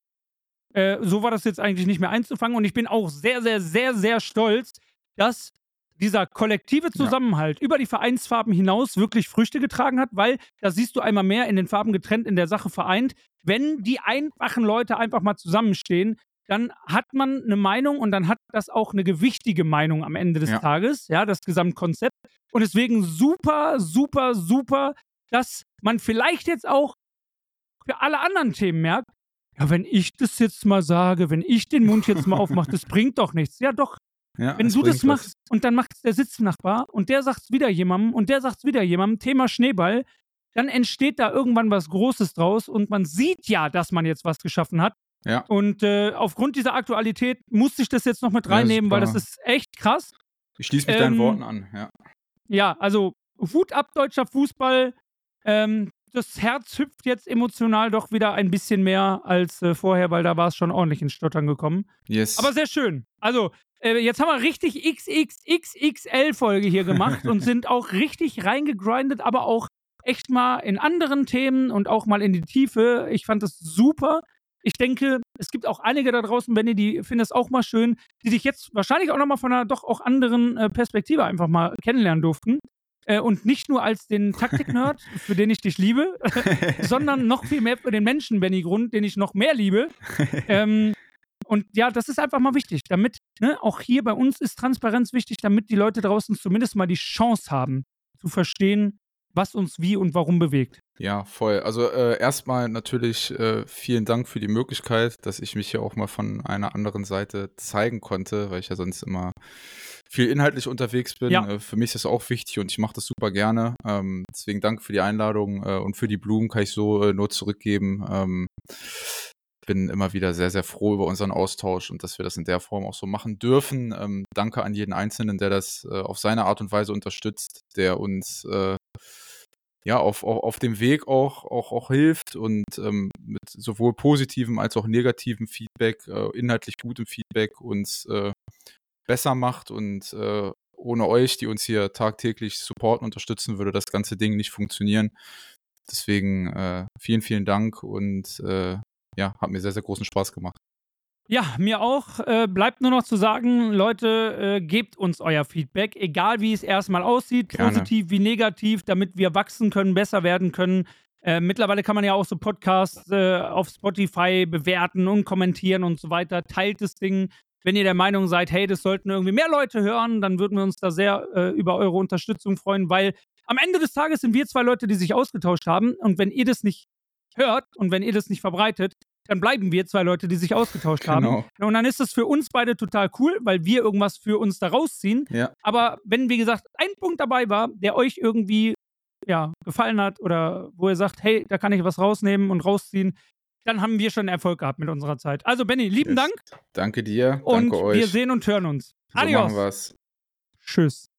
Äh, so war das jetzt eigentlich nicht mehr einzufangen. Und ich bin auch sehr, sehr, sehr, sehr stolz, dass dieser kollektive Zusammenhalt ja. über die Vereinsfarben hinaus wirklich Früchte getragen hat, weil da siehst du einmal mehr in den Farben getrennt, in der Sache vereint. Wenn die einfachen Leute einfach mal zusammenstehen, dann hat man eine Meinung und dann hat das auch eine gewichtige Meinung am Ende des ja. Tages, ja, das Gesamtkonzept. Und deswegen super, super, super, dass man vielleicht jetzt auch für alle anderen Themen merkt, ja, wenn ich das jetzt mal sage, wenn ich den Mund jetzt mal aufmache, das bringt doch nichts. Ja, doch. Ja, wenn du das machst was. und dann macht es der Sitznachbar und der sagt es wieder jemandem und der sagt es wieder jemandem, Thema Schneeball, dann entsteht da irgendwann was Großes draus und man sieht ja, dass man jetzt was geschaffen hat. Ja. Und äh, aufgrund dieser Aktualität musste ich das jetzt noch mit reinnehmen, ja, weil das ist echt krass. Ich schließe mich ähm, deinen Worten an, ja. Ja, also Hut ab, deutscher Fußball. Ähm, das Herz hüpft jetzt emotional doch wieder ein bisschen mehr als äh, vorher, weil da war es schon ordentlich ins Stottern gekommen. Yes. Aber sehr schön. Also, Äh, jetzt haben wir richtig XXXXL-Folge hier gemacht und sind auch richtig reingegrindet, aber auch echt mal in anderen Themen und auch mal in die Tiefe. Ich fand das super. Ich denke, es gibt auch einige da draußen, Benny, die finden das auch mal schön, die dich jetzt wahrscheinlich auch nochmal von einer doch auch anderen äh, Perspektive einfach mal kennenlernen durften. Äh, und nicht nur als den Taktik-Nerd, für den ich dich liebe, sondern noch viel mehr für den Menschen, Benny Grund, den ich noch mehr liebe. Ähm, und ja, das ist einfach mal wichtig, damit, ne, auch hier bei uns ist Transparenz wichtig, damit die Leute draußen zumindest mal die Chance haben, zu verstehen, was uns wie und warum bewegt. Ja, voll. Also äh, erstmal natürlich äh, vielen Dank für die Möglichkeit, dass ich mich hier auch mal von einer anderen Seite zeigen konnte, weil ich ja sonst immer viel inhaltlich unterwegs bin. Ja. Äh, für mich ist das auch wichtig und ich mache das super gerne. Ähm, deswegen danke für die Einladung äh, und für die Blumen kann ich so äh, nur zurückgeben. Ähm, bin immer wieder sehr, sehr froh über unseren Austausch und dass wir das in der Form auch so machen dürfen. Ähm, danke an jeden Einzelnen, der das äh, auf seine Art und Weise unterstützt, der uns äh, ja, auf, auf, auf dem Weg auch, auch, auch hilft und ähm, mit sowohl positivem als auch negativem Feedback, äh, inhaltlich gutem Feedback uns äh, besser macht und äh, ohne euch, die uns hier tagtäglich supporten, unterstützen, würde das ganze Ding nicht funktionieren. Deswegen äh, vielen, vielen Dank und äh, ja, hat mir sehr, sehr großen Spaß gemacht. Ja, mir auch. Äh, bleibt nur noch zu sagen, Leute, äh, gebt uns euer Feedback, egal wie es erstmal aussieht, Gerne. positiv wie negativ, damit wir wachsen können, besser werden können. Äh, mittlerweile kann man ja auch so Podcasts äh, auf Spotify bewerten und kommentieren und so weiter. Teilt das Ding. Wenn ihr der Meinung seid, hey, das sollten irgendwie mehr Leute hören, dann würden wir uns da sehr äh, über eure Unterstützung freuen, weil am Ende des Tages sind wir zwei Leute, die sich ausgetauscht haben. Und wenn ihr das nicht hört und wenn ihr das nicht verbreitet, dann bleiben wir zwei Leute, die sich ausgetauscht genau. haben. Und dann ist es für uns beide total cool, weil wir irgendwas für uns da rausziehen. Ja. Aber wenn, wie gesagt, ein Punkt dabei war, der euch irgendwie ja, gefallen hat oder wo ihr sagt, hey, da kann ich was rausnehmen und rausziehen, dann haben wir schon Erfolg gehabt mit unserer Zeit. Also, Benny, lieben yes. Dank. Danke dir. Und danke euch. wir sehen und hören uns. So Adios. Machen wir's. Tschüss.